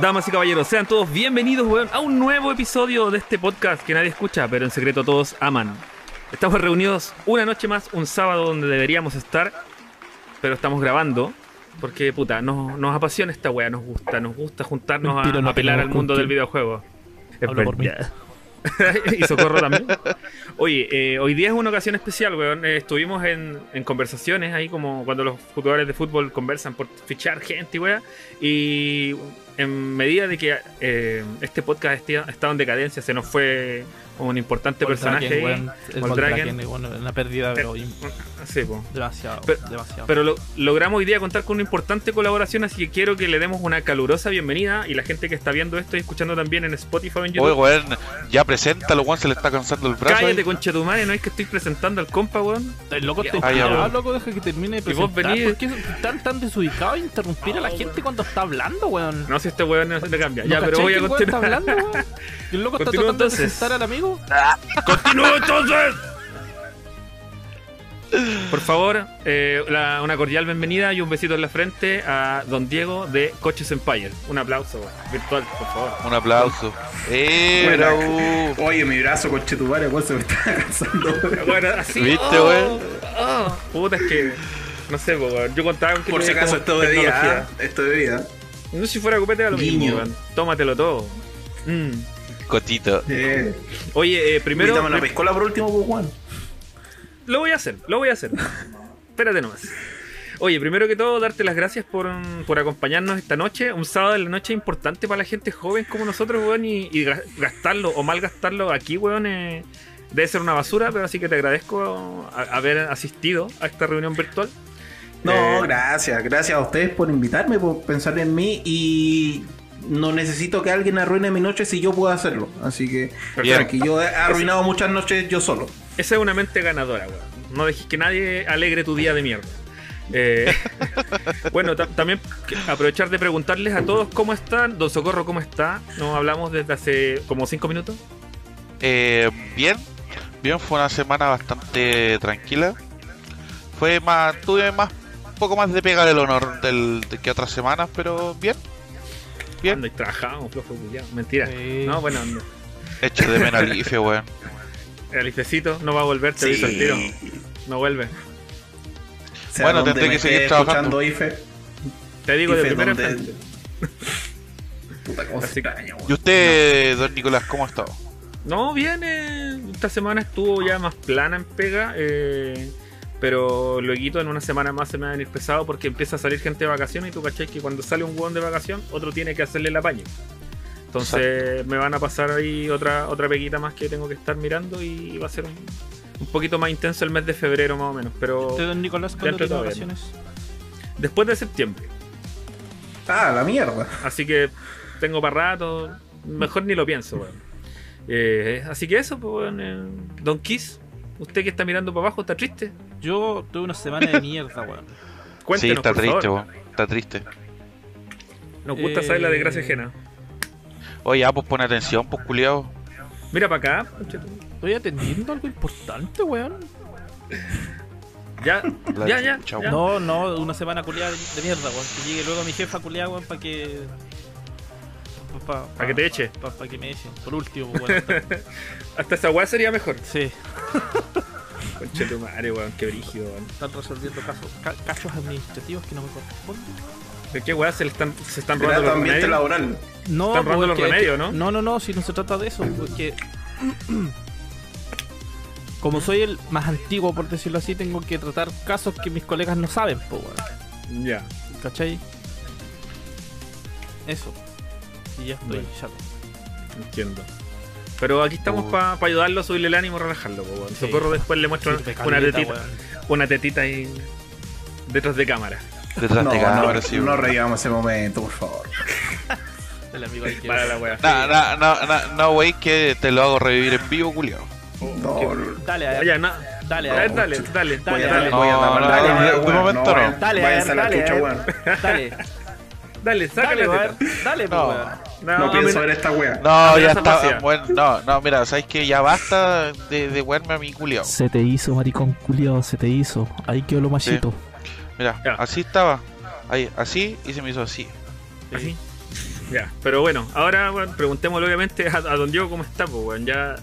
Damas y caballeros, sean todos bienvenidos weón, a un nuevo episodio de este podcast que nadie escucha, pero en secreto todos aman. Estamos reunidos una noche más, un sábado donde deberíamos estar, pero estamos grabando. Porque, puta, nos, nos apasiona esta wea, nos gusta, nos gusta juntarnos Mentira, a no apelar al mundo del videojuego. Es verdad. y Socorro también. Oye, eh, hoy día es una ocasión especial, weón. Eh, estuvimos en, conversaciones ahí como cuando los jugadores de fútbol conversan por fichar gente weá. Y en medida de que eh, este podcast ha estado en decadencia, se nos fue un importante personaje ahí. El. Voldraken, bueno, una pérdida, pero im- Sí, po. demasiado, Pero- demasiado. Pero lo- logramos hoy día contar con una importante colaboración, así que quiero que le demos una calurosa bienvenida y la gente que está viendo esto y escuchando también en Spotify en YouTube. Oye, weón, ya preséntalo, weón, se le está cansando el brazo. Cállate, concha tu madre, no es que estoy presentando al compa, weón. el loco está Ah, loco, deja que termine de Y vos venís- ¿Por qué están tan desubicados a interrumpir a la gente cuando está hablando, weón? No sé si este weón no se le cambia. ¿No Ya, pero voy a weón está continuar. hablando? Y el loco está Continúa tratando entonces. de presentar al amigo. ¡Continúa entonces! Por favor, eh, la- una cordial bienvenida y un besito en la frente a don Diego de Coches Empire. Un aplauso weón, virtual, por favor. Un aplauso. ¡Eh, Bueno, bravo! Oye, mi brazo con chetumare, weón, se me está cansando. Bueno, así. ¿Viste, oh, weón? oh. Puta, es que. No sé, po, weón. Yo contaba con que Por si acaso, esto de día. Esto de día. No sé si fuera copete, era lo mismo, weón. Tómatelo todo. Mm. Cotito. Eh, Oye, eh, primero. invítame a una pri- piscola por último, pues, Juan. Lo voy a hacer, lo voy a hacer. Espérate nomás. Oye, primero que todo, darte las gracias por, por acompañarnos esta noche. Un sábado de la noche importante para la gente joven como nosotros, weón. Y, y ga- gastarlo o mal gastarlo aquí, weón, eh, debe ser una basura. Pero así que te agradezco a- haber asistido a esta reunión virtual. No, Eh, gracias. Gracias a ustedes por invitarme, por pensar en mí y no necesito que alguien arruine mi noche si yo puedo hacerlo. Así que, tranqui, yo he arruinado muchas noches yo solo. Esa es una mente ganadora, weón. No dejes que nadie alegre tu día de mierda. Eh, bueno, ta- también que- aprovechar de preguntarles a todos cómo están. Don Socorro, ¿cómo está? Nos hablamos desde hace como cinco minutos. Eh, bien, bien, fue una semana bastante tranquila. Fue más, tuve más, poco más de pega del honor del, de que otras semanas, pero bien. Bien, Anda y trabajamos, flojo culiao. Mentira. Sí. No, bueno, anda. hecho de menos al IFE, weón. el ifecito no va a volver, te aviso al tiro. No vuelve. Sea Bueno, donde tendré que seguir trabajando. IFE. Te digo de primera frente. Puta, cómo se Así extraña. ¿Y usted, don Nicolás, cómo ha estado? No, bien, eh, esta semana estuvo ya más plana en pega, eh, pero luego en una semana más se me va a venir pesado porque empieza a salir gente de vacaciones y tú cachai que cuando sale un hueón de vacación, otro tiene que hacerle el apaño. Entonces me van a pasar ahí otra otra peguita más que tengo que estar mirando y va a ser un, un poquito más intenso el mes de febrero más o menos, pero ¿Usted, don Nicolás, cuándo Dentro tiene vacaciones? después de septiembre. Ah, la mierda. Así que tengo para rato. Mejor ni lo pienso, weón. Eh, así que eso, pues, eh, Don Kiss, usted que está mirando para abajo, ¿está triste? Yo tuve una semana de mierda, weón. Sí, está por triste, favor. weón. Está triste. Nos gusta Eh, saber la desgracia ajena. Oye, ya, pues pone atención, pues culiado. Mira para acá. Estoy atendiendo algo importante, weón. Ya, La ya, ya. No, no, una semana culiada de mierda, weón. Que llegue luego mi jefa culiada, weón, para que. Para Pa' que te eche. Para que me echen. Por último, weón. Hasta esa weá sería mejor. sí, Conche tu madre, weón. Qué brígido, weón. están resolviendo casos, ca- casos administrativos que no me corresponden. ¿De qué weá se le están, se están robando los ambiente remedios? laboral. No, Están robando pues, los remedios, ¿no? No, no, no, si no se trata de eso, porque. Como soy el más antiguo, por decirlo así, tengo que tratar casos que mis colegas no saben, pues, weón. Ya. ¿Cachai? Eso. Y ya estoy Bueno. chato. Entiendo. Pero aquí estamos Oh. para ayudarlo a subirle el ánimo y relajarlo, po. Sí. Socorro después le muestro Sirve una caleta, tetita, una tetita ahí detrás de cámara. Detrás No, de cámara, no, sí, no revivamos ese momento, por favor. El amigo ahí Para la weá. No, no, no, no, no, wey, que te lo hago revivir en vivo, culiao. No, Dale, a ver, Oye, na- dale, a ver, dale, dale, Voy dale, a dale, darle, voy a No, no, dale, no, dale, de momento no. no. Dale, dale. Dale, dale, sácale dale. Dale, No. No, No pienso mira, ver esta wea. No, ya está. Bueno, no, no, mira, sabes que ya basta de, de wearme a mi culiao. Se te hizo, maricón culiao, se te hizo. Ahí quedó lo machito. Mira, Ya. así estaba. Ahí, así y se me hizo así. Así. Ya, pero bueno, ahora bueno, preguntémosle obviamente a, a don Diego cómo está, pues, weón. Ya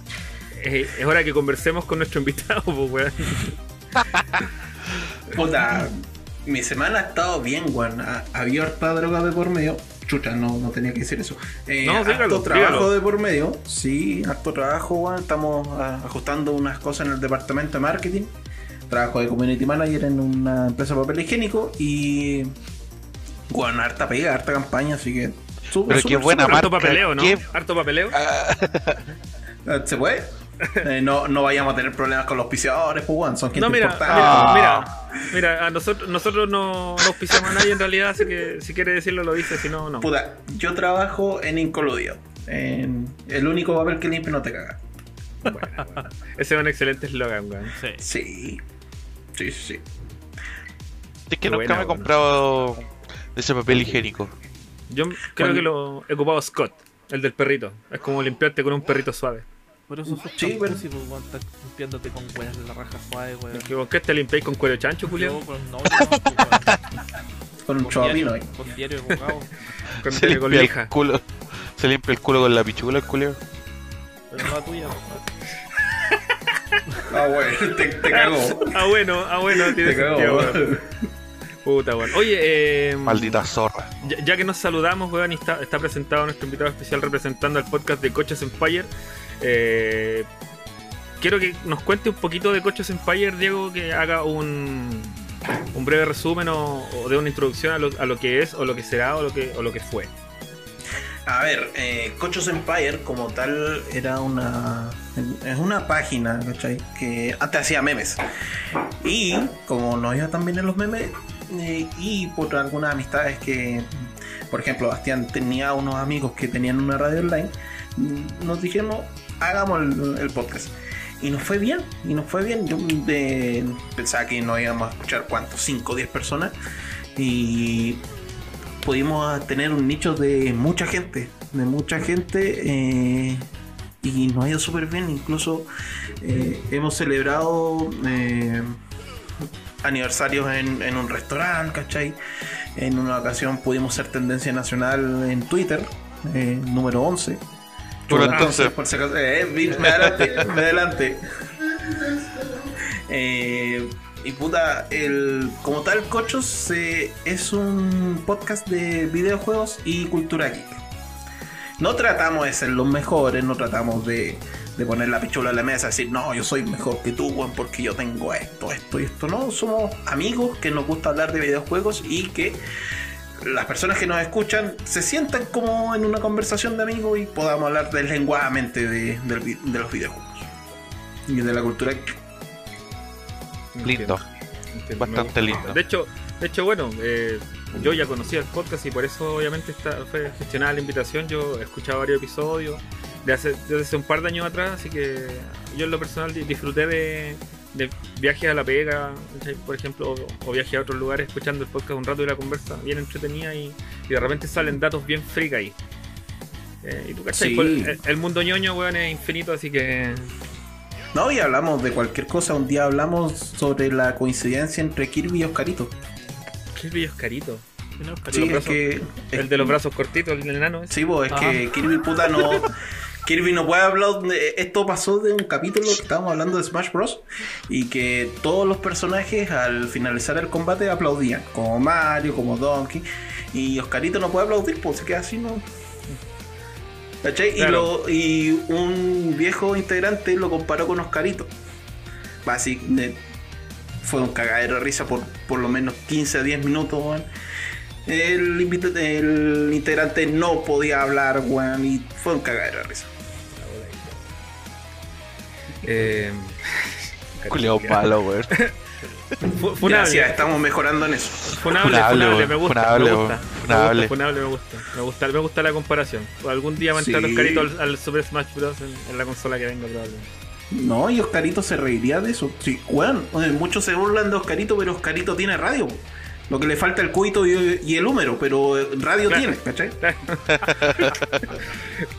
es, es hora que conversemos con nuestro invitado, pues, weón. Puta, mi semana ha estado bien, weón. Ha- Había harta droga de por medio. Chucha, no, no tenía que decir eso. Eh, No, dígalo, harto trabajo dígalo. de por medio. Sí, harto trabajo, weón. Estamos ah, ajustando unas cosas en el departamento de marketing. Trabajo de community manager en una empresa de papel higiénico. Y. Weón, harta pega, harta campaña, así que. súper, Pero qué súper, buena súper. Harto papeleo, ¿no? ¿qué? Harto papeleo. Eh, ¿Se puede? Eh, no, no vayamos a tener problemas con los auspiciadores, pues, weón. Son gente No, mira, importante. mira, Ah. mira, mira, a nosotros, nosotros no, no auspiciamos a nadie en realidad, así que si quiere decirlo lo dice, si no, no. Puta, yo trabajo en Incoludio. En el único papel que limpia no te caga. Bueno, bueno. Ese es un excelente eslogan, weón. Sí. Sí. Sí, sí. Es que Qué nunca buena, me he bueno. comprado ese papel higiénico. Yo creo que lo he ocupado Scott, el del perrito. Es como limpiarte con un perrito suave. Por eso sos Sí, pero- pues, weón, estás limpiándote con weas de la raja suave, weón. ¿Que ¿Con qué te limpiáis con cuero chancho, Julio? con no. Con un Con diario- ahí. Con diario. Con, Se con limpia lija. el culo. Se limpia el culo con la pichula, el culio. Pero no la tuya. Ah, bueno, te, te cagó. Ah, bueno, ah, bueno, tiene Te sentido, weón. Puta, weón. Oye, eh. Maldita zorra. Ya, ya que nos saludamos, weón, y está, está presentado nuestro invitado especial representando al podcast de Coches Empire. Eh, quiero que nos cuente un poquito de Coches Empire, Diego, que haga un, breve resumen o, o de una introducción a lo, que es, o lo que será, o lo que, fue. A ver, eh, Cochos Empire como tal era una es una página, ¿cachai? Que antes hacía memes. Y como nos iba también en los memes, eh, y por algunas amistades que, por ejemplo, Bastián tenía unos amigos que tenían una radio online, mm, nos dijeron, hagamos el, podcast. Y nos fue bien, y nos fue bien. Yo pensaba que nos íbamos a escuchar, ¿cuántos? 5 o 10 personas. Y pudimos tener un nicho de mucha gente, de mucha gente eh, y nos ha ido súper bien. Incluso eh, hemos celebrado eh, aniversarios en, en un restaurante, ¿cachai? En una ocasión pudimos ser tendencia nacional en Twitter, número 11. Pero Ah, entonces- por si acaso, eh, me adelante, me adelante. Eh, y puta, el, como tal, Cochos eh, es un podcast de videojuegos y cultura geek. No tratamos de ser los mejores, no tratamos de, de poner la pichula en la mesa y decir, no, yo soy mejor que tú, weón, porque yo tengo esto, esto y esto. No, somos amigos que nos gusta hablar de videojuegos y que las personas que nos escuchan se sientan como en una conversación de amigos y podamos hablar deslenguadamente de, los videojuegos y de la cultura. Lindo. Entiendo, Bastante lindo. De hecho, de hecho bueno, eh, yo ya conocía el podcast y por eso obviamente está, fue gestionada la invitación. Yo he escuchado varios episodios de hace, desde hace un par de años atrás, así que yo en lo personal di- disfruté de, de viajes a la pega, por ejemplo, o, o viajes a otros lugares escuchando el podcast un rato y la conversa bien entretenida y, y de repente salen datos bien freak ahí. Eh, y tú cachai, Sí. El, el mundo ñoño, weón, es infinito, así que No, y hablamos de cualquier cosa. Un día hablamos sobre la coincidencia entre Kirby y Oscarito. Kirby es carito. Tiene los Sí, los es brazos- que. El de los brazos cortitos, el enano. ese. Sí, pues es Ah. que Kirby puta no. Kirby no puede hablar. de- Esto pasó de un capítulo que estábamos hablando de Smash Bros. Y que todos los personajes al finalizar el combate aplaudían. Como Mario, como Donkey. Y Oscarito no puede aplaudir, pues se queda así, ¿no? ¿Cachai? Y, lo- y un viejo integrante lo comparó con Oscarito. Así, de- fue un cagadero de risa por por lo menos 15 a 10 minutos. El, el integrante no podía hablar, weón, y fue un cagadero de risa. Eh, Culeo malo, weón. Fu- Funable, Gracias, estamos mejorando en eso. funable, Funable, me gusta, Funable, me gusta, me Funable. gusta, funable, me gusta, me gusta, me gusta la comparación. Algún día va a entrar Sí. Oscarito al, al Super Smash Bros. En, en la consola que venga probablemente. No, y Oscarito se reiría de eso. Sí, weón, muchos se burlan de Oscarito, pero Oscarito tiene radio. Lo que le falta el cuito y, y el húmero, pero radio Claro. tiene, ¿cachai?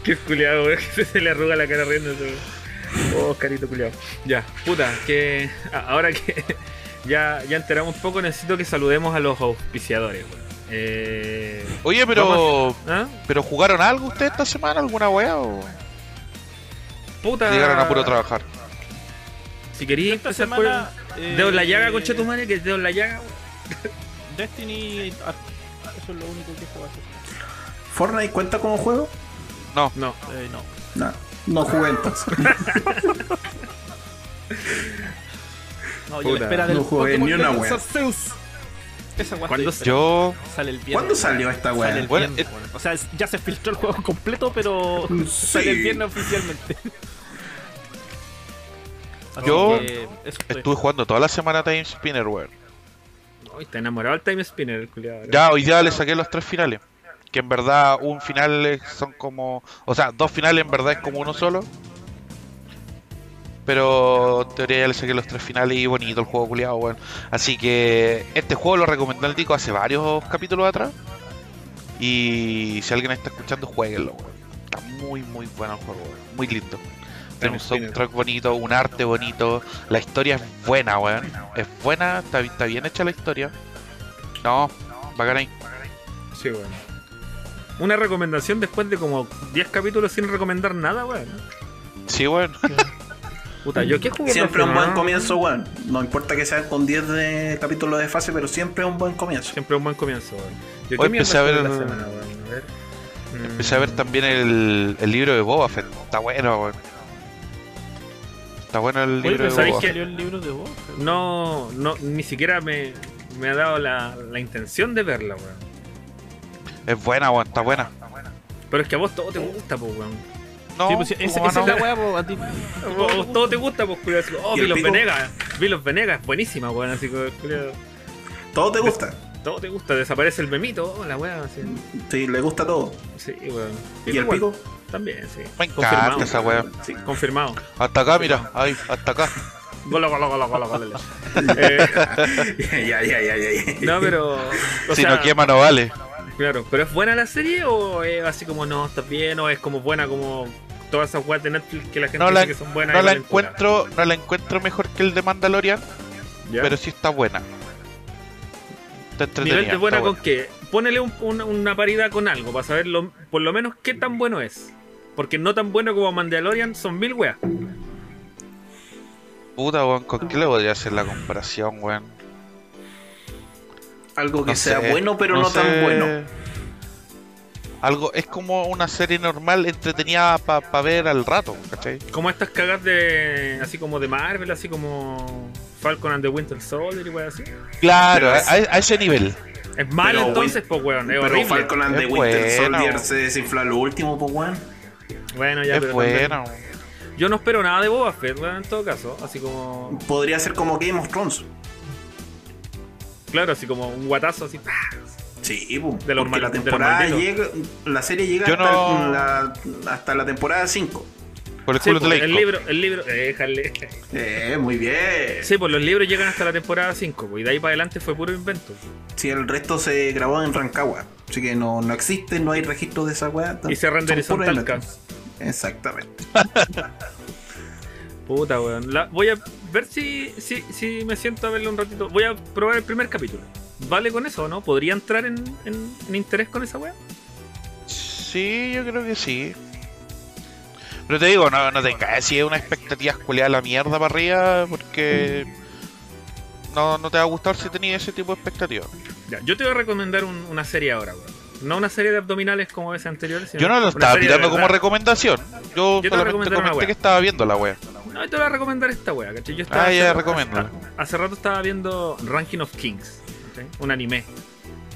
Qué culiado, weón, que se le arruga la cara riendo. Oh, Oscarito culiado. Ya, puta, que ahora que ya, ya enteramos un poco, necesito que saludemos a los auspiciadores, weón. Eh, Oye, pero. ¿ah? ¿Pero jugaron algo ustedes esta semana? ¿Alguna weá? ¿O Puta. llegaron a puro trabajar? Si querías Esta empezar semana. por eh, Dedo en la llaga, concha tu madre, que es dedo en la llaga, weón. Destiny. ah, Eso es lo único que juego semana. ¿Fortnite cuenta como juego? No. No. Eh, no. No, no jugué entonces. No, yo Puta, la espera del no jugué Pokémon ni una wea. Arceus. Esa wea ¿Cuándo Yo. Sale el viernes. ¿Cuándo salió esta Sale weá? el Bueno, viernes, eh. O sea, ya se filtró el juego completo, pero Sí. sale el viernes oficialmente. Así Yo que Estuve jugando toda la semana Time Spinner, weón. Está enamorado del Time Spinner, el culiado. Ya, hoy día le saqué los tres finales. Que en verdad un final son como... O sea, dos finales en verdad es como uno solo. Pero en teoría ya le saqué los tres finales y bonito el juego culiado, weón. Así que este juego lo recomendó el Tico hace varios capítulos atrás. Y si alguien está escuchando, jueguenlo, weón. Está muy, muy bueno el juego, weón. Muy lindo. Tiene un soundtrack bonito, un arte bonito. La historia es buena, weón. Es buena, está, está bien hecha la historia. No, bacán ahí. Sí, weón. Una recomendación después de como 10 capítulos sin recomendar nada, weón. Sí, weón. Puta, yo qué jugué Siempre un buen comienzo, weón. No importa que sea con 10 de capítulos de fase, pero siempre un buen comienzo. Siempre un buen comienzo, weón. Yo Hoy qué empecé a ver el- semana, weón. A ver. Mm, Empecé a ver también el, el libro de Boba Fett. Está bueno, weón. Está bueno el libro pero de ¿sabéis Boba que- Fett. salió el libro de vos? No, no, ni siquiera me, me ha dado la, la intención de verla, weón. Es buena, weón, está buena. Pero es que a vos todo te gusta, pues, weón. No, Sí, pues, esa, ¿cómo esa no? es la weá, po, a ti. A vos todo te gusta, pues, culiao. así, Oh, ¿Y el Vilos? Venegas. Vilos Venegas, buenísima, weón. Así que, culiao, Todo te gusta. todo te gusta. Desaparece el memito, oh, la weá. Así. Sí, le gusta todo. Sí, weón. ¿Y el pico? También, sí. Me Confirmado. encanta esa weá. Sí, confirmado. Hasta acá, mira. Ahí, hasta acá. Gola, gola, gola, gola, gola. Eh, ya, ya, ya, ya, ya. no, pero. O si sea, no quema, no vale. Claro, pero ¿es buena la serie o es así como no, está bien? ¿O es como buena como todas esas weas de Netflix que la gente No dice la, que son buenas? no la encuentro, no la encuentro mejor que el de Mandalorian, ¿Ya? pero sí está buena. Está entretenida. Nivel de buena con qué? Ponele un- una, una paridad con algo para saber lo- por lo menos qué tan bueno es. Porque no tan bueno como Mandalorian son mil weas. Puta, weón, ¿con qué le podría hacer la comparación, weón? Algo que No sea sé, bueno, pero no, tan bueno. Algo, es como una serie normal entretenida para ver al rato, ¿cachai? Como estas cagas de. así como de Marvel, así como Falcon and the Winter Soldier y weas así. Claro, a, es- a ese nivel. Es malo entonces, pues weón, es Pero horrible. Falcon and the Winter bueno. Soldier se desinfla lo último, pues, weón. Bueno, ya, es pero Yo no espero nada de Boba Fett, weón, en todo caso. Así como. Podría ser como Game of Thrones. Claro, así como un guatazo así. Sí, pues, De los porque la mal- de los temporada malditos. llega, la serie llega hasta, no- la, hasta la temporada 5. Por el Sí, culo pues, de el libro, el libro, déjale. Eh, muy bien. Sí, pues los libros llegan hasta la temporada 5, pues, y de ahí para adelante fue puro invento. Si el resto se grabó en Rancagua. Así que no, no existe, no hay registro de esa weá. Y se renderizó en Talca. inventos. Exactamente. Puta, weón. La- voy a ver si, si, si me siento a verlo un ratito. Voy a probar el primer capítulo. ¿Vale con eso o no? ¿Podría entrar en, en- en interés con esa weá? Sí, yo creo que sí. Pero te digo, no, no tengas así una expectativa culiada a la mierda para arriba, porque no, no te va a gustar si tenías ese tipo de expectativas. Ya, yo te voy a recomendar un- una serie ahora, weón. No una serie de abdominales como veces anteriores. Yo no lo estaba tirando como recomendación. Yo, Yo solamente comenté que estaba viendo la wea. No, te voy a recomendar esta wea, ¿cachai? Yo estaba Ah, ya, hace- recomiéndala. Hace rato estaba viendo Ranking of Kings, ¿cachai? un anime.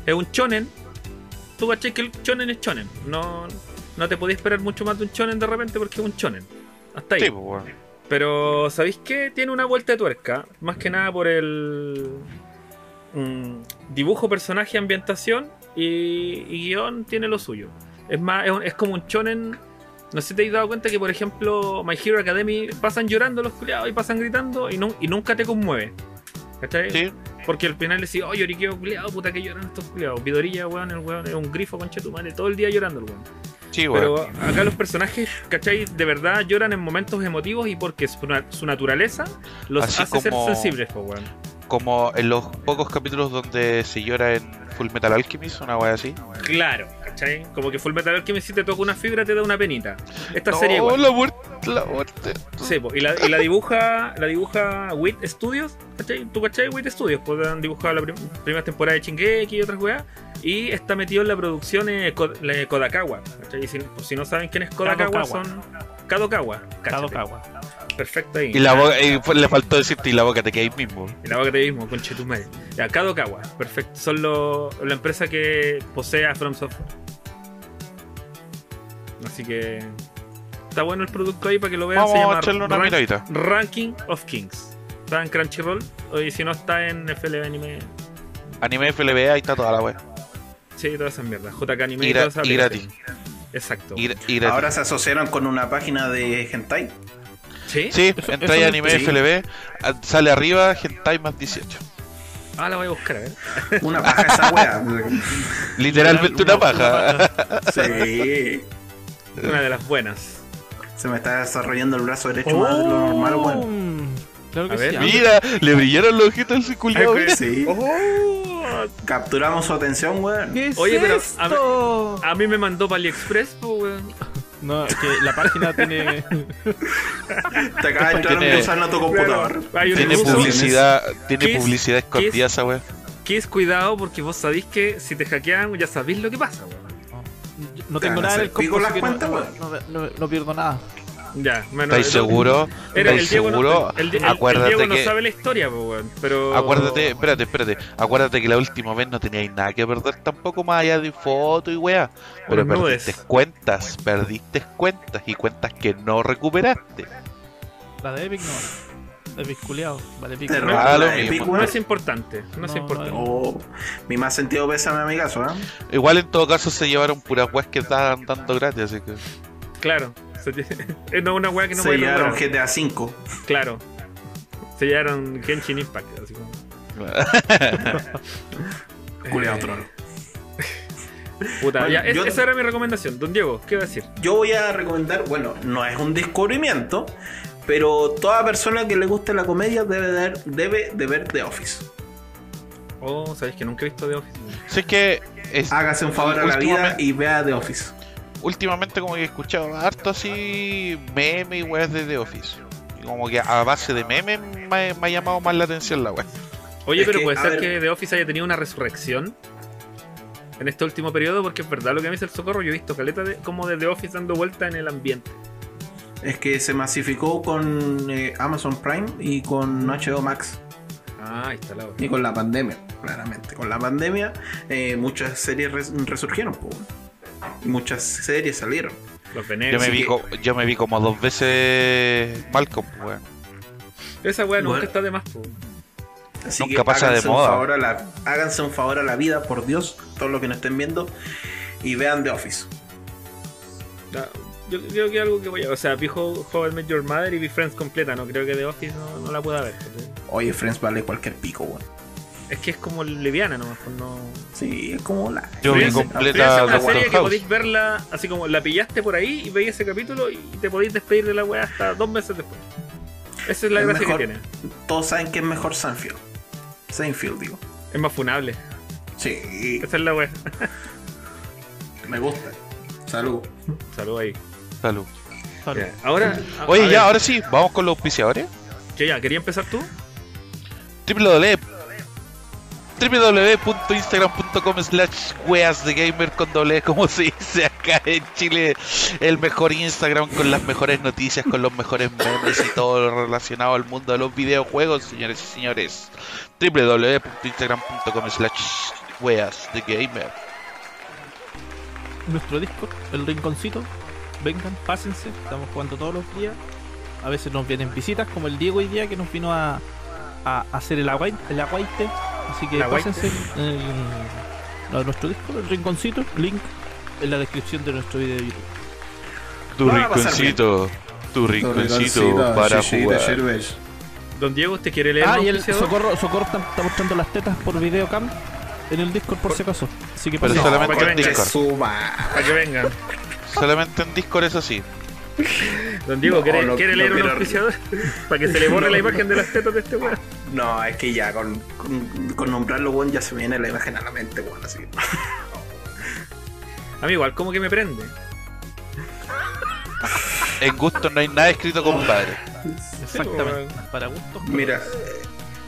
Es un shonen. Tú cachai que el shonen es shonen. No, no te podías esperar mucho más de un shonen de repente porque es un shonen. Hasta ahí. Sí, pues. Pero, ¿sabéis qué? Tiene una vuelta de tuerca. Más que nada por el mm, dibujo, personaje, ambientación y, y guion tiene lo suyo. Es más, es, un- es como un shonen. No sé si te has dado cuenta que, por ejemplo, My Hero Academy pasan llorando los culiados y pasan gritando y, nu- y nunca te conmueve. ¿Cachai? Sí, Porque al final decís, oh, lloriqueo culiado, puta que lloran estos culiados. Vidorilla, weón, el weón es un grifo, concha tu madre, todo el día llorando el weón. sí, weón. Pero acá los personajes, ¿cachai? De verdad lloran en momentos emotivos y porque su, su naturaleza los Así hace ser como- sensibles, po, weón. Como en los pocos capítulos donde se llora en Full Metal Alchemist, una wea así. Claro, ¿cachai? Como que Full Metal Alchemist si te toca una fibra te da una penita. Esta no, serie igual. la muerte, la muerte. Sí, po, y, la, y la dibuja la dibuja Wit Studios, ¿cachai? ¿Tú cachai Wit Studios? Pues han dibujado la prim- primera temporada de Shingeki y otras weas. Y está metido en la producción eh, Ko- la- Kodakawa, ¿cachai? Y si, pues, si no saben quién es Kodakawa, Kadokawa. son Kadokawa. Kadokawa. Perfecto ahí. Y la boca, y fue- le faltó decirte, y la boca te queda ahí mismo. Y la boca te mismo, con Chetumal. Ya, Kadokawa, perfecto. Son lo- la empresa que posee a From Software. Así que. Está bueno el producto ahí para que lo vean. Vamos se a echarle una Rank- miradita. Ranking of Kings. Está en Crunchyroll. Y si no está en FLB Anime. Anime FLB, ahí está toda la wea. Sí, toda esa mierda. JK Anime Y, y, gra- toda esa y aplicación. gratis. Exacto. Ahora se asociaron con una página de hentai. ¿Sí? Entra ahí Anime sí. FLB, sale arriba, Hentai más 18. Ah, la voy a buscar, a ver. Una paja esa wea. Literalmente una paja. Sí. Una de las buenas. Se me está desarrollando el brazo derecho más de lo normal, weón. Claro que A ver, sí. Mira, le brillaron los ojitos al circulado. Sí. ¡Oh! Capturamos su atención, weón. ¿Qué es Oye, pero a? A mí me mandó para AliExpress, pues, weón. No, es que la página tiene. Te acaba de entrar un gusano a tu computador. Tiene publicidad, tiene ¿Qué es- publicidad escondida es- esa wea. Kiss, cuidado, porque vos sabéis que si te hackean, ya sabéis lo que pasa, weón. No Te tengo nada en el compu, que no pierdo nada. Ya, bueno. ¿Estáis seguro? ¿Estáis Diego, no, seguro? el, el- Acuérdate Diego no que- sabe la historia, weón. Pero. Acuérdate, espérate, espérate. Acuérdate que la última vez no teníais nada que perder tampoco más allá de foto y weá. Pero perdiste cuentas, perdiste cuentas y cuentas que no recuperaste. La de Epic no. Epic culiao. Vale. Te No, lo la mismo. Epic, No es importante, no es importante. no Oh, mi más sentido pésame a mi caso, ¿eh? Igual en todo caso se llevaron puras weas que estaban dando gratis, así que. Claro. Se- Es no una weá que no Se llevaron. GTA V. Claro. Se llevaron Genshin Impact, así como. Culeado Eh, trono. Puta, Bueno, ya, es- yo- esa era mi recomendación. Don Diego, ¿qué va a decir? Yo voy a recomendar, bueno, no es un descubrimiento, pero toda persona que le guste la comedia debe de ver, debe de ver The Office. Oh, sabéis que nunca he visto The Office. sé que. Es, Hágase un favor a la vida y vea The Office. Últimamente como que he escuchado harto así meme y weas de The Office. Y como que a base de memes me, me ha llamado más la atención la wea. Oye, Es pero que, puede ser ver- que The Office haya tenido una resurrección en este último periodo, porque es verdad lo que me dice el socorro. Yo he visto caleta de, como de The Office dando vuelta en el ambiente. Es que se masificó con eh, Amazon Prime y con HBO Max. Ah, ahí está la otra. Y con la pandemia, claramente. Con la pandemia, eh, muchas series res- resurgieron. po. Muchas series salieron. Los Yo me, vi que- yo me vi como dos veces Malcolm, weón. Esa weá nunca Bueno. está de más, po. Así Nunca que pasa de háganse un moda. favor a la- háganse un favor a la vida, por Dios, todos los que nos estén viendo, y vean The Office. Ya, Yo creo que algo que voy a. O sea, vi I Met Your Mother y vi Friends completa. No creo que The Office no, no la pueda ver. ¿cachai? Oye, Friends vale cualquier pico, weón. Es que es como liviana nomás. Pues no... Sí, es como la. Yo vi completa una serie que podéis verla así como la pillaste por ahí y veis ese capítulo y te podéis despedir de la weá hasta dos meses después. Esa es la Es gracia mejor. que tiene. Todos saben que es mejor Seinfeld. Seinfeld, digo. Es más funable. Sí, Esa es la weá. me gusta. Salud. Salud ahí. Salud. Ya, Ahora. Oye, ya, ver, ahora sí, vamos con los auspiciadores. ¿qué ya? ¿Quería empezar tú? www www.instagram.com slash weas de gamer con doble E, como se dice acá en Chile el mejor Instagram con las mejores noticias con los mejores memes y todo lo relacionado al mundo de los videojuegos señores y señores www.instagram.com slash weas Nuestro Discord, el rinconcito. Vengan, pásense. Estamos jugando todos los días. A veces nos vienen visitas, como el Diego hoy día que nos vino a, a hacer el, aguai- el aguaite. Así que aguaite. pásense en a nuestro Discord, el rinconcito. Link en la descripción de nuestro video de YouTube. tu rinconcito tu rinconcito para jugar Don Diego, ¿usted quiere leer Ah, y el? Socorro, Socorro está, está mostrando las tetas por videocam en el Discord por si acaso. Así que Pero pásense. solamente para que en. Discord Suma. Para que vengan. solamente en Discord eso sí Don Diego, No, ¿quiere, no- quiere no leer un auspiciador? Para que se le borre la imagen de las tetas de este weón. No, es que ya con, con, con nombrarlo, weón, ya se me viene la imagen a la mente, weón, así. A mí igual, como que me prende. En gusto no hay nada escrito, compadre. Exactamente. Para gusto. Mira,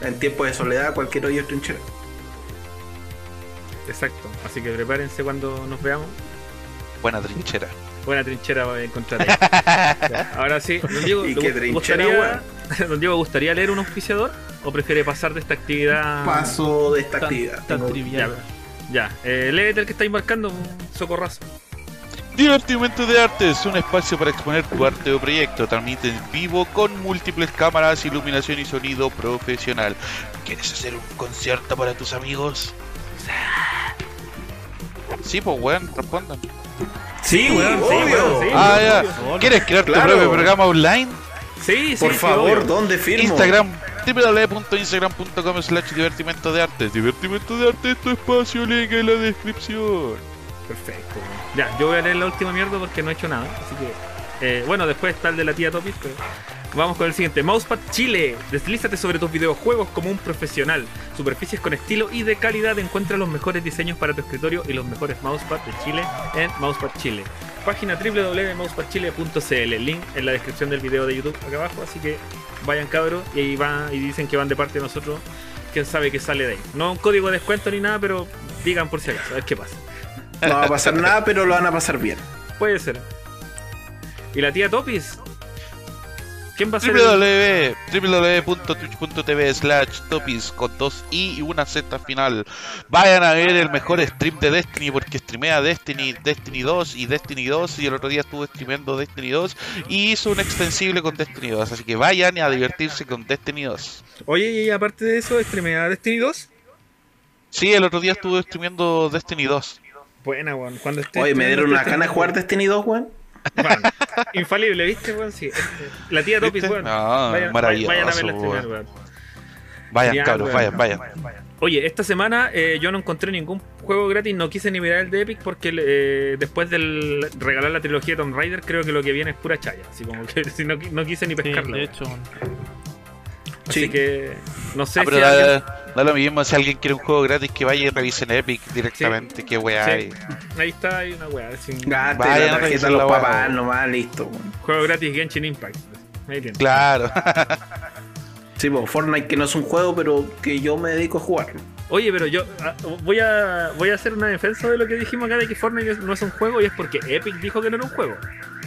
en tiempos de soledad, cualquier hoyo es trinchera. Exacto. Así que prepárense cuando nos veamos. Buena trinchera. Buena trinchera va a encontrar ahí. Ahora sí, don Diego, ¿Y ¿le qué gu- trinchera, gustaría, don Diego, ¿gustaría leer un auspiciador? ¿O prefiere pasar de esta actividad? Paso de esta Tan, actividad. tan Tengo- trivial. Ya, eh, léete el que estáis marcando, un socorrazo. Divertimento de Arte es un espacio para exponer tu arte o proyecto. Transmite en vivo con múltiples cámaras, iluminación y sonido profesional. ¿Quieres hacer un concierto para tus amigos? Sí, pues weón, respondan. Sí, weón, sí, weón, sí. ah, ya. obvio. ¿Quieres crear Claro. tu propio programa online? Sí, sí, Por sí, favor, obvio. ¿dónde firmo? Instagram www.instagram.com slash divertimento de arte. Divertimento de arte es tu espacio, link en la descripción. Perfecto. Ya, yo voy a leer la última mierda porque no he hecho nada. Así que, eh, bueno, después está el de la tía Topis, pero vamos con el siguiente. Mousepad Chile. Deslízate sobre tus videojuegos como un profesional. Superficies con estilo y de calidad. Encuentra los mejores diseños para tu escritorio y los mejores mousepad de Chile en Mousepad Chile. Página www.mousepadchile.cl. Link en la descripción del video de YouTube acá abajo. Así que vayan cabros y ahí van y dicen que van de parte de nosotros. Quién sabe qué sale de ahí. No un código de descuento ni nada, pero digan por si acaso, a ver qué pasa. No va a pasar nada, pero lo van a pasar bien. Puede ser. ¿Y la tía Topis? ¿Quién va a ser? www.twitch.tv slash topis con dos i y una z final. Vayan a ver el mejor stream de Destiny porque streamea Destiny, Destiny 2 y Destiny 2 y el otro día estuve streameando Destiny 2 y hizo un extensible con Destiny 2. Así que vayan a divertirse con Destiny 2. Oye, y aparte de eso, ¿streamea Destiny 2? Sí, el otro día estuve streameando Destiny 2. Buena, weón. Cuando esté Oye, me dieron una gana de jugar Destiny 2, weón. Infalible, ¿viste, weón? Sí. este, La tía Topis, ¿Viste? weón. Ah, vayan, maravilloso, vayan a verla streamear, weón. weón. Vayan, cabros, weón. vayan, vayan. Oye, esta semana eh, yo no encontré ningún juego gratis, no quise ni mirar el de Epic porque eh, después del regalar la trilogía de Tomb Raider creo que lo que viene es pura chaya, así como que si no, qui- no quise ni Sí, pescarla. de hecho, así Sí. que no sé Ah, si pero alguien- da, da lo mismo si alguien quiere un juego gratis que vaya y revisen Epic directamente. Qué weá Sí. hay. ahí está, hay una weá, sin Gaste Vayan la tarjeta revisar a los papás nomás, listo, juego gratis Genshin Impact. Ahí. Claro. Sí, pues Fortnite que no es un juego, pero que yo me dedico a jugarlo. Oye, pero yo ah, voy a voy a hacer una defensa de lo que dijimos acá de que Fortnite no es un juego y es porque Epic dijo que no era un juego.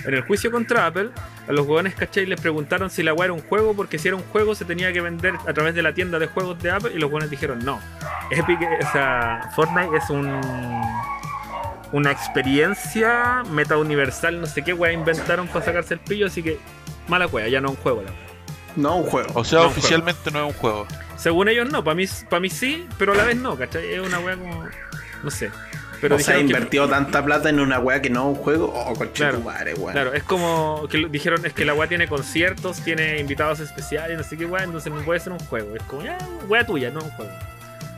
En el juicio contra Apple, a los huevones, ¿cachai? Les preguntaron si la weá era un juego porque si era un juego se tenía que vender a través de la tienda de juegos de Apple y los huevones dijeron no. Epic, o sea, Fortnite es un una experiencia meta universal, no sé qué weá inventaron para sacarse el pillo, así que mala weá, ya no es un juego la weá. No un juego. O sea, No, oficialmente no es un juego. Según ellos no, para mí, para mí sí, pero a la vez no, ¿cachai? Es una weá como. No sé. Pero o sea, que- invertido tanta plata en una weá que no es un juego. Oh, Claro, tu madre, weón. Claro, es como que lo- dijeron es que la weá tiene conciertos, tiene invitados especiales, no sé qué weá, entonces no puede ser un juego. Es como, ya, weá tuya, no un juego.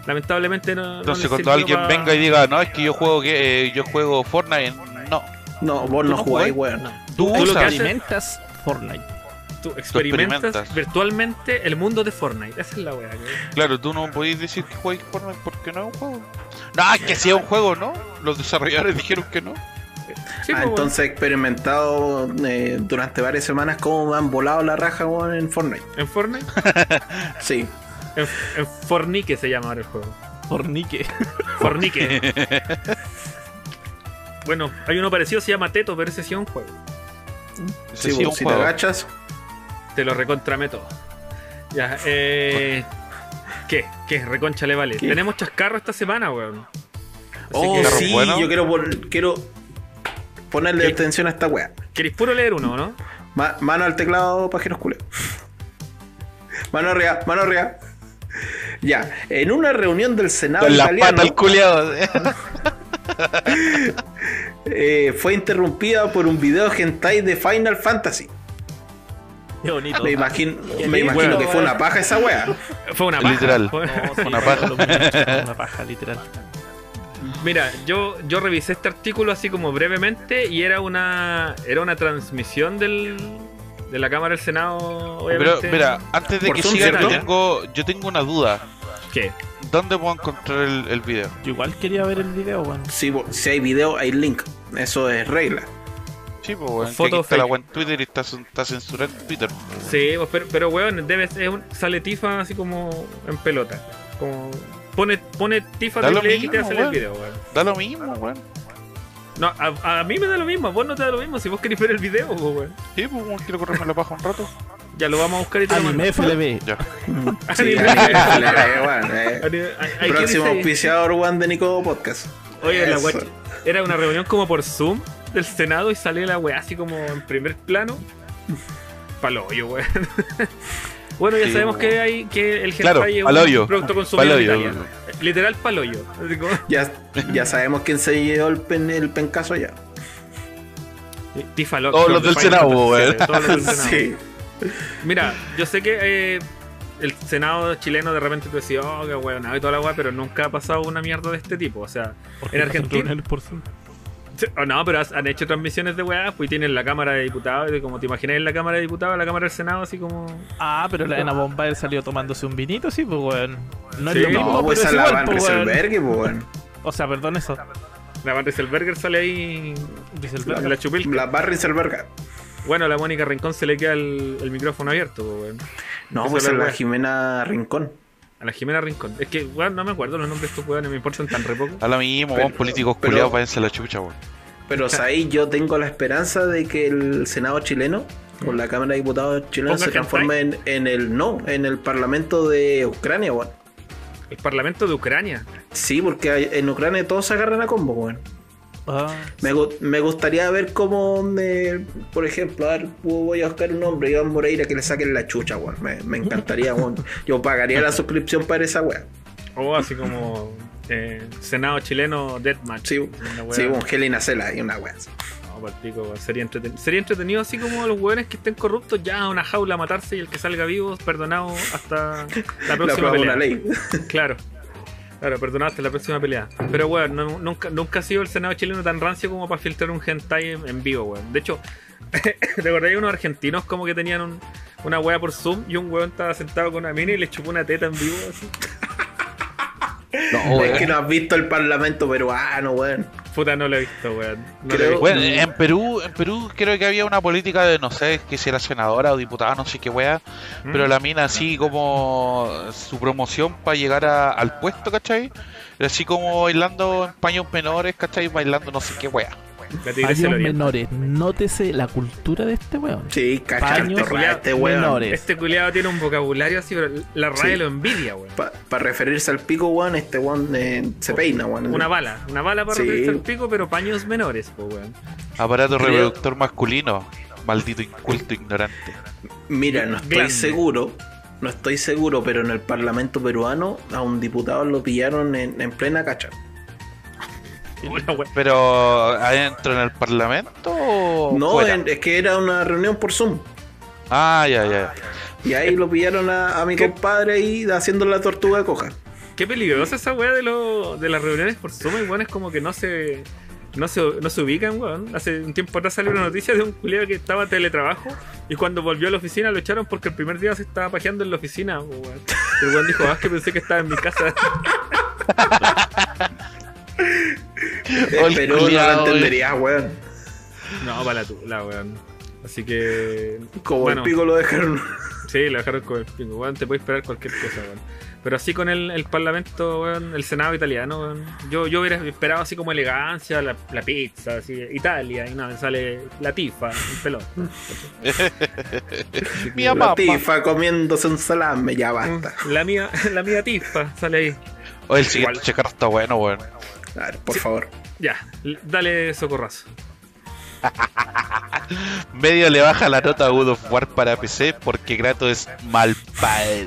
Lamentablemente no. no Entonces cuando alguien venga y diga, no, es que yo juego que eh, yo juego Fortnite, no. No, vos ¿Tú no no jugáis, weón. Tú, Tú lo que haces- experimentas Fortnite. Tú experimentas, experimentas. virtualmente el mundo de Fortnite. Esa es la weá. que- Claro, tú no podéis decir que juegues Fortnite porque no es un juego. No, es que sí es un juego, ¿no? Los desarrolladores dijeron que no. Sí, Ah, pues, entonces he experimentado eh, durante varias semanas cómo me han volado la raja, en Fortnite. En Fortnite, Sí. en, en Fornique se llama ahora el juego. Fornique. Fornique. bueno, hay uno parecido, se llama Teto, pero ese sí es un juego. Sí, sí si te agachas. Te lo recontramé todo. Ya, eh. ¿Qué? ¿Qué? Reconcha le vale. ¿Qué? Tenemos chascarro esta semana, weón. Así Oh, que, sí, bueno. yo quiero, quiero ponerle ¿Qué? atención a esta weá. ¿Queréis puro leer uno, no? Ma- mano al teclado, pajeros culeos. Mano arriba, mano arriba. Ya, en una reunión del Senado Con la italiano pata al culiado. eh, fue interrumpida por un video hentai de Final Fantasy. Qué bonito. Me imagino, Qué me imagino que fue una paja esa weá. Fue una paja. Literal. Fue- No, sí, Una paja. mismo, Una paja, literal. Mira, yo, yo revisé este artículo así como brevemente y era una era una transmisión del de la Cámara del Senado, Pero, obviamente. mira, antes de Por que sigan, yo tengo, yo tengo una duda. ¿Qué? ¿Dónde puedo encontrar el, el video? Yo igual quería ver el video, weón. Si, vo- si hay video, hay link. Eso es regla. Sí, pues, weón. que Foto aquí está la en Twitter y está, está censurado en Twitter. Sí, pues, pero, pero weón, debe ser un- sale Tifa así como en pelota. Como pone, pone Tifa Da triple X y te mismo, hace el video, weón. Da lo mismo, weón. No, a, a mí me da lo mismo, a vos no te da lo mismo si vos querés ver el video, pues, weón. Sí, pues, weón, quiero correrme la paja un rato. Ya lo vamos a buscar y te Anime. FLB. Ya. Sí, Anime. bueno, eh. Anime- ay, ay, ¿qué Próximo auspiciador one de Nico Podcast. Oye, la weá era una reunión como por Zoom del Senado y salió la weá así como en primer plano. Paloyo, weón. bueno, ya Sí, sabemos que hay que el Claro, es un producto consumido en. Italia. Literal paloyo. Como- Ya, ya sabemos quién se llevó el, pen, el pencaso ya. Tifa Lock, Todos los del Senado, weón. VII, todos los del Senado. Sí. Mira, yo sé que eh, el Senado chileno de repente te decía, oh, qué weón, y toda la weá, pero nunca ha pasado una mierda de este tipo. O sea, en Argentina. Sí, oh, no, pero has- han hecho transmisiones de weá, pues y tienen la Cámara de Diputados, y como te imaginas en la Cámara de Diputados, la Cámara del Senado, así como. Ah, pero la Ana Bombaer salió tomándose un vinito, sí, pues, weón. No Sí, es lo mismo, No, pero pues es la igual, Van pues, weón. Rieselberg, pues, weón. O sea, perdón eso. La Van Rieselberger sale ahí la chupilca. La Van Rieselberg. Bueno, a la Mónica Rincón se le queda el, el micrófono abierto, pues, weón. No, pues es a la la. Jimena Rincón. A la Jimena Rincón. Es que, weón, no me acuerdo los nombres de estos weones, me importan tan re poco. A lo mismo, weón, políticos pero- culiados, váyanse a la chucha, weón. Pero ahí yo tengo la esperanza de que el Senado chileno, con la Cámara de Diputados chilena, se transforme en, en el no, en el Parlamento de Ucrania, weón. El Parlamento de Ucrania. Sí, porque hay- en Ucrania todos se agarran a combo, weón. Ah, Me, me gustaría ver cómo, eh, por ejemplo, a ver, voy a buscar un nombre, Iván Moreira, que le saquen la chucha, weón. Me, me encantaría, weón. Yo pagaría la suscripción para esa weón. O así como eh, Senado chileno Deathmatch. Sí, Una sí, weón, Helena Cela y una weón. No, sería, entreten- sería entretenido así como los weones que estén corruptos ya a una jaula a matarse y el que salga vivo perdonado hasta la próxima pelea. ley. Claro. Claro, perdonado hasta la próxima pelea. Pero weón, no- nunca, nunca ha sido el Senado chileno tan rancio como para filtrar un hentai en, vivo, weón. De hecho, ¿te acordás unos argentinos como que tenían un- una wea por Zoom y un weón estaba sentado con una mina y le chupó una teta en vivo así? No, es que no has visto el Parlamento peruano, weón. Puta, no lo he visto, weón. No lo he Creo- visto. Bueno, en Perú, en Perú creo que había una política de no sé que si era senadora o diputada, no sé qué wea, ¿Mm? pero la mina así como su promoción para llegar a- al puesto, ¿cachai? Era así como bailando en paños menores, ¿cachai? Bailando no sé qué wea. Paños menores. Nótese la cultura de este weón. Sí, weón, este weón. menores. Este culiado tiene un vocabulario así, pero la RAE Sí. lo envidia, weón. Para referirse al pico, weón, este weón eh, se peina, weón. Una bala, una bala para Sí. referirse al pico, pero paños menores, po, weón. Aparato Creo- reproductor masculino, maldito inculto ignorante. Mira, no estoy seguro, no estoy seguro, pero en el Parlamento peruano a un diputado lo pillaron en, en plena cacha. Hola, weón. Pero adentro en el parlamento o No, fuera? en- es que era una reunión por Zoom. Ah, ya, ya. Y ahí lo pillaron a, a mi ¿Qué? compadre ahí haciendo la tortuga coja. Qué peligrosa esa weá de, lo, de las reuniones por Zoom, y weón, es como que no se, no se, no se ubican, weón. Hace un tiempo atrás salió una noticia de un culiado que estaba en teletrabajo y cuando volvió a la oficina lo echaron porque el primer día se estaba pajeando en la oficina, weón. El weón dijo, ah, es que pensé que estaba en mi casa. El pero no lo culiao, entenderías, weón. No, para la tula, weón. Así que. Como bueno, el pico lo dejaron. Sí, lo dejaron con el pico, weón. Te puede esperar cualquier cosa, weón. Pero así con el, el parlamento, weón, el senado italiano, weón. Yo, yo hubiera esperado así como elegancia, la, la pizza, así, Italia, y nada, sale la tifa, un pelón. Mi La tifa comiéndose un salame, ya basta. La mía, la mía tifa, sale ahí. O el siguiente checar está bueno, weón. A ver, por favor. Ya, dale socorrazo. Medio le baja la nota a God of War para PC porque Grato es mal padre.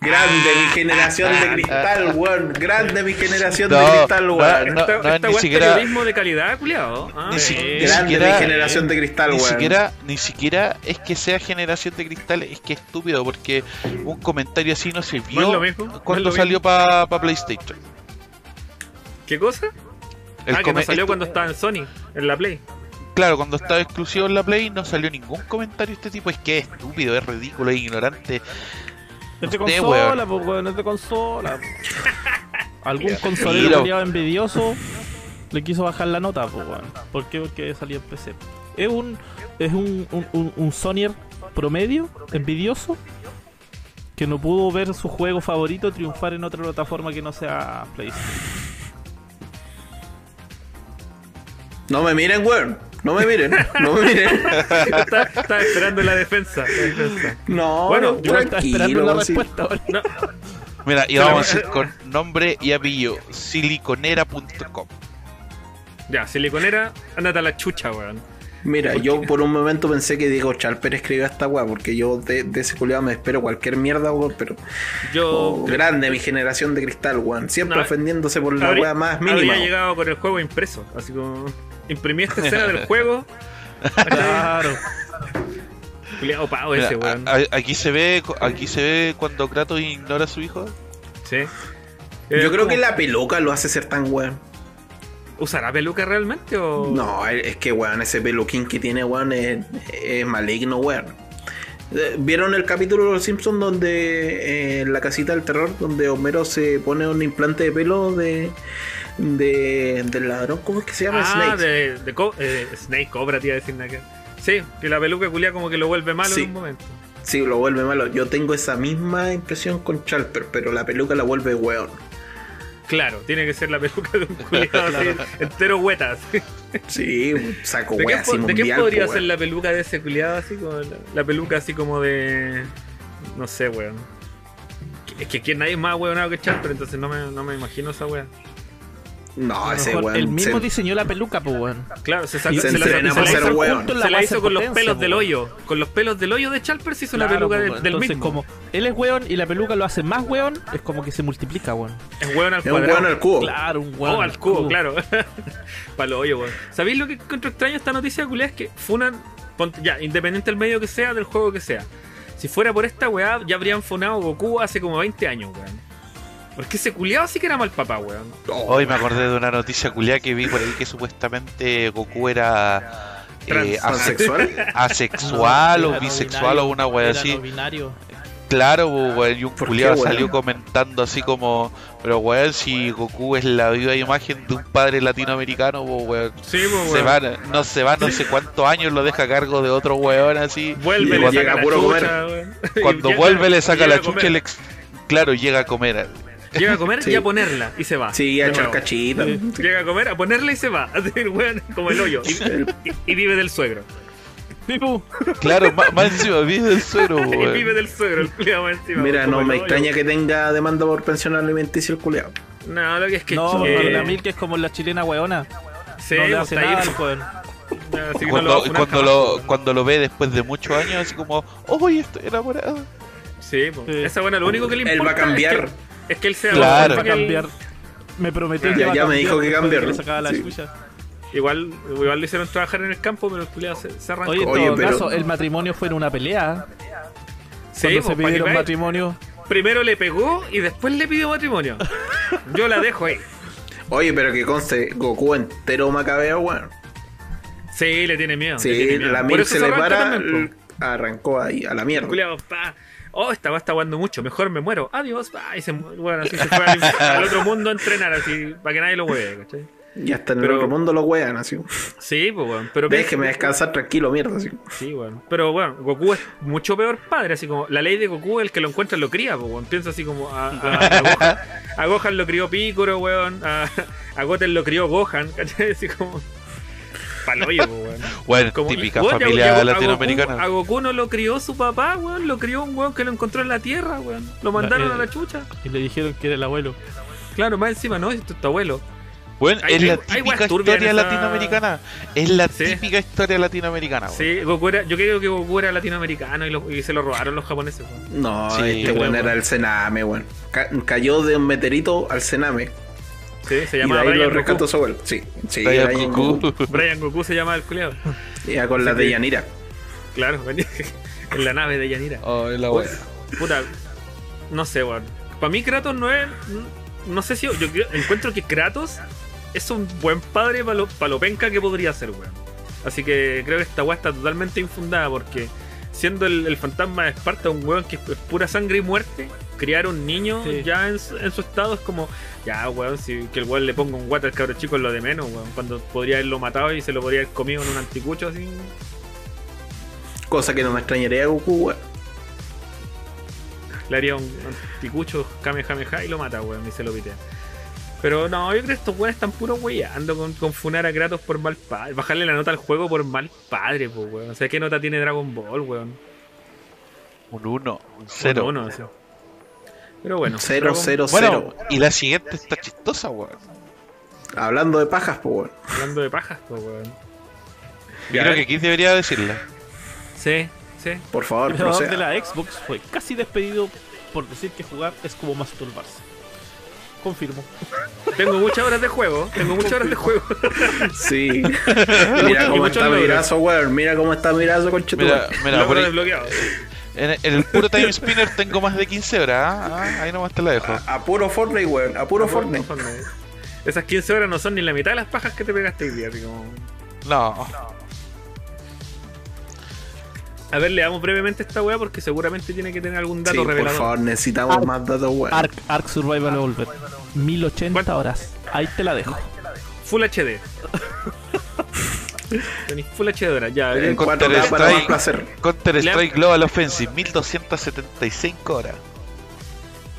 Grande mi generación de cristal, weón. Grande mi generación de No, cristal, no, weón. no. esta esta ni siquiera- periodismo de calidad, culiado. Ah, Ni si- eh, ni Grande siquiera- mi generación de cristal, Ni weón. siquiera, ni siquiera es que sea generación de cristal, es que es estúpido porque un comentario así no se No vio no cuando salió para PlayStation. ¿Qué cosa? El ah, que no salió esto- cuando estaba en Sony, en la Play. claro, cuando estaba exclusivo en la Play no salió ningún comentario de este tipo. Es que es estúpido, es ridículo, es ignorante. Es de No sé, consola, pues, weón, es de consola. Algún consolero culiado envidioso le quiso bajar la nota, pues, weón. ¿Por qué? Porque salía en PC. Es un, es un, un, un, un Sonyer promedio, envidioso, que no pudo ver su juego favorito triunfar en otra plataforma que no sea PlayStation. No me miren, weón. No me miren. No me miren. Estaba, estaba esperando la defensa. la defensa. No, Bueno, no, yo estaba esperando tranquilo, la respuesta. No, Mira, y vamos a ir con nombre y apellido: siliconera.com. ya, siliconera, ándate a la chucha, weón. Mira, yo por un momento pensé que Diego Chalper escribió esta weá, porque yo de, de ese culiado me espero cualquier mierda, weón, pero Yo. oh, grande mi generación de cristal, weón. Siempre No, ofendiéndose por la weá más mínima. Habría llegado con el juego impreso. Así como. Imprimí esta escena del juego. Claro. Culeado pavo ese, weón. aquí se ve aquí se ve cuando Kratos ignora a su hijo. Sí. Yo Eh, creo como- que la peluca lo hace ser tan weón. ¿Usará peluca realmente o.? No, es que weón, ese peluquín que tiene weón es, es maligno, weón. Eh, ¿Vieron el capítulo de Los Simpsons donde eh, en la casita del terror, donde Homero se pone un implante de pelo de, de del ladrón? ¿Cómo es que se llama? Ah, Snake. de, de co- eh, Snake Cobra, te iba a decir nada que. Sí, que la peluca culia como que lo vuelve malo Sí. en un momento. Sí, lo vuelve malo. Yo tengo esa misma impresión con Chalper, pero la peluca la vuelve weón. Claro, tiene que ser la peluca de un culiado así, entero hueta. así. Sí, saco ¿De, weón qué, así de qué mundial. podría po, ser la peluca de ese culiado así como la, la peluca así como de. No sé, weón. Es que aquí nadie es más weonado que Charper, entonces no me, no me imagino esa weá. No, ese weón. él mismo se- diseñó la peluca, pues, weón. Claro, se, sacó, se se, se la hizo, weón. Se la hizo con los pelos del hoyo. Con los pelos del hoyo de Charper se hizo Claro, la peluca weón. del Entonces, mismo. como él es weón y la peluca lo hace más weón, es como que se multiplica, weón. Es weón al Es un cuadrado. weón al cubo. Claro, un weón. Oh, al cubo, claro. Para los hoyos, weón. ¿Sabéis lo que encuentro extraño esta noticia, culé? Es que funan, ya, independiente del medio que sea, del juego que sea. Si fuera por esta weá, ya habrían funado Goku hace como 20 años, weón. Porque ese culiado sí que era mal papá, weón. Hoy me acordé de una noticia culiada que vi por ahí que supuestamente Goku era eh, asexual o no bisexual binario, o una wea así. no binario. Claro, po, weón, y un ¿Por qué, culiado salió comentando así como, pero weón, si Goku es la viva imagen de un padre latinoamericano, weón. Sí, Se weón. va, no se va no sé cuántos años, lo deja a cargo de otro weón así. Vuelve, Y le saca puro weón. Cuando vuelve le saca la comer. chucha y le ex- Claro, llega a comer. Llega a comer Sí. y a ponerla y se va. Sí, a echar cachita. Llega a comer, a ponerla y se va. Así, el weón, como el hoyo. Y, y- y vive del suegro. Claro, más, más encima, vive del suero, Y weón. vive del suegro, el culiado más encima. Mira, no me extraña que tenga demanda por pensión alimenticia el culiao. No, lo que es que. no, eh, la Mil que es como la chilena weona. sí, no le pues, hace nada pues, al weón. así que no lo Cuando, cuando, lo, cuando lo ve después de muchos años, así como, ¡Uy, estoy enamorado! Sí, pues. Sí. Esa buena, lo único que le Él importa. va a cambiar. Es que, es que él sea. Claro. Va a cambiar. Me prometió Ya- que ya me cambiar dijo que después de cambiarlo. le sacaba la Sí. Igual, igual lo hicieron trabajar en el campo, pero el culiado se, se arrancó. Oye, en Oye, todo pero- caso, el matrimonio fue en una pelea. sí, cuando pues, se pidieron matrimonio. Primero le pegó y después le pidió matrimonio. Yo la dejo ahí. Oye, pero que conste, Goku entero macabeo, weón. Sí, le tiene miedo. le Sí, tiene miedo. la mil eso se le para, también, arrancó ahí, a la mierda. Culeado, pa. Oh, esta va está mucho, mejor me muero. Adiós. Y se, mu- bueno, así se fue al, al otro mundo a entrenar, así, para que nadie lo mueve, ¿cachai? Ya hasta en Pero- el otro mundo lo wean, así. Sí, pues, weón. Pero Déjeme descansar tranquilo, mierda, así. Sí, weón. Pero, bueno, Goku es mucho peor padre, así como la ley de Goku, el que lo encuentra lo cría, pues, weón. Piensa así como a, a, a Gohan, a Gohan lo crió Piccolo, weón. A, a Goten lo crió Gohan, ¿cachai? Así como. Paloyo, weón. Bueno, Como- típica weón, familia y a- a latinoamericana. Goku, a Goku no lo crió su papá, weón. Lo crió un weón que lo encontró en la tierra, weón. Lo mandaron eh, a la chucha. Y le dijeron que era el abuelo. Claro, más encima, ¿no? Es tu abuelo. Bueno, Hay- es la típica historia esa- latinoamericana. Es la Sí. típica historia latinoamericana. Sí, Goku era, yo creo que Goku era latinoamericano y, lo- y se lo robaron los japoneses. No, Sí, este weón era el Sename, weón. Ca- cayó de un meteorito al Sename. Sí, se Y de llama ahí lo Brian rescató Goku. su abuelo. Sí, sí, Brian Brian Goku. Goku. Brian Goku se llama el culeado. Ya con la de. Yanira. Claro, venía en la nave de Yanira. Oh, es la wea. Puta, no sé, weón. Para mí Kratos no es... No sé si... Yo encuentro que Kratos es un buen padre para lo, pa' lo penca que podría ser, weón. Así que creo que esta weá está totalmente infundada porque siendo el, el fantasma de Esparta un weón que es pura sangre y muerte, criar un niño Sí. ya en, su- en su estado es como, ya weón, si que el weón le ponga un guata al cabro chico es lo de menos, weón. Cuando podría haberlo matado y se lo podría haber comido en un anticucho así. Cosa que no me extrañaría a Goku, weón. Le haría un anticucho Kamehameha y lo mata, weón, y se lo pitea. Pero no, yo creo que estos weones están puro weyando con, con funar a Kratos por mal padre. Bajarle la nota al juego por mal padre, pues, weón. O sea, ¿qué nota tiene Dragon Ball, weón? Un 1, un 0. Uno, uno, así. Pero bueno. Cero, Dragon- cero, Bueno, cero. y la siguiente está chistosa, weón. Hablando de pajas, pues, weón. Hablando de pajas, pues, weón. Yo creo que aquí debería decirla. Sí, sí. Por favor, El creador de la Xbox fue casi despedido por decir que jugar es como masturbarse. Confirmo. Tengo muchas horas de juego. Tengo muchas horas de juego. Sí. Mira cómo está mi logros. brazo, weón. Mira cómo está mi brazo, con Mira, mira, por Logro ahí- desbloqueado. en, en el puro Time Spinner tengo más de 15 horas. ¿ah? Ah, ahí nomás te la dejo. A puro Fortnite, weón. A puro Fortnite. Esas 15 horas no son ni la mitad de las pajas que te pegaste hoy día. como- No, A ver, leamos brevemente esta weá porque seguramente tiene que tener algún dato Sí, por favor, necesitamos Arc- más datos, weón. Ark, Ark Survival Evolved. 1080 ¿Cuánto? horas. Ahí te la dejo. Full HD. Tenéis Full HD ahora, ya. En eh, Counter 4K para más Strike. placer. Counter Strike Global Offensive, 1275 horas.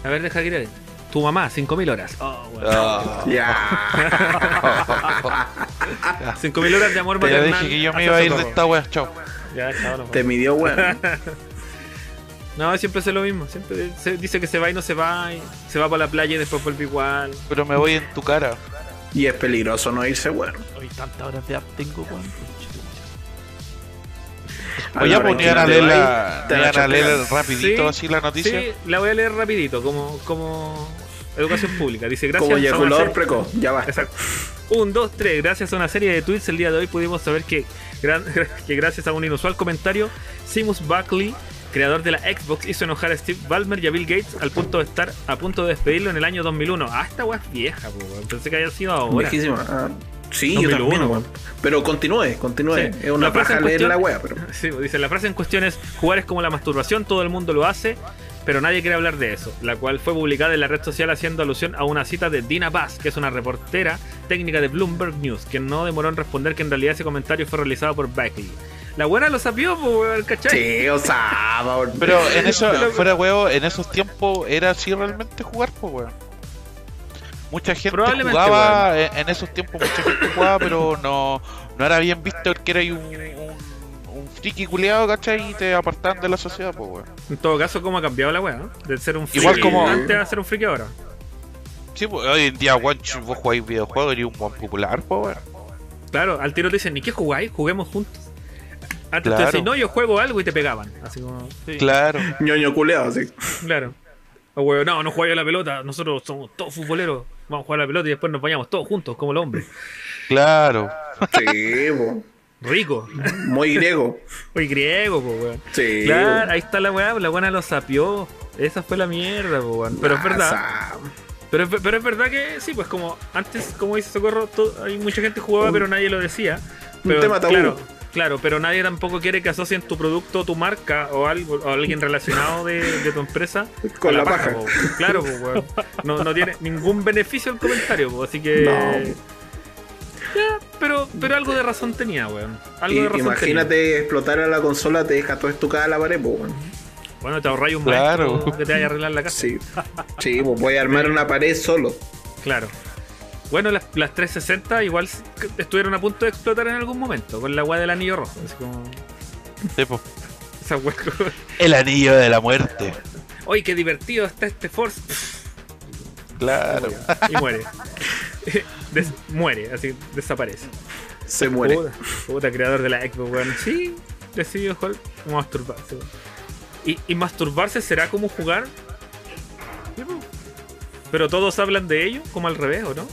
A ver, deja que ir. Tu mamá, 5000 horas. Oh, weón. Ah. Ya. 5000 horas de amor Te ya maternal. dije que yo me iba a ir de esta wea, chao. Ya, no, Te midió, weón. No, siempre hace lo mismo. Siempre se dice que se va y no se va. Y se va para la playa y después vuelve igual. Pero me voy en tu cara. Y es peligroso no irse, weón. Hoy tantas horas de Ark tengo, weón. Que ni van a te leer, la, te ni van a van a leer rapidito Sí, así la noticia. Sí, la voy a leer rapidito, como, como educación pública. Dice, gracias Como a eyaculador precoz. Ya va. Exacto. Un, dos, tres. Gracias a una serie de tweets el día de hoy pudimos saber que, gran- que gracias a un inusual comentario, Seamus Buckley, creador de la Xbox, hizo enojar a Steve Ballmer y a Bill Gates al punto de estar a punto de despedirlo en el año 2001. Ah, esta weá es vieja, po, pensé que había sido ahora. Viejísima. Ah, sí, yo 2001, también, weón. weón. Pero continúe, continúe. Sí. Es una La frase paja en leer cuestión- la wea, pero. Sí, dice, la frase en cuestión es, jugar es como la masturbación, todo el mundo lo hace, pero nadie quiere hablar de eso, la cual fue publicada en la red social haciendo alusión a una cita de Dina Bass, que es una reportera técnica de Bloomberg News, que no demoró en responder que en realidad ese comentario fue realizado por Beckley. La buena lo sabió, pues, weón, ¿cachai? Sí, o sea. Pero en eso, fuera huevo, en esos tiempos era así realmente jugar, pues weón. Mucha gente jugaba, en, en esos tiempos mucha gente jugaba, pero no, no era bien visto el que era un friki culeado, ¿cachai? Y te apartaban de la sociedad, pues weón. En todo caso, ¿cómo ha cambiado la weá? no? De ser un friki Igual como- antes a ser un friki ahora. Sí, pues hoy en día, weón, vos jugáis videojuegos y un buen popular, pues weón. Claro, al tiro te dicen, ¿y qué jugáis? Juguemos juntos. Antes te Claro. decían, no, yo juego algo y te pegaban. Así como, Sí. Claro. ñoño culeado, sí. Claro. O weón, no, no jugáis a la pelota, nosotros somos todos futboleros, vamos a jugar a la pelota y después nos vayamos todos juntos, como los hombres. Claro. Sí. Rico. muy griego. Oye, griego, po, weón. Sí. Claro, ahí está la weá, la buena lo sapió. Esa fue la mierda, po, weón. Pero es verdad. Ah, Pero es, pero es verdad que sí, pues como antes, como dice Socorro, hay mucha gente jugaba, Un- pero nadie lo decía. un Pero, tema tabú. Claro, claro, pero nadie tampoco quiere que asocien tu producto, tu marca o algo, o alguien relacionado de, de tu empresa Con a la paja. po, claro, pues, weón. No, no tiene ningún beneficio el comentario, po, así que. No. Pero, pero algo de razón tenía, weón. Algo de razón imagínate explotar a la consola, te deja todo estucada a la pared, po, weón. Bueno, te ahorráis un Claro. maestro que te vaya a arreglar la casa. Sí. Sí, pues voy a armar una pared solo. Claro. Bueno, las, las 360 igual estuvieron a punto de explotar en algún momento con la weá del anillo rojo. Así como. Sí, po. Esa weá. El anillo de la muerte. ¡Uy, qué divertido está este Force! Claro. Y muere. Des- muere, así desaparece. Se muere. Puta, puta, creador de la Xbox, weón. Sí, decidió jugar como masturbarse. ¿Y, ¿Y masturbarse será como jugar? Pero todos hablan de ello, como al revés, ¿o no?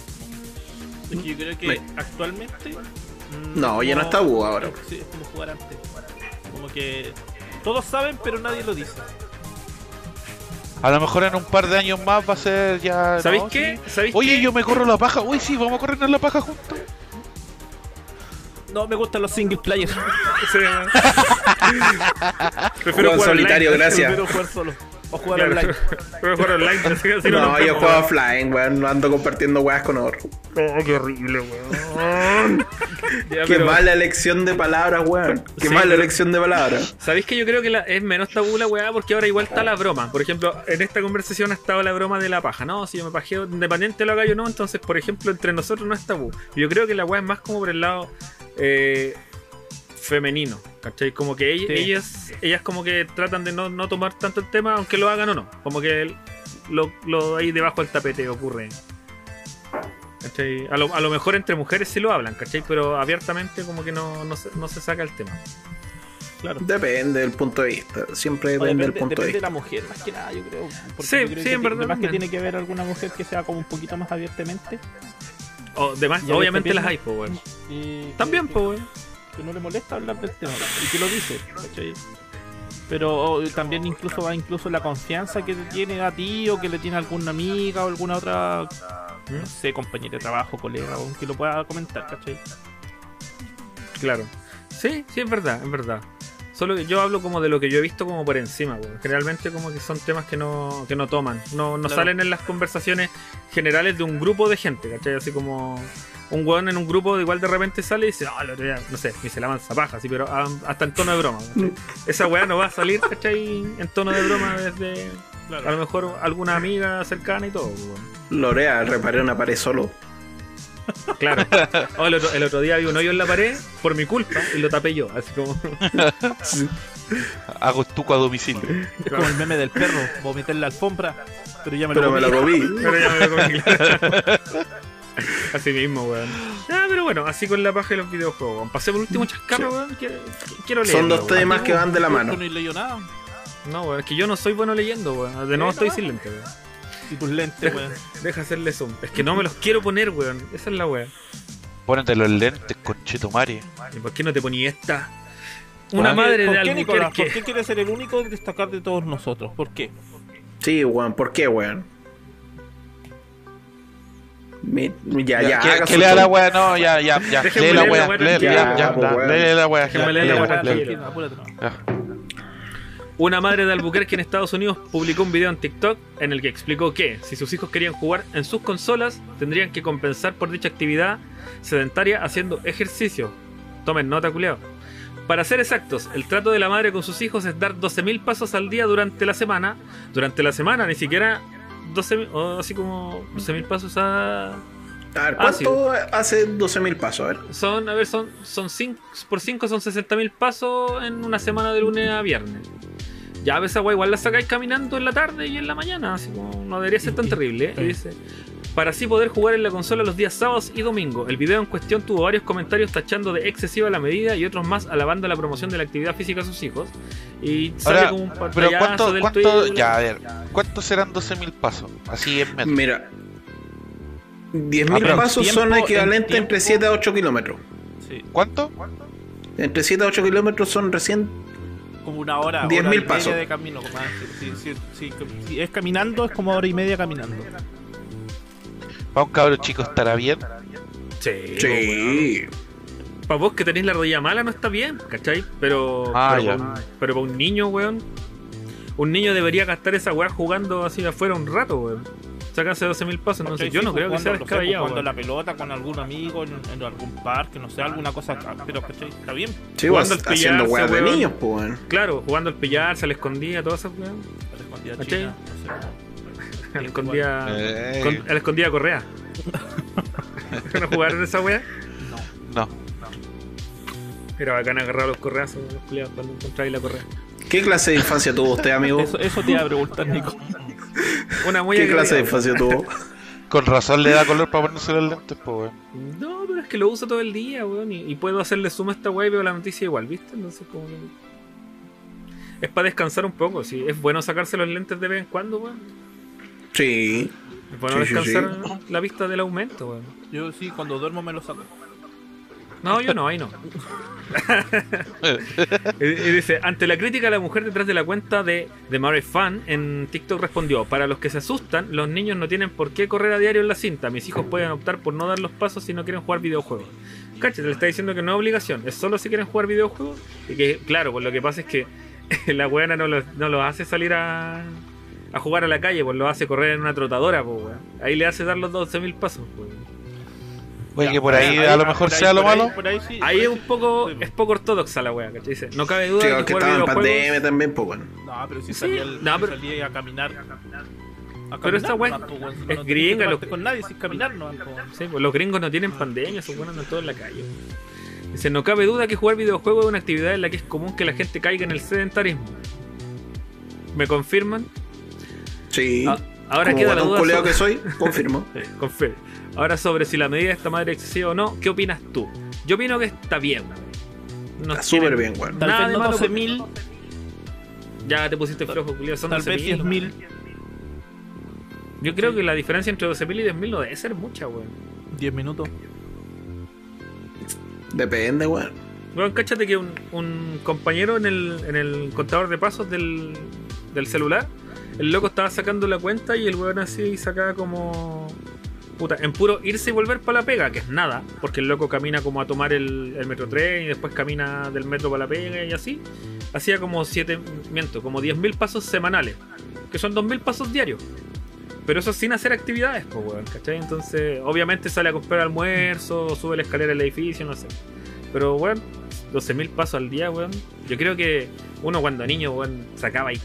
Es que yo creo que Me- actualmente. mm, No, ya no es tabú ahora. Sí, es como jugar antes. Como que todos saben, pero nadie lo dice. A lo mejor en un par de años más va a ser ya. ¿Sabéis ¿no? qué? Sí. ¿Sabéis Oye, qué? yo me corro la paja. Uy, sí, vamos a corrernos la paja juntos. No, me gustan los single players. Sí. Prefiero jugar solitario, online. gracias. Prefiero jugar solo. O jugar Claro. online. Prefiero jugar online. así- así No, yo juego offline, weón. No ando compartiendo weas con otro. Oh, qué horrible, weón. Ya, Qué pero- mala elección de palabras, weón. Qué Sí, mala pero- elección de palabras. ¿Sabéis que yo creo que la- es menos tabú la weá? Porque ahora igual está la broma. Por ejemplo, en esta conversación ha estado la broma de la paja. No, si yo me pajeo, independiente lo haga yo no, entonces, por ejemplo, entre nosotros no es tabú. Yo creo que la weá es más como por el lado eh, femenino. ¿Cachai? Como que ell- Sí. ellas, ellas como que tratan de no, no tomar tanto el tema, aunque lo hagan o no. Como que lo, lo ahí debajo del tapete ocurre. ¿Cachai? A lo, a lo mejor entre mujeres sí lo hablan, ¿cachai? Pero abiertamente como que no, no, se, no se saca el tema. Claro. Depende del punto de vista. Siempre O depende del depende, punto de depende de vista. la mujer, más que nada, yo creo. Porque Sí, yo creo sí, que en verdad Además que tiene que ver alguna mujer que sea como un poquito más abiertamente. O demás, Ya obviamente las hay, pues, También, pues, weón. que no le molesta hablar del tema y que lo dice, ¿cachai? Pero también incluso va incluso la confianza que te tiene a ti o que le tiene a alguna amiga o alguna otra, ¿Mm? no sé, compañera de trabajo, colega, o que lo pueda comentar, ¿cachai? Claro. Sí, sí, es verdad, es verdad. Solo que yo hablo como de lo que yo he visto como por encima, weón. Generalmente como que son temas que no, que no toman. No, no Claro. salen en las conversaciones generales de un grupo de gente, ¿cachai? Así como un weón en un grupo igual de repente sale y dice, no, día, no sé, y se la mansa paja, así, pero ah, hasta en tono de broma. Esa weá no va a salir, ¿cachai? En tono de broma desde a lo mejor alguna amiga cercana y todo, weón. Lorea, reparé una pared solo. Claro. Oh, el, otro, el otro día vi un hoyo en la pared por mi culpa y lo tapé yo. Así como. Hago estuco a domicilio. Es como el meme del perro, vomité en la alfombra, pero ya me Pero lo me comí. lo comí. Pero ya me lo comí. Así mismo, weón. Ah, pero bueno, así con la paja de los videojuegos. weón. Pasé por último chascarro, weón. Quiero, quiero leer. Son dos temas que van de la mano. No leí nada. No, weón, es que yo no soy bueno leyendo, weón. De nuevo estoy sin lente, weón. Y tus lentes, weón. Deja hacerle zoom. Es que no me los quiero poner, weón. Esa es la weón. Pónete los lentes, conchetumare. ¿Y por qué no te poní esta? Una ¿Por qué- madre ¿por de? Albuquerque. ¿Por qué quiere ser el único en destacar de todos nosotros? ¿Por qué? Sí, weón. ¿Por qué, weón? Mi- ya, ya, que, lea la wea, no, ya, ya, ya. Lee la wea, lee, ya, ya, Ya, ya, pues, lee la wea. Ya, ya. Una madre de Albuquerque en Estados Unidos publicó un video en TikTok en el que explicó que si sus hijos querían jugar en sus consolas, tendrían que compensar por dicha actividad sedentaria haciendo ejercicio. Tomen nota, culiao. Para ser exactos, el trato de la madre con sus hijos es dar 12.000 pasos al día durante la semana. Durante la semana, ni siquiera 12.000, o así como 12.000 pasos a... A ver, Ah, ¿cuánto hace 12.000 pasos? A ver. Son, a ver, son, son cinco, por 5 son 60.000 pasos en una semana de lunes a viernes. Ya esa agua igual la sacáis caminando en la tarde y en la mañana, así como no debería ser tan terrible. ¿eh? Para así poder jugar en la consola los días sábados y domingos. El video en cuestión tuvo varios comentarios tachando de excesiva la medida y otros más alabando la promoción de la actividad física a sus hijos. Y sale Ahora, como un pero ¿cuánto, del cuánto, ya, a ver, ¿cuántos serán 12.000 pasos? Así en metros. Mira. 10.000 Ah, pasos son tiempo- equivalentes en entre tiempo- 7 a 8 kilómetros. Sí, ¿Cuánto? Entre 7 a 8 kilómetros son recién. como una hora. 10.000 hora y media pasos. de camino. como, si- si- si- si es caminando, es como hora y media caminando. ¿Para un cabro chico estará bien? Sí, Sí. Para vos que tenéis la rodilla mala no está bien, ¿cachai? Pero, Ah, pero, ya. para un, pero para un niño, weón. Un niño debería gastar esa weá jugando así afuera un rato, weón. Sacarse 12.000 pasos, entonces yo Sí, no creo que sea descabellado. Jugando la pelota con algún amigo en, en algún parque, no sé, alguna cosa. Pero, ¿cachai? Está bien. Sí, Jugando al haciendo pillarse, weas de niños, weón. Claro, jugando al pillar, se le escondía, todas esas weón. A la escondida ¿Cachai? china, no sé. A la escondía. Eh. con- a la escondida correa. ¿No jugaron esa weá? No. Era bacán agarrar los correazos, los culiados, cuando encontráis la correa. ¿Qué clase de infancia tuvo usted, amigo? Eso, eso te iba a preguntar, Nico. Una muella ¿Qué clase de infancia tuvo? Con razón le da color para ponerse los lentes, pues, weón. No, pero es que lo uso todo el día, weón. Y, y puedo hacerle suma a esta weá y veo la noticia igual, ¿viste? Entonces, como. Es para descansar un poco, sí. Es bueno sacarse los lentes de vez en cuando, weón. Sí. Es bueno Sí, sí, descansar la vista del aumento, weón. Yo sí, cuando duermo me lo saco. No, yo no, ahí no. y, dice, ante la crítica, la mujer detrás de la cuenta de, de Mary Fan en TikTok respondió, para los que se asustan, los niños no tienen por qué correr a diario en la cinta. Mis hijos pueden optar por no dar los pasos si no quieren jugar videojuegos. Cáchate, le está diciendo que no es obligación, es solo si quieren jugar videojuegos. Y que, claro, pues lo que pasa es que la weona no los, no los hace salir a, a jugar a la calle, pues lo hace correr en una trotadora, pues weón. Ahí le hace dar los 12.000 pasos, pues. Oye, que por ahí a lo mejor ahí- sea lo por ahí- malo. por ahí sí, Ahí por es un poco, sí, es poco ortodoxa la wea, ¿cachai? Dice, no cabe duda Sí, de que que estaba en pandemia también, pues bueno. No, pero si Sí, salía, el- no, si pero- salía a caminar. A Pero esta caminar, no, pues, es no gringa, que lo- toparte con nadie sin caminar, no. pues. Sí, pues los gringos no tienen pandemia, son buenos andan todos en la calle. Dice, no cabe duda que jugar videojuegos es una actividad en la que es común que la gente caiga en el sedentarismo. ¿Me confirman? Sí. Ah, ahora Como queda la duda sobre- que soy, confirmo. Confirmo. Ahora sobre si la medida está madre excesiva o no, ¿qué opinas tú? Yo opino que está bien. No Está súper bien, weón. Tal Nada de no malo 12.000, Ya te pusiste flojo, Julio. Son tal vez 12.000. 10.000. Yo creo Sí. que la diferencia entre 12.000 y 10.000 no debe ser mucha, weón. 10 minutos. Depende, weón. Weón, cáchate que un, un compañero en el, en el contador de pasos del, del celular, el loco estaba sacando la cuenta y el weón así sacaba como. Puta, en puro irse y volver para la pega, que es nada, porque el loco camina como a tomar el, metro tren y después camina del metro para la pega y así. Hacía como 7, miento, como 10.000 pasos semanales, que son 2.000 pasos diarios. Pero eso sin hacer actividades, pues, weón, ¿cachai? Entonces, obviamente sale a comprar almuerzo, sube la escalera del edificio, no sé. Pero, weón, 12.000 pasos al día, weón. Yo creo que uno cuando niño, weón, sacaba ahí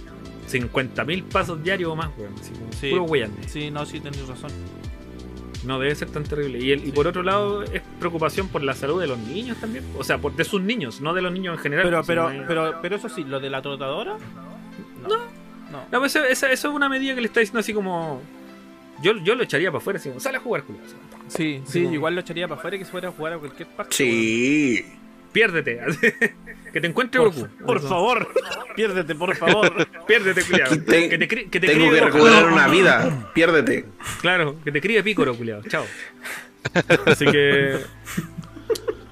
50.000 pasos diarios o más, weón. Así como Sí. puro weyando. Sí, no, sí, tenés razón. No debe ser tan terrible. Y, el- y por otro lado, es preocupación por la salud de los niños también. O sea, por, de sus niños, no de los niños en general. Pero, pero, pero, pero eso sí, lo de la trotadora. No. No. No, pues eso, es una medida que le está diciendo así como. Yo, yo lo echaría para afuera, así como, sale a jugar, culiao. Sí, Sí, sí, como- igual lo echaría para afuera que se fuera a jugar a cualquier parte. Sí. Piérdete. que te encuentre. Goku. Por, por favor, piérdete, por favor. Piérdete, te- que te, que te Tengo críe que Goku. recuperar una vida. Piérdete. Claro, que te críe Pícoro, culiao. Chao. Así que.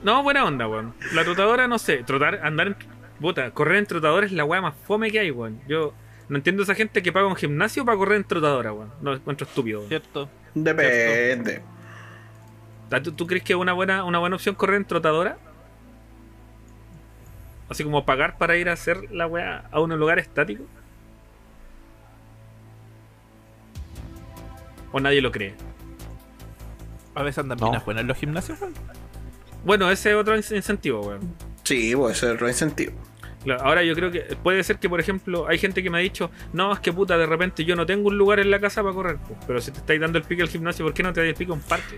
No, buena onda, weón. La trotadora, no sé. Trotar, andar en. Puta, correr en trotadora es la weá más fome que hay, weón. Yo no entiendo esa gente que paga un gimnasio para correr en trotadora, weón. No lo encuentro estúpido, weón. ¿Cierto? Depende. ¿Tú, tú crees que es una buena, una buena opción correr en trotadora? Así como pagar para ir a hacer la weá a un lugar estático. ¿O nadie lo cree? A veces andan No. minas buenas en los gimnasios, weón. Bueno, ese es otro in- incentivo, weón. Sí, puede ser otro incentivo. Claro, ahora yo creo que puede ser que, por ejemplo, hay gente que me ha dicho, no, es que puta, de repente yo no tengo un lugar en la casa para correr. po". Pero si te estáis dando el pique al gimnasio, ¿por qué no te das el pique a un parque?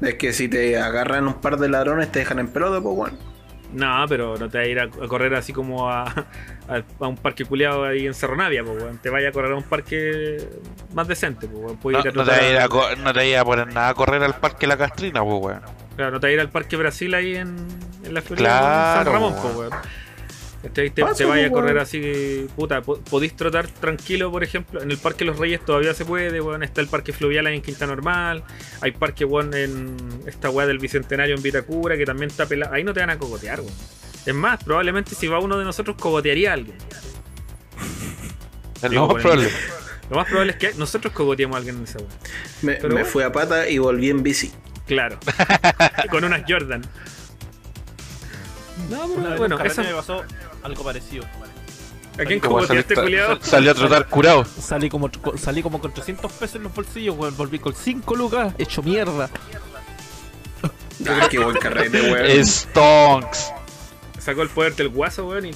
Es que si te agarran un par de ladrones, te dejan en pelota, pues, weón. No, pero no te vas a ir a, a correr así como a, a, a un parque culiado ahí en Cerro Navia, pues. Te vaya a correr a un parque más decente, pues, No, ir a no te vas a ir a- no te vas a ir a poner nada a correr al parque La Castrina, pues. Claro, no te vas a ir al Parque Brasil ahí en, en la Florida, Claro, San Ramón, pues, ¿Cachai? Te, te vaya a pues, correr así, puta, po- podéis trotar tranquilo, por ejemplo, en el Parque Los Reyes todavía se puede, weón, está el Parque Fluvial ahí en Quinta Normal, hay parque, weón, en esta weá del Bicentenario en Vitacura, que también está pelado, ahí no te van a cogotear, weón. Es más, probablemente si va uno de nosotros, cogotearía a alguien. Digo, lo más probable. Lo más probable es que nosotros cogoteemos a alguien en esa weá. Me, Pero me bueno. fui a pata y volví en bici. Claro. Con unas Jordan. No, pero bueno, en eso, carrete me pasó algo parecido. ¿a quién Como saliste- culiado? sal- Salió a trotar curado. Salí como, salí como con 300 pesos en los bolsillos, weón. Volví con 5 lucas, hecho mierda. Ah, qué buen carrete, weón. Stonks. Sacó el poder del guaso, weón,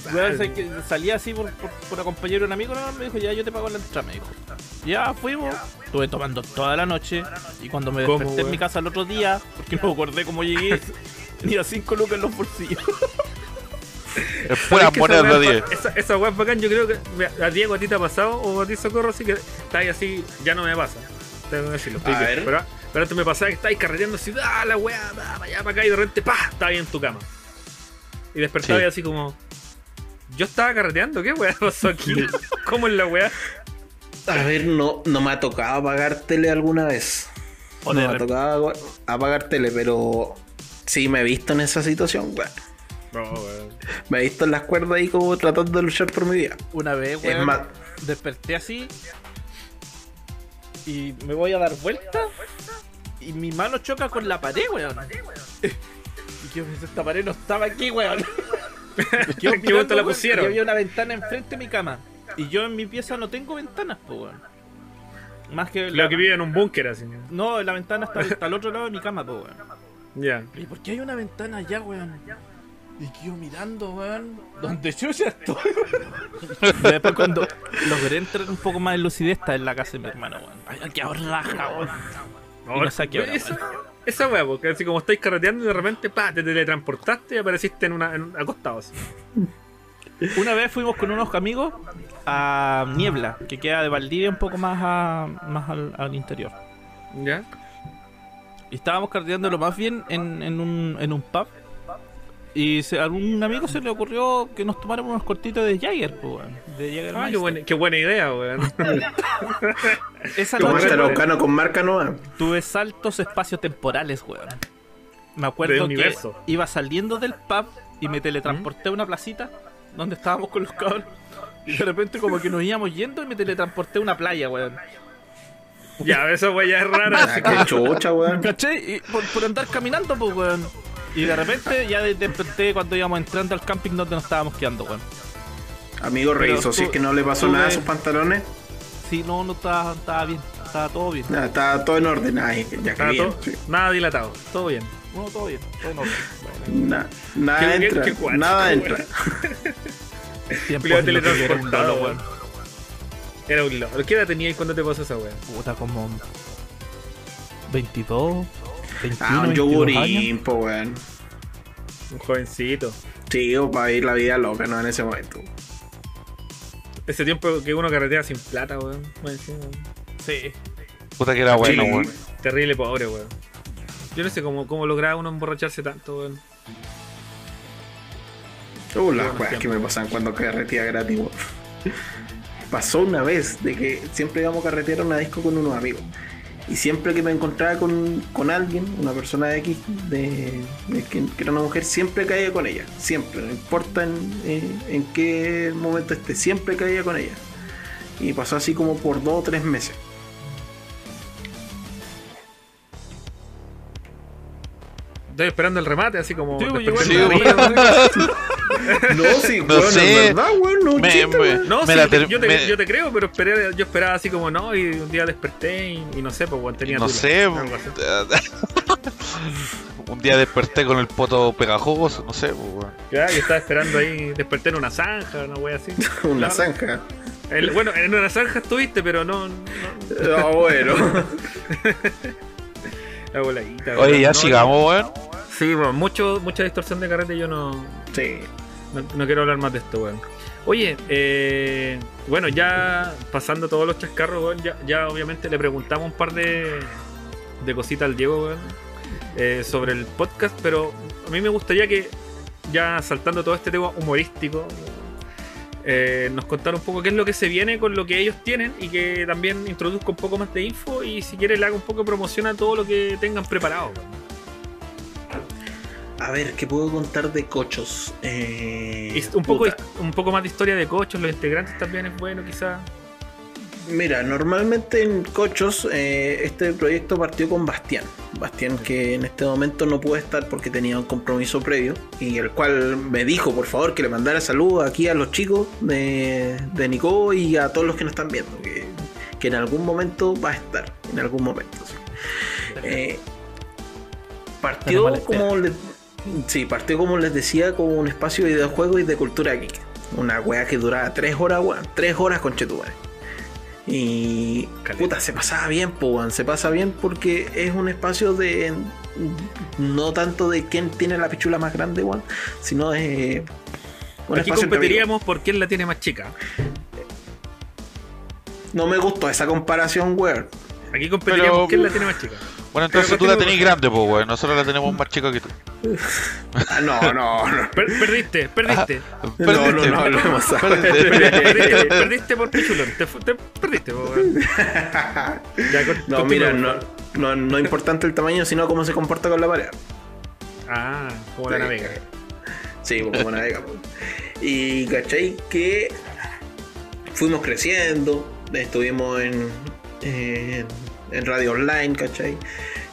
salí así por, por, por acompañar a un amigo, no, me dijo, ya yo te pago la entrada, me dijo. Ya fuimos, estuve tomando toda la noche y cuando me ¿Cómo, desperté en mi casa el otro día, porque no me acordé cómo llegué, tenía 5 lucas en los bolsillos. Es pura ¿Sabes que moneda esa de weá 10. es ba- Esa, esa weá es bacán, yo creo que a Diego a ti te ha pasado o a ti socorro, así que está ahí así, ya no me pasa. Tengo que decirlo. estoy A bien. ver. Pero, pero antes me pasaba que estáis carreteando así, ah, la weá, va, para allá, para acá, y de repente, pa, estaba ahí en tu cama. Y despertaba Sí. y así como, yo estaba carreteando, ¿qué weá pasó aquí? ¿Cómo es la weá? A ver, no, no me ha tocado apagar tele alguna vez. O no me ha tocado apagar tele, pero Sí, me he visto en esa situación, weón. No, weón. Me he visto en las cuerdas ahí como tratando de luchar por mi vida. Una vez, Es weón, más- desperté así y me voy a dar vuelta y mi mano choca con la pared, weón. Y yo pensé, esta pared no estaba aquí, weón. ¿Qué mirando, vuelta la pusieron? Y había una ventana enfrente de mi cama. Y yo en mi pieza no tengo ventanas, pues, weón. Más que Lo que vive en un búnker así. No, la ventana está, está al otro lado de mi cama, pues, weón. Ya. ¿Y por qué hay una ventana allá, weón? Y quedo mirando, weón, donde yo ya estoy. Después cuando logré entrar un poco más en lucidez está en la casa de mi hermano, weón. Ay, qué raja, weón. Y no sé qué hora, esa, weón. esa weá, porque así como estáis carreteando y de repente pa, te teletransportaste y apareciste en una en un acostado así. Una vez fuimos con unos amigos a Niebla, que queda de Valdivia un poco más, a- más al, al interior. ¿Ya? Y estábamos carreteando lo más bien en, en, un, en un pub. Y se- a algún amigo se le ocurrió que nos tomáramos unos cortitos de Jagger, pues, weón. De Jagger Ah, qué buena, qué buena idea, weón. Esa Como noche weón. con marca nueva. tuve saltos espaciotemporales, weón. Me acuerdo que universo. iba saliendo del pub y me teletransporté a una placita donde estábamos con los cabros. Y de repente como que nos íbamos yendo y me teletransporté a una playa, weón. ya, esa weá ya es rara. Ah, qué chucha, weón. ¿Cachai? Y por, por andar caminando, pues, weón. Y de repente ya de- desperté cuando íbamos entrando al camping donde nos estábamos quedando, weón. Amigo Pero rehizo, si es que no le pasó nada a sus pantalones. Sí, no, no estaba, estaba bien. Estaba todo bien. Nada, está todo en orden. Ay, ya que Estaba bien. todo- sí. Nada dilatado, todo bien. No, todo bien. Todo en orden. Na- nada Qué- qué- entra. qué cuacho, nada weón. entra. Tiempo teletransportado, weón. Era un loro. ¿Qué edad tenías cuando te pasó esa weá? Puta, como 22, 21, Ah, un 22 yogurín, po, weón. Un jovencito. Sí, o para vivir la vida loca, ¿no? En ese momento. Ese tiempo que uno carretea sin plata, weón. Sí. Puta que era bueno, weón. Terrible pobre, weón. Yo no sé cómo, cómo lograba uno emborracharse tanto, weón. Uh, las weas que me pasan cuando carretía gratis, weón. Pasó una vez de que siempre íbamos a carretear a una disco con unos amigos. Y siempre que me encontraba con, con alguien, una persona X, de, de que, que era una mujer, siempre caía con ella. Siempre, no importa en, en- en qué momento esté, siempre caía con ella. Y pasó así como por dos o tres meses. Estoy esperando el remate, así como. Sí, No, sí, No weón, sé. es verdad, weón, no Me- chiste, me- weón. No, Me sí, yo, te, ter- yo te- me- yo te creo, pero esperé, yo esperaba así como no, y un día desperté y, y no sé, pues weón, tenía No tula, sé. algo así. Un día desperté con el poto pegajoso, no sé, pues, weón. Ya, yo estaba esperando ahí, desperté en una zanja, una wea así. Una Claro. zanja. El- bueno, en una zanja estuviste, pero no. no Ah, bueno. la voladita. Oye, ya no, sigamos, weón. Sí, bueno, mucho, mucha distorsión de carrete, yo no, Sí. No, quiero hablar más de esto, weón. Oye, eh, bueno, ya pasando todos los chascarros, weón, ya, ya obviamente le preguntamos un par de, de cositas al Diego, weón, eh, sobre el podcast, pero a mí me gustaría que, ya saltando todo este tema humorístico, eh, nos contara un poco qué es lo que se viene con lo que ellos tienen y que también introduzca un poco más de info y si quiere le haga un poco de promoción a todo lo que tengan preparado. weón. A ver, ¿qué puedo contar de cochos? Eh, un poco, un poco más de historia de cochos, los integrantes también es bueno, quizás. Mira, normalmente en Cochos eh, este proyecto partió con Bastián. Bastián que en este momento no puede estar porque tenía un compromiso previo y el cual me dijo por favor que le mandara saludos aquí a los chicos de, de Nico y a todos los que nos están viendo. Que, que en algún momento va a estar, en algún momento. sí. Eh, partió espera. como les, sí, partió como les decía como un espacio de videojuegos y de cultura geek. Una weá que duraba tres horas, weón. Tres horas con Chetumare. Y Caleta. puta, se pasaba bien, weón. Se pasa bien porque es un espacio de. No tanto de quién tiene la pichula más grande, weón. Sino de. un Aquí competiríamos por quién la tiene más chica. No me gustó esa comparación, weón. Aquí competiríamos Pero- quién la tiene más chica. Bueno, entonces tú la tenés grande, pues, weón. Nosotros la tenemos más chica que tú. No, no, no. Per- perdiste, perdiste. No, no, no, hablemos perdiste, Perdiste. perdiste por pichulón. Te, perdiste, po, weón. Ya, con- No, mira, no, no, no es importante el tamaño, sino cómo se comporta con la pareja. Ah, como la Sí. navega. Sí, pues, como navega. pues. Y cachai que fuimos creciendo, estuvimos en, en, en radio online, cachai.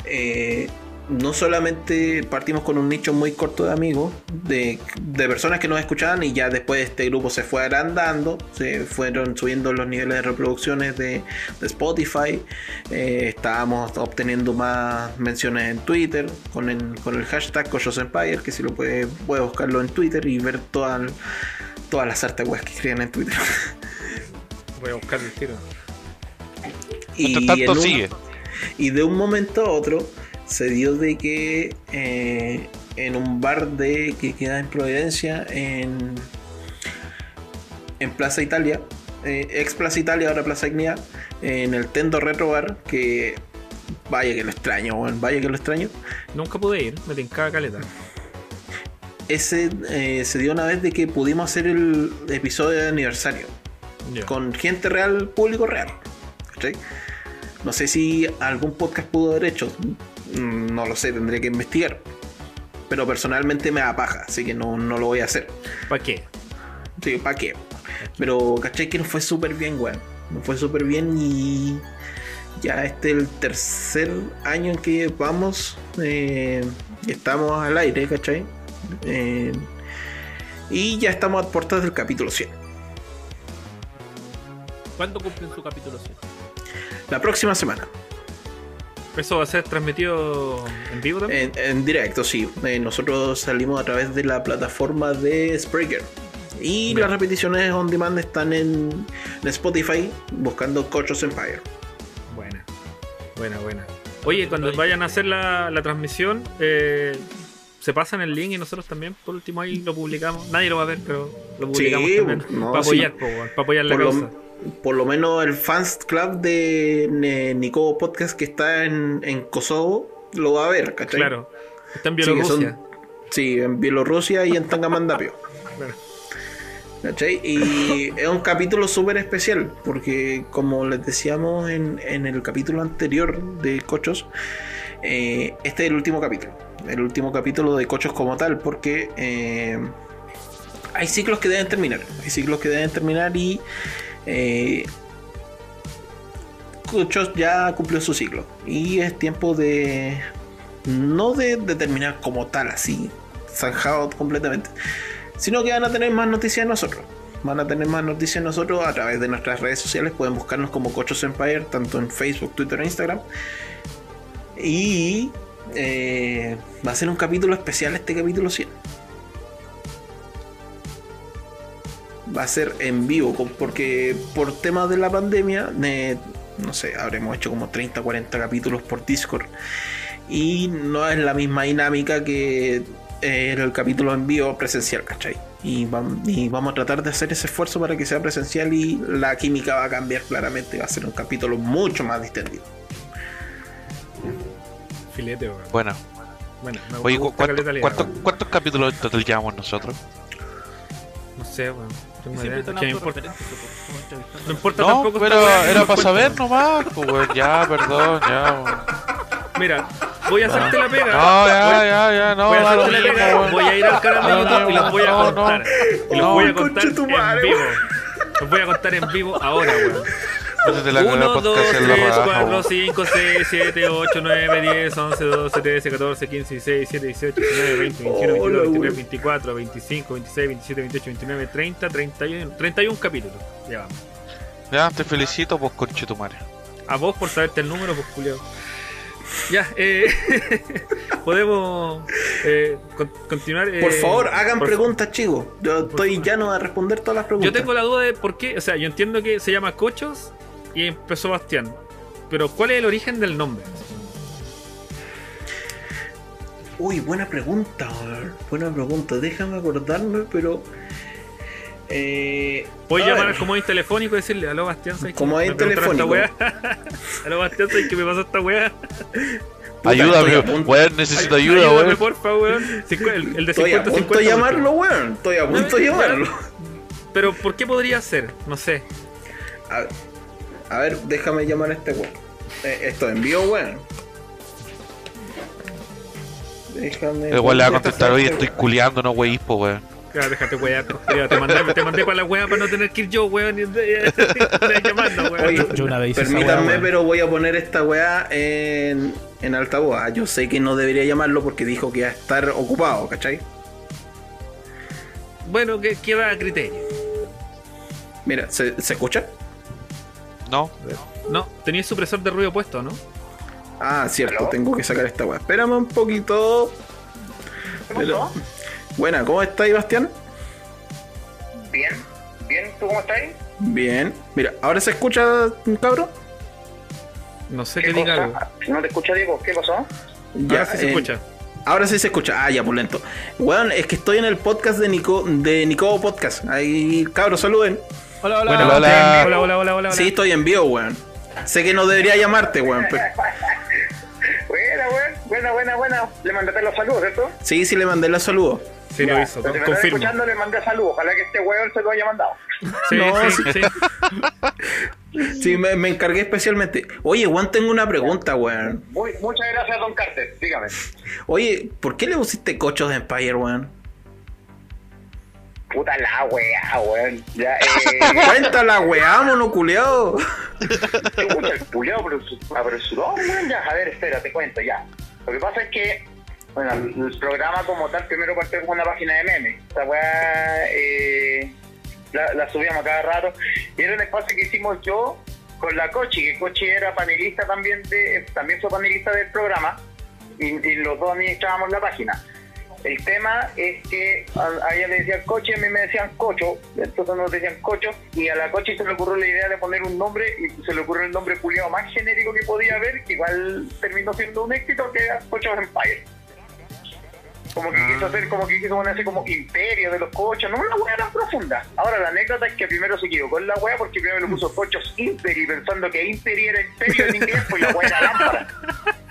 Eh, no solamente partimos con un nicho muy corto de amigos, de, personas que nos escuchaban y ya después este grupo se fue agrandando, se fueron subiendo los niveles de reproducciones de, Spotify, eh, estábamos obteniendo más menciones en Twitter con el, con el hashtag Coyos que si lo puede, puede buscarlo en Twitter y ver todas todas las artes que escriben en Twitter. Voy a buscar el tiro. Mientras en tanto un- sigue. y de un momento a otro se dio de que eh, en un bar de que queda en Providencia, en, en Plaza Italia, eh, ex Plaza Italia, ahora Plaza Ignea, en el Tendo Retro Bar, que vaya que lo extraño, weón, vaya que lo extraño. Nunca pude ir, me tincaba caleta. Ese eh, se dio una vez de que pudimos hacer el episodio de aniversario. Con gente real, público real. No sé si algún podcast pudo haber hecho, mm, no lo sé, tendría que investigar. Pero personalmente me da paja, así que no, no lo voy a hacer. ¿Para qué? Sí, ¿para qué? Pero cachai que nos fue súper bien, weón. Nos fue súper bien y ya este es el tercer año en que vamos, eh, estamos al aire, ¿cachai? Eh, y ya estamos a puertas del capítulo 100. ¿Cuándo cumplen su capítulo 100? La próxima semana. ¿Eso va a ser transmitido en vivo también? En, en directo, sí. Eh, nosotros salimos a través de la plataforma de Spreaker. Y Bien. las repeticiones on demand están en, en Spotify buscando Cochos Empire. Buena, buena, buena. Oye, cuando vayan a hacer la, la transmisión, eh, se pasan el link y nosotros también, por último, ahí lo publicamos. Nadie lo va a ver, pero lo publicamos Sí, también. no, para apoyar, para apoyar la Por causa. lo, por lo menos el fans club de eh, Nico Podcast que está en, en Kosovo lo va a ver, ¿cachai? Claro. Está en Sí, Bielorrusia. son- sí, en Bielorrusia y en Tangamandapio. Claro. ¿Cachai? Y es un capítulo súper especial, porque como les decíamos en, en el capítulo anterior de Cochos, eh, este es el último capítulo. El último capítulo de Cochos como tal, porque eh, hay ciclos que deben terminar. Hay ciclos que deben terminar y eh, ya cumplió su ciclo. Y es tiempo de... No de, de terminar como tal, así, zanjado completamente sino que van a tener más noticias de nosotros. Van a tener más noticias de nosotros a través de nuestras redes sociales. Pueden buscarnos como Cochos Empire, tanto en Facebook, Twitter e Instagram. Y eh, va a ser un capítulo especial este capítulo 100. Va a ser en vivo, porque por temas de la pandemia, eh, no sé, habremos hecho como 30, 40 capítulos por Discord. Y no es la misma dinámica que eh, el capítulo en vivo presencial, ¿cachai? Y, vam- y vamos a tratar de hacer ese esfuerzo para que sea presencial y la química va a cambiar claramente. Va a ser un capítulo mucho más distendido. Filete, weón. Bueno, Bueno, me oye, me ¿cu- gusta ¿cuánto- caleta la idea, cuántos, cuántos capítulos en total llevamos nosotros? No sé, weón. Tengo Siempre idea. están ¿Qué me importa? No importa No, tampoco. pero era para saber nomás. Pues, weón, ya, perdón, ya. weón. Mira, voy a hacerte la pega. No, ya, Voy- ya, ya, no. voy a hacerte la pega, voy a ir al canal de No, YouTube y los voy a contar. Y los voy a contar en vivo. Los voy a contar en vivo ahora, weón. Métete la cagada 1, 2, podcast en la 3, raja, 4, weón. 5, 6, 7, 8, 9, 10, 11, 12, 13, 14, 15, 16, 17, 18, 19, 20, 21, 22, Hola, 23, weón. 24, 25, 26, 27, 28, 29, 30, 31, 31 capítulos. Ya vamos. Ya, te felicito, pues, conchetumare. A vos por saberte el número, pues culiao. Ya, eh, podemos eh, con- continuar. eh, Por favor, hagan por- preguntas, chicos. Yo estoy favor. llano a responder todas las preguntas. Yo tengo la duda de por qué, o sea, yo entiendo que se llama Cochos y empezó Bastián, pero ¿cuál es el origen del nombre? Uy, buena pregunta, weón. buena pregunta. Déjame acordarme, pero. Eh, Puedes a llamar al comodín telefónico y decirle, aló Bastián, ¿sabes? Comodín Me preguntaron telefónico. esta weá". aló Bastián, ¿sabes qué me pasó esta weá? Ayúdame, weón, necesito ayuda, Ayúdame, weón. porfa, weón. El, el de Estoy a 50 punto de 50. llamarlo, weón. Estoy a punto de llamarlo. Pero ¿por qué podría ser? No sé. A ver, a ver, déjame llamar a este weón. Eh, esto envío, weón. Déjame. Igual le va a contestar, oye, estoy culiando, no wey, po, weón. Claro, déjate weá, te, mandé, te mandé para la weá para no tener que ir yo, weón, y llamando, weón. Oye, Yo una vez hice esa permítanme, weá, weón. pero voy a poner esta weá en, en altavoz. Ah, Yo sé que no debería llamarlo porque dijo que iba a estar ocupado, ¿cachai? Bueno, que queda a criterio. Mira, ¿se, se escucha? No, No, tenías supresor de ruido puesto, ¿no? Ah, cierto, tengo que sacar esta weá. Espérame un poquito. Pero- Buena, ¿cómo estáis, Bastián? Bien, bien, ¿tú cómo estás? Bien. Mira, ¿ahora se escucha, cabrón? No sé qué diga algo. No te escucho, Diego, ¿qué pasó? Ya, sí se eh, escucha. Ahora sí se escucha. Ah, ya, por lento. Weón, es que estoy en el podcast de Nico, de Nico Podcast. Ahí, cabros, saluden. Hola, hola. Bueno, hola. hola, hola, hola, hola, hola. Sí, estoy en vivo, weón. Sé que no debería llamarte, weón. pero- Buena, buena, buena, buena, buena. Le mandaste los saludos, ¿cierto? Sí, sí, le mandé los saludos. Sí, lo hizo, pero si me estás confirmo. escuchando, le mandé saludos. Ojalá que este weón se lo haya mandado. Sí, No, sí, sí. Sí, me, me encargué especialmente. Oye, weón, tengo una pregunta, weón. Muy, muchas gracias, Don Carter. Dígame. Oye, ¿por qué le pusiste cochos de Empire, weón? Puta la weá, weón. Ya, eh. Cuéntala, weá, mono culeado. Escucha, el apresuró, weón. Ya, a ver, espera, te cuento, ya. Lo que pasa es que, bueno, el programa como tal primero partió con una página de memes. Esta weá eh, la, la subíamos cada rato. Y era un espacio que hicimos yo con la Cochi, que Cochi era panelista también, de también fue panelista del programa. Y, y los dos administrábamos la página. El tema es que a, a ella le decían coche, a mí me decían cocho, entonces nos decían cocho, y a la coche se le ocurrió la idea de poner un nombre, y se le ocurrió el nombre culiado más genérico que podía haber, que igual terminó siendo un éxito, que era Cocho Empire. Como que quiso hacer, como que quiso ponerse como imperio de los cochos, no una hueá tan profunda. Ahora la anécdota es que primero se equivocó en la hueá porque primero le puso cochos imperi, pensando que imperi era imperio en inglés, pues la hueá era lámpara.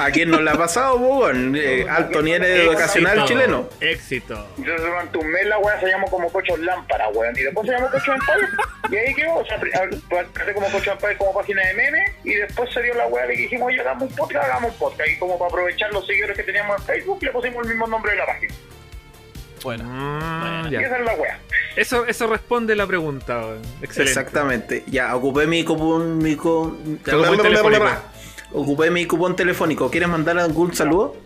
¿A quién no le ha pasado, weón? Eh, alto nivel educacional Éxito, chileno. Éxito. Entonces durante un mes la weá se llamó como Cochos Lámpara, weón. Y después se llamó Cochos Empire. Y ahí quedó, o sea, a- empecé como Cochos Empire como página de memes. Y después se dio la weá de que dijimos, oye, hagamos un podcast, hagamos un podcast. Y como para aprovechar los seguidores que teníamos en Facebook, le pusimos el mismo nombre de la página. Bueno. Ah, Y ya. esa es la weá. Eso, eso responde la pregunta. weón. Excelente. Exactamente. Ya, ocupé mi cupón. Mi co- Tu cupón telefónico. Ocupé mi cupón telefónico. ¿Quieres mandar algún saludo?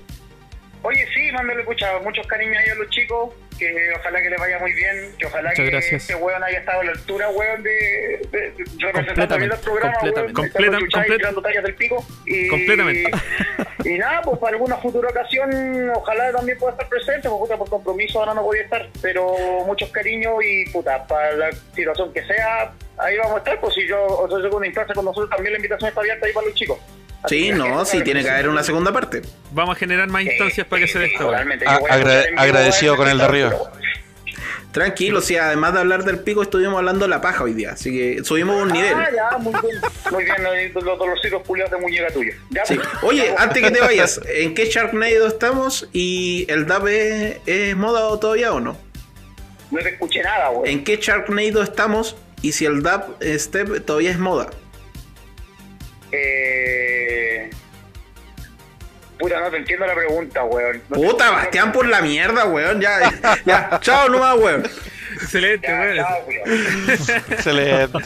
Oye, sí, mándale pucha, muchos cariños ahí a los chicos. Que ojalá que les vaya muy bien. Que ojalá Muchas que gracias. este weón haya estado a la altura, weón, de, de, de representando bien el programa, completamente, weón. completa- Estando chuchai, completa- tirando tallas del pico. Y, Completamente. Y nada, pues para alguna futura ocasión, ojalá también pueda estar presente, porque puta, por compromiso ahora no podía estar, pero muchos cariños y puta, para la situación que sea, ahí vamos a estar, pues si yo os doy una instancia con nosotros, también la invitación está abierta ahí para los chicos. Sí, no, sí, tiene que haber una segunda parte. Vamos a generar más instancias para que se dé esto. weón. totalmente. A- Yo voy a agra- escuchar en vivo agradecido con el de arriba. Tranquilo, si además de hablar del pico, estuvimos hablando de la paja hoy día. Así que subimos un nivel. Ah, ya, muy bien. Muy bien, los, los dolorcitos culiados de muñeca tuyo. Ya, Sí. pues. Oye, antes que te vayas, ¿en qué Sharknado estamos? ¿Y el DAP es, es moda o todavía o no? No te escuché nada, güey. ¿En qué Sharknado estamos? Y si el DAP Step todavía es moda. Eh... Puta, no te entiendo la pregunta, weón. No te- Puta, Bastián, por la mierda, weón. Ya, ya, chao nomás, weón. Excelente, Ya, weón. chao, weón. excelente.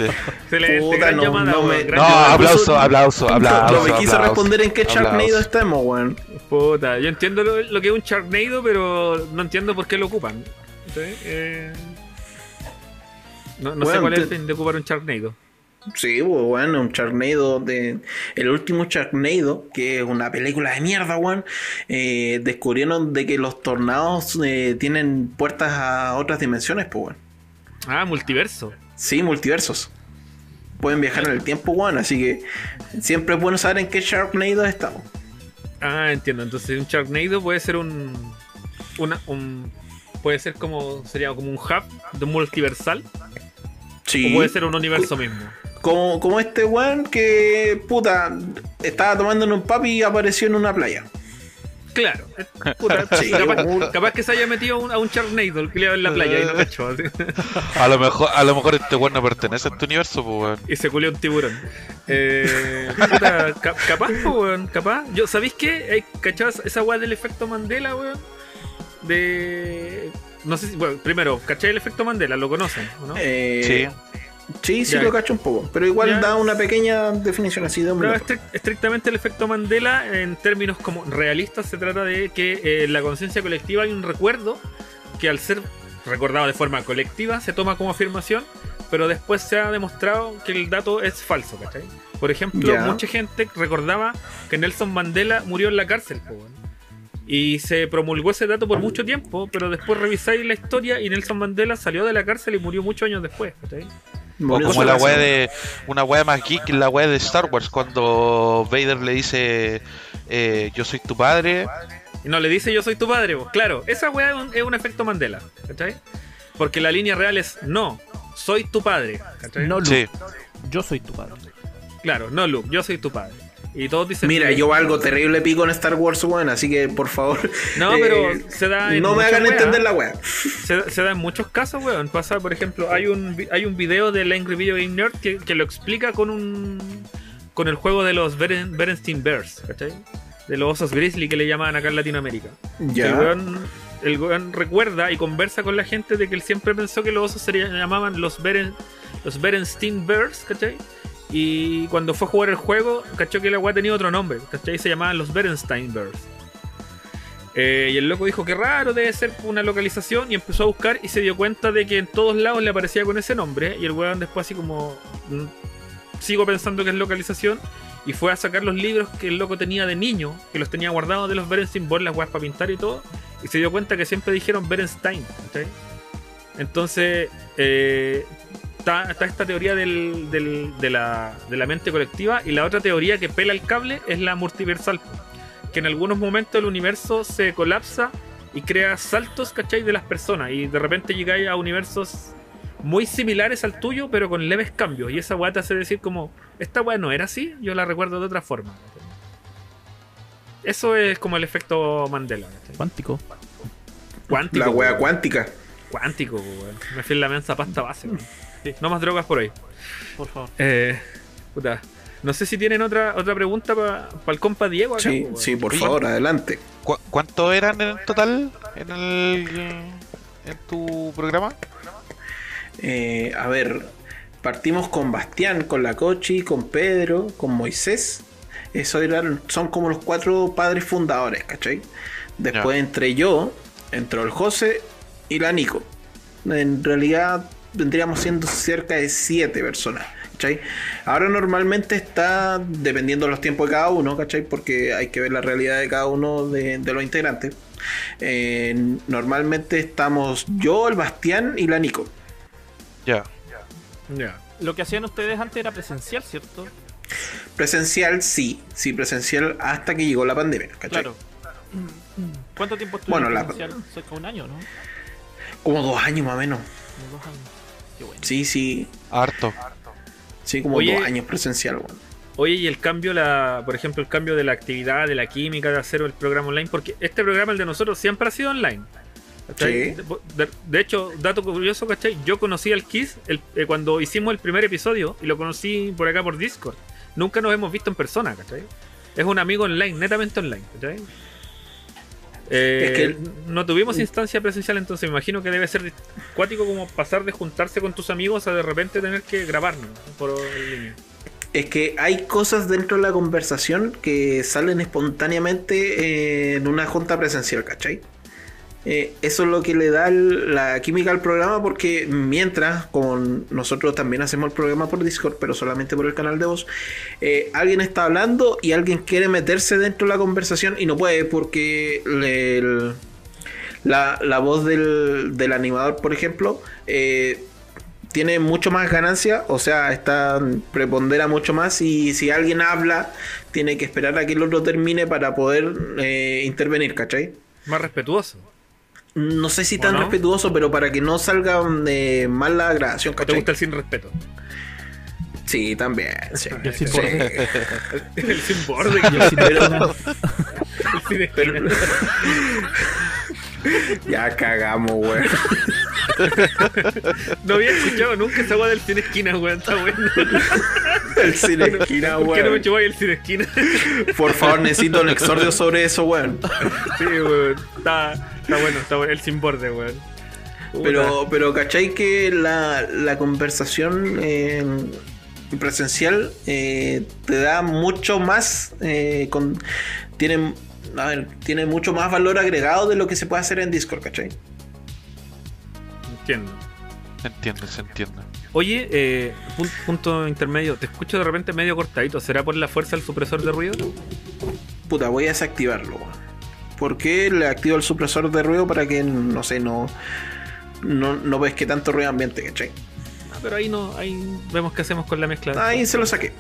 Excelente. Puta, no, llamada, no weón, me- No, aplauso, aplauso, aplauso. No me quiso aplauso, responder en qué. Sharknado estamos, weón. Puta, yo entiendo lo, lo que es un Sharknado, pero no entiendo por qué lo ocupan. Eh, no no sé cuál es el fin de ocupar un Sharknado. Sí, pues, bueno, un Sharknado de... El último Sharknado, que es una película de mierda, weón, eh, descubrieron de que los tornados eh, tienen puertas a otras dimensiones, pues, weón. Ah, multiverso. Sí, multiversos. Pueden viajar en el tiempo, weón, así que siempre es bueno saber en qué Sharknado estamos. Ah, entiendo. Entonces un Sharknado puede ser un. Una, un puede ser como. Sería como un hub de multiversal. Sí. O puede ser un universo mismo. Como, como este weón que, puta, estaba tomando en un papi y apareció en una playa. Claro. eh, puta, Sí, capaz, un- capaz que se haya metido a un, a un Charnado el culiao en la playa y no cachó. así. A lo mejor, a lo mejor este weón no pertenece a este universo, pues weón. Y se culió un tiburón. Eh, puta, ca- capaz, weón, capaz. Yo, ¿Sabéis qué? Hay ¿Cachabas esa weá del efecto Mandela, weón? De. No sé si. Bueno, primero, ¿cachai el efecto Mandela? ¿Lo conocen? o ¿no? Eh, Sí. Sí, sí Ya. lo cacho un poco. Pero igual Ya. da una pequeña definición así de hombre. Pero estri- estrictamente el efecto Mandela, en términos como realistas, se trata de que eh, en la conciencia colectiva hay un recuerdo que al ser recordado de forma colectiva se toma como afirmación, pero después se ha demostrado que el dato es falso, ¿cachai? Por ejemplo, Ya. mucha gente recordaba que Nelson Mandela murió en la cárcel. Y se promulgó ese dato por mucho tiempo, pero después revisáis la historia y Nelson Mandela salió de la cárcel y murió muchos años después, ¿cachai? O como la weá de. Una weá más geek, la weá de Star Wars, cuando Vader le dice eh, yo soy tu padre. Y no le dice yo soy tu padre, vos. Claro, esa weá es un, es un efecto Mandela, ¿cachai? Porque la línea real es no, soy tu padre, ¿cachai? No, Luke, Sí. yo soy tu padre. Claro, no Luke, yo soy tu padre. Y todos dicen Mira, yo algo terrible pico en Star Wars, weón, así que por favor. No, eh, pero se da en No me hagan weas. entender la wea. Se, se da en muchos casos, weón. Pasa, por ejemplo, hay un, hay un video del Angry Video Game Nerd que, que lo explica con un con el juego de los Beren, Berenstein Bears, ¿cachai? De los osos grizzly que le llaman acá en Latinoamérica. Ya. El weón, el weón recuerda y conversa con la gente de que él siempre pensó que los osos se llamaban los, Beren, los Berenstein Bears, ¿cachai? Y cuando fue a jugar el juego, cachó que la weá tenía otro nombre, ¿cachai? Se llamaban los Berenstein Bears. Eh, y el loco dijo que raro, debe ser una localización. Y empezó a buscar y se dio cuenta de que en todos lados le aparecía con ese nombre. Y el weón después así como... mm, Sigo pensando que es localización. Y fue a sacar los libros que el loco tenía de niño, que los tenía guardados de los Berenstein Bears, las weas para pintar y todo. Y se dio cuenta que siempre dijeron Berenstein. ¿cachai? Entonces, eh, está, está esta teoría del- del- de, la, de la mente colectiva. Y la otra teoría que pela el cable es la multiversal. Que en algunos momentos el universo se colapsa y crea saltos, ¿cachai? De las personas. Y de repente llegáis a universos muy similares al tuyo, pero con leves cambios. Y esa weá te hace decir como, esta weá no era así, yo la recuerdo de otra forma. Eso es como el efecto Mandela. ¿cachai? Cuántico. Cuántico. La wea weón. cuántica. Cuántico, weón. Me fui en la mensa pasta base, weón. Sí, no más drogas por hoy. Por favor. Eh, puta. No sé si tienen otra otra pregunta para el compa Diego acá, Sí, po, sí, por Oye. favor, adelante. ¿Cu- ¿Cuántos eran en total en el en tu programa? Eh, a ver, partimos con Bastián, con la Cochi, con Pedro, con Moisés. Eso eran, son como los cuatro padres fundadores, ¿cachai? Después Ya. entre yo, entró el José y la Nico. En realidad vendríamos siendo cerca de siete personas. ¿cachai? Ahora normalmente está dependiendo de los tiempos de cada uno, ¿cachai? Porque hay que ver la realidad de cada uno de, de los integrantes. Eh, normalmente estamos yo, el Bastián y la Nico. Ya. Ya. Lo que hacían ustedes antes era presencial, ¿cierto? Presencial, sí, sí, presencial hasta que llegó la pandemia, ¿cachai? Claro. ¿Cuánto tiempo estuvieron Bueno, la- presencial? Cerca de un año, ¿no? Como dos años más o menos. Como dos años. Qué bueno. Sí, sí, Harto. sí, como Oye. dos años presencial, weón. Oye, y el cambio, la, por ejemplo, el cambio de la actividad, de la química, de hacer el programa online, porque este programa, el de nosotros, siempre ha sido online. ¿cachai? Sí. De, de- de hecho, dato curioso, ¿cachai? Yo conocí al Kiss el- eh, cuando hicimos el primer episodio y lo conocí por acá por Discord. Nunca nos hemos visto en persona, ¿cachai? Es un amigo online, netamente online, ¿cachai? Eh, Es que- no tuvimos instancia presencial, entonces me imagino que debe ser cuático como pasar de juntarse con tus amigos a de repente tener que grabarnos por línea. Es que hay cosas dentro de la conversación que salen espontáneamente eh, en una junta presencial, ¿cachai? Eh, eso es lo que le da la química al programa porque mientras, como nosotros también hacemos el programa por Discord, pero solamente por el canal de voz, eh, alguien está hablando y alguien quiere meterse dentro de la conversación y no puede porque la, la voz del, del animador, por ejemplo, eh, tiene mucho más ganancia, o sea, está prepondera mucho más y si alguien habla, tiene que esperar a que el otro termine para poder intervenir, ¿cachai? Más respetuoso. No sé si ¿O tan no? respetuoso, pero para que no salga eh, mal la grabación, ¿O te gusta el sin respeto? Sí, también. sí. El sin Sí. borde. El sin borde. Y el sin Pero- el esquina. Ya cagamos, weón. No había escuchado nunca esa weá del cine esquina, weón. Está bueno. El cine esquina, ¿Por qué no me weón. chupáis el cine esquina? Por favor, necesito un exordio sobre eso, weón. Sí, weón. Está, está bueno, está bueno. El sin borde, weón. Pero, pero ¿cachai que la, la conversación eh, presencial eh, te da mucho más, eh, con, tiene, a ver, tiene mucho más valor agregado de lo que se puede hacer en Discord, ¿cachai? Entiendo. Se entiende, se entiende. Oye, eh, pun- punto intermedio. Te escucho de repente medio cortadito. ¿Será por la fuerza del supresor de ruido? Puta, voy a desactivarlo, weón. ¿Por qué le activo el supresor de ruido para que, no sé, no, no, no ves que tanto ruido ambiente, ¿cachai? Ah, pero ahí no, ahí vemos qué hacemos con la mezcla. Ahí se lo saqué.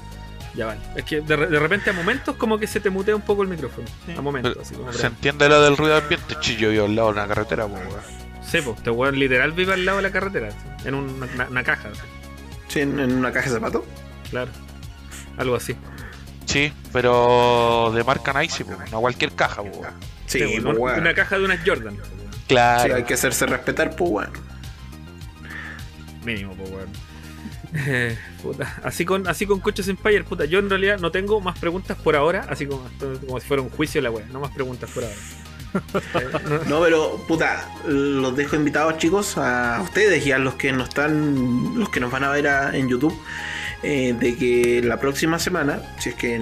Ya vale. Es que de, de repente a momentos como que se te mutea un poco el micrófono. A momentos, Pero así como se entiende lo del ruido ambiente. Chillo yo al lado de una carretera, pues. Sí, pues, este weón literal vive al lado de la carretera, en una, una- una caja, Sí, en, en una caja de zapatos. claro. Algo así. Sí, pero de marca Nike, pues, no cualquier caja, pues, weón. Sí, Sí, pues, una caja de unas Jordan. Sí, Claro. hay que hacerse respetar, pues. Mínimo, pues. Eh, puta. Así con, así con Coches Empire, puta. Yo en realidad no tengo más preguntas por ahora, así como, como si fuera un juicio la weá. No más preguntas por ahora. No- No, pero puta, los dejo invitados chicos a ustedes y a los que no están, los que nos van a ver a- en YouTube, eh, de que la próxima semana, si es que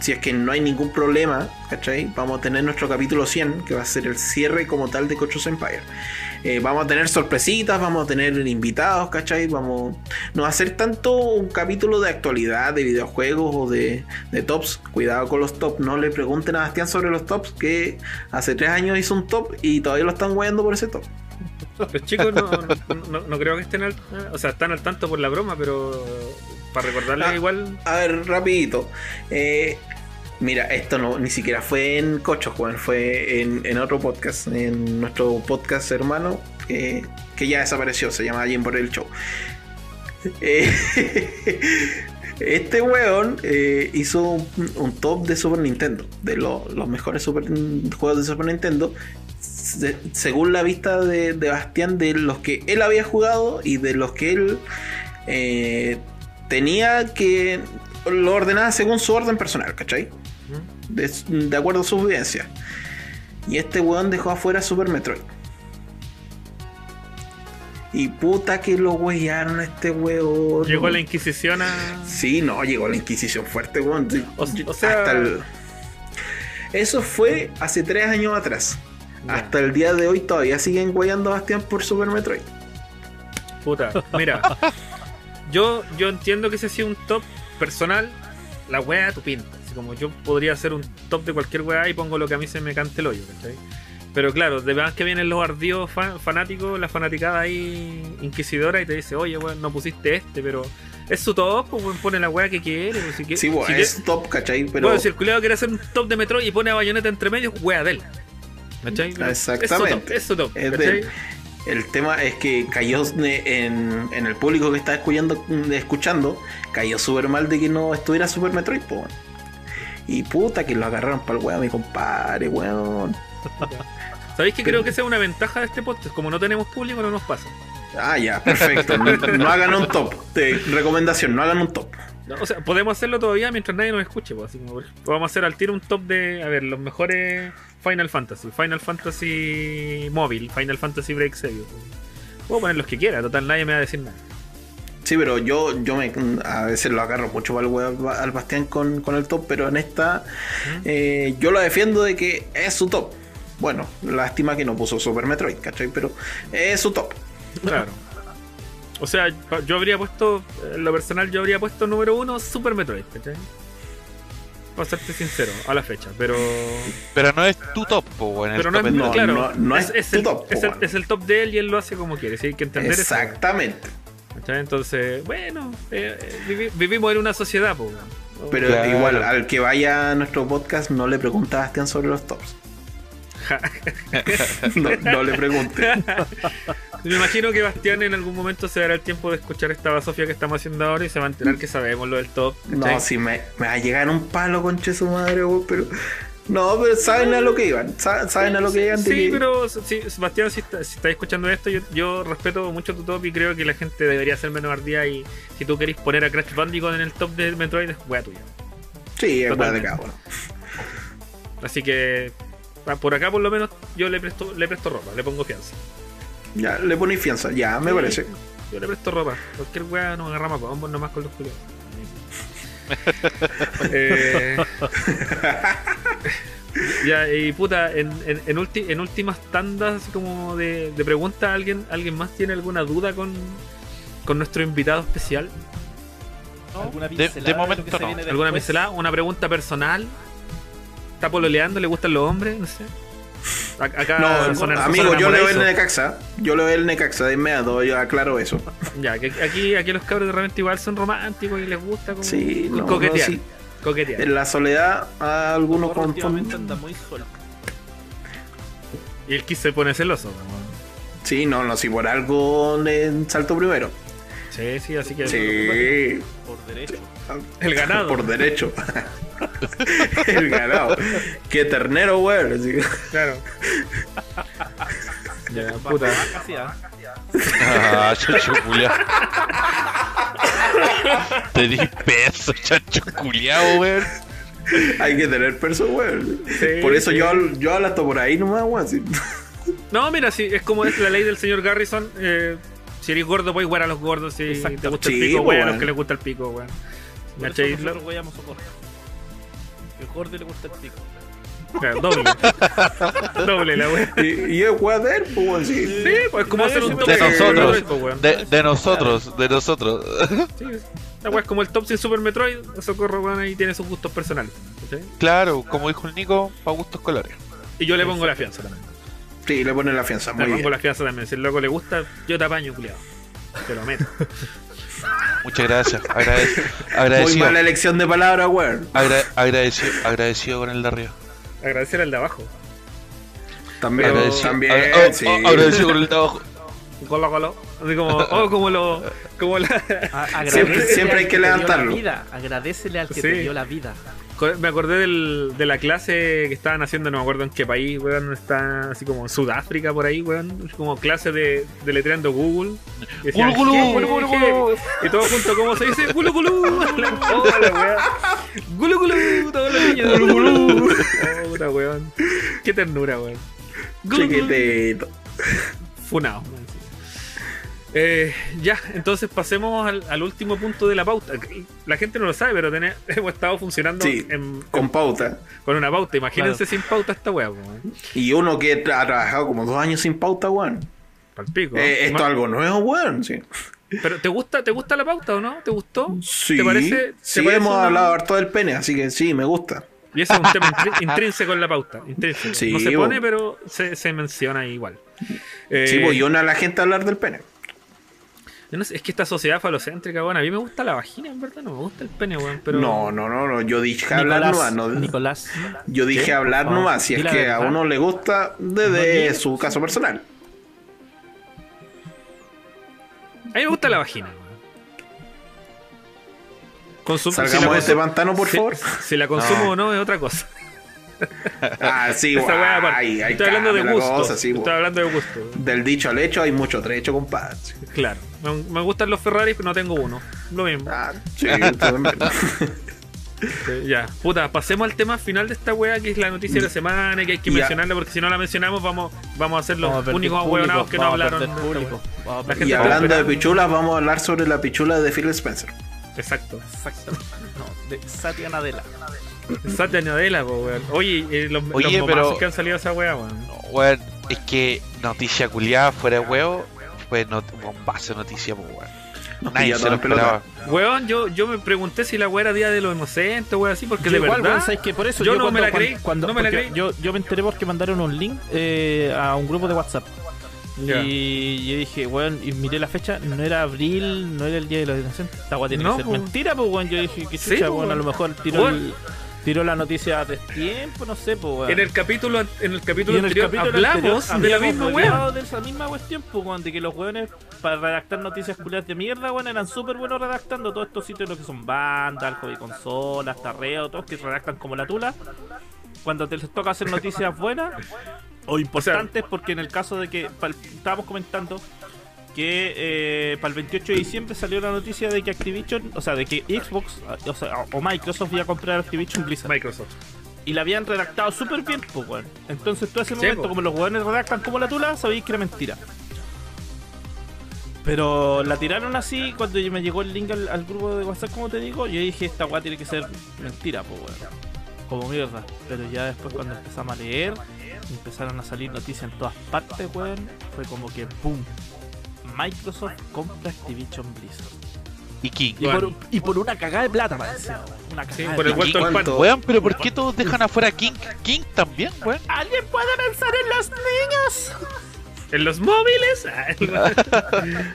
si es que no hay ningún problema, ¿cachai? Vamos a tener nuestro capítulo 100, que va a ser el cierre como tal de Cochos Empire. Eh, vamos a tener sorpresitas, vamos a tener invitados, ¿cachai? Vamos, no va a ser tanto un capítulo de actualidad, de videojuegos o de, de tops. Cuidado con los tops, no le pregunten a Bastián sobre los tops, que hace tres años hizo un top y todavía lo están guayando por ese top. Los chicos no, no, creo que estén al, o sea, están al tanto por la broma, pero para recordarles Ah. igual. A ver, rapidito. Eh, mira, esto no ni siquiera fue en Cocho, Juan, fue en, en otro podcast, en nuestro podcast hermano, que, que ya desapareció, se llama Jim por el Show. Eh, este weón eh, hizo un, un top de Super Nintendo, de lo- los mejores super- juegos de Super Nintendo, se- según la vista de, de Bastián, de los que él había jugado y de los que él eh, tenía que lo ordenaba según su orden personal, ¿cachai? De, de acuerdo a su vivencia. Y este weón dejó afuera Super Metroid. Y puta que lo huellaron a este weón. Llegó la Inquisición a. Sí, no, llegó la Inquisición fuerte, weón. O sea- Hasta el- Eso fue hace tres años atrás. Hasta el día de hoy todavía siguen huellando a Bastián por Super Metroid. Puta, mira. yo, yo entiendo que ese ha sido un top personal. La wea tu pinta. Así como yo podría hacer un top de cualquier wea y pongo lo que a mí se me cante el hoyo, ¿cachai? Pero claro, de verdad que vienen los ardidos fa- fanáticos, la fanaticada ahí inquisidora y te dice, oye, weón, no pusiste este, pero es su top, pues pone la wea que quiere. pues, si que- Sí, si es top, ¿cachai? Pero Bueno, si el culiado quiere hacer un top de Metroid y pone a bayoneta entre medios, wea de él. ¿Cachai? Exactamente. Es su top, es su top, Es de ¿cachai? él. El tema es que cayó en, en el público que está escuchando, escuchando cayó súper mal de que no estuviera Super Metroid, po. Y puta que lo agarraron para el weón, mi compadre, weón. ¿Sabéis que creo que esa es una ventaja de este podcast? Como no tenemos público, no nos pasa. Ah, ya, perfecto. No, no hagan un top. De recomendación, no hagan un top. No, o sea, podemos hacerlo todavía mientras nadie nos escuche. Pues, así como, vamos a hacer al tiro un top de, a ver, los mejores Final Fantasy. Final Fantasy móvil, Final Fantasy Break Series. Puedo poner los que quiera, total, nadie me va a decir nada. Sí, pero yo, yo me, a veces lo agarro mucho para el weón al Bastián con, con el top, pero en esta eh, yo lo defiendo de que es su top. Bueno, lástima que no puso Super Metroid, ¿cachai? Pero es su top. Claro. O sea, yo habría puesto, en lo personal, yo habría puesto número uno Super Metroid, ¿cachai? Para serte sincero, a la fecha, pero. Pero no es tu top, po, el Pero no top es es- no, claro, no- no es tu el, top, es, el, es top de él y él lo hace como quiere, sí, hay que entender. Exactamente. Entonces, bueno, eh, eh, vivi- vivimos en una sociedad, pues. Pero Claro. igual, al que vaya a nuestro podcast, no le pregunta a Bastián sobre los tops. No, no le pregunte. Me imagino que Bastián en algún momento se dará el tiempo de escuchar esta basofia que estamos haciendo ahora y se va a enterar que sabemos lo del top. ¿cachai? No, si me, me va a llegar un palo, conche su madre, weón, pero. No, pero saben a lo que iban. sa- Saben a lo que iban. de Sí, que- pero sí, Sebastián, si, está- si estás escuchando esto, yo, yo respeto mucho tu top y creo que la gente debería ser menos ardía. Y si tú querés poner a Crash Bandicoot en el top de Metroid, es wea tuya. Sí, es weá de cada uno. Así que por acá, por lo menos, yo le presto, le presto ropa, le pongo fianza. Ya, le ponéis fianza. Ya, me Sí, parece. Yo le presto ropa. Cualquier wea nos agarramos a combos nomás con los culiados. eh, ya, y puta, en, en, en, ulti- en últimas tandas así como de, de preguntas, ¿alguien, ¿alguien más tiene alguna duda con, con nuestro invitado especial? ¿Alguna de momento no. ¿Alguna pincelada? ¿Una pregunta personal? ¿Está pololeando? ¿Le gustan los hombres? No sé. Acá No, son- amigo, yo leo el. Necaxa. Yo leo el Necaxa de inmediato, yo aclaro eso. Ya, que aquí, aquí los cabros de repente igual son románticos y les gusta como Sí, co- no, coquetear. no, sí. Coquetear. En la soledad, a algunos anda muy suelto. Y el Kiss se pone celoso. ¿no? Sí, no, no, si por algo en salto primero. Sí, sí, así que. Sí, Por derecho. El ganado. por derecho. el ganado. Qué ternero, güey. así que- Claro. ya, puta. ¿ah? Ah, culiao. Te di peso, chancho culiao, weón. Hay que tener perso, güey. Sí, por eso sí. yo, yo hablo hasta por ahí nomás, güey. así. No, mira, sí, es como es la ley del señor Garrison. Eh, si eres gordo, puedes jugar a los gordos. Si Exacto. te gusta el Sí, pico, pues, güey, a los bueno. que les gusta el pico, eso ¿Cachai? nosotros weyamos socorro. Que el gordo le gusta el pico. Claro, doble. doble la wey. Y, y es güey de él, pues, sí. Sí, pues como hacer un top De nosotros. Pues, De, de nosotros, de nosotros. Sí, la weá es como el top sin Super Metroid. Socorro, weón, ahí tiene sus gustos personales. Claro, como dijo el Nico, para gustos colores. Y yo le pongo la fianza también. Sí, le ponen la fianza, Le muy pongo bien. la fianza también. Si el loco le gusta, yo te apaño, culiado. Te lo meto. Muchas gracias. Agradec- Muy agradecido, mala elección de palabras, güey. agra- agradecido, agradecido con el de arriba. Agradecer al de abajo. También, Agradecido, también, agra- oh, sí. oh, agradecido con el de abajo. Colo, colo. Así como, oh, como lo. Como la. A- Siempre- siempre hay que levantarlo. La vida. Agradecele al que Sí. te dio la vida. Me acordé del, de la clase que estaban haciendo, no me acuerdo en qué país, weón. Está así como en Sudáfrica por ahí, weón. Como clase de, de letreando Google. Y decían, Gulu, gulu. Y todo junto, ¿cómo se dice? Gulu gulu. Gulu gulu. Todos los niños. Gulu gulu. Puta weón. Qué ternura, weón. Gulu. Funado. Eh, ya, entonces pasemos al, al último punto de la pauta. La gente no lo sabe, pero tené- hemos estado funcionando Sí, en- con pauta. con una pauta. Imagínense Claro. sin pauta esta weá. Y uno que ha trabajado como dos años sin pauta, weón. Palpico. Eh, esto es algo nuevo, weón. Sí, Pero ¿te gusta, ¿te gusta la pauta o no? ¿Te gustó? sí, ¿Te parece? te sí parece hemos una- hablado harto del pene, así que sí, me gusta. Y ese es un tema intrínseco en la pauta. Intrínseco. Sí, no se bo. pone, pero se, se menciona igual. Eh, Sí, pues yo a la gente a hablar del pene. Yo no sé, es que esta sociedad falocéntrica, weón, a mí me gusta la vagina, en verdad, no me gusta el pene, weón. Pero... No, no, no, no, yo dije hablar Nicolás, nomás. No, Nicolás. yo dije ¿Qué? hablar favor, nomás, si es que a uno le gusta No desde su caso personal. A mí me gusta la vagina, weón. Consum- Salgamos la de este pantano, por si- favor. Si la consumo o no es otra cosa. Ah, sí, Esa weá ay, ay, Estoy hablando de gusto. cosa, sí, Estoy hablando de gusto. Del dicho al hecho hay mucho trecho, compadre. Claro. Me, me gustan los Ferrari, pero no tengo uno. Lo mismo. Ah, sí, también. Ya, puta, pasemos al tema final de esta wea que es la noticia de la semana, que hay que Ya. mencionarla porque si no la mencionamos vamos, vamos a ser los Vamos a únicos hueonados que no hablaron. La gente y hablando de pichulas, vamos a hablar sobre la pichula de Phil Spencer. Exacto. Exactamente. No, de Satya Nadella. Satya Nadella, po, weón. Oye, eh, los, Oye, los pero- que han salido esa wea, weón. No, weón, es que noticia culiada fuera de huevo, fue not bombazo de noticia, pues, weón. Nos Nadie se lo esperaba. Weón, yo, yo me pregunté si la wea era Día de los Inocentes, weón, así, porque Yo de igual, verdad. weón, ¿sabes qué? Por eso yo yo, no cuando, me la creí, cuando- no me la porque creí. Yo, yo me enteré porque mandaron un link eh, a un grupo de WhatsApp. Y yo dije, weón, y miré la fecha, no era abril, no era el día de los inocentes. Esta weá tiene No, que ser po. mentira, pues, weón. Yo dije, que Sí, chucha, po, weón, a lo mejor tiró, Weón. el- tiró la noticia de tiempo, no sé, pues, weón. En el capítulo, en el capítulo Y en el anterior capítulo hablamos anterior de la misma hablado de esa misma cuestión, pues, weón, de que los weones para redactar noticias culiadas de mierda, weón, eran súper buenos redactando todos estos sitios, lo que son bandas, hobby consolas, tarreo, todos que redactan como la tula. cuando te les toca hacer noticias buenas o importantes, porque en el caso de que estábamos comentando que eh, para el 28 de diciembre salió la noticia de que Activision, o sea, de que Xbox o, sea, o Microsoft iba a comprar Activision Blizzard. Microsoft. Y la habían redactado súper bien, pues, weón. Entonces, todo ese Sí, momento, po. como los weones redactan como la tula, sabéis que era mentira. Pero la tiraron así cuando me llegó el link al, al grupo de WhatsApp, como te digo. Yo dije, esta weá tiene que ser mentira, pues, weón. Como mierda. Pero ya después, cuando empezamos a leer, empezaron a salir noticias en todas partes, weón. Fue como que, ¡pum! Microsoft compra Activision Blizzard. Y King. Y, Bueno. por, y por una cagada de plata, parece. Una cagada Sí, de por el. Weón, pero ¿por qué todos dejan afuera King? King también, weón. ¿Alguien puede pensar en los niños? En los móviles.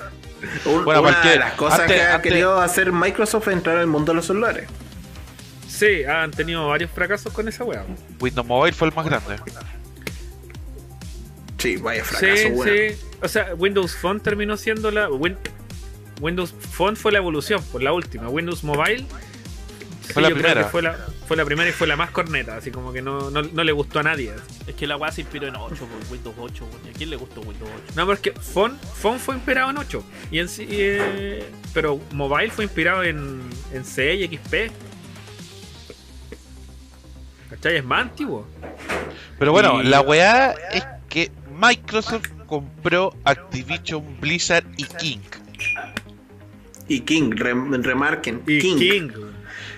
Bueno, una de las cosas antes- que ha antes- querido hacer Microsoft es entrar al mundo de los celulares. sí, han tenido varios fracasos con esa weá. Windows Mobile fue el más grande. Sí, vaya Sí, fracaso, bueno. sí. O sea, Windows Phone terminó siendo la. Win- Windows Phone fue la evolución, por la última. Windows Mobile. sí, Fue la yo creo primera. que fue la, fue la primera y fue la más corneta, así como que no, no, no le gustó a nadie. Es que la weá se inspiró en 8, por Windows 8, weón. ¿Y a quién le gustó Windows 8? No, porque Phone, Phone fue inspirado en 8. Y en sí, eh, pero Mobile fue inspirado en, en C y XP. ¿Cachai? Es más antiguo. Pero bueno, Y- la weá es Microsoft compró Activision Blizzard y King. Y King, rem- remarquen. Y King. King.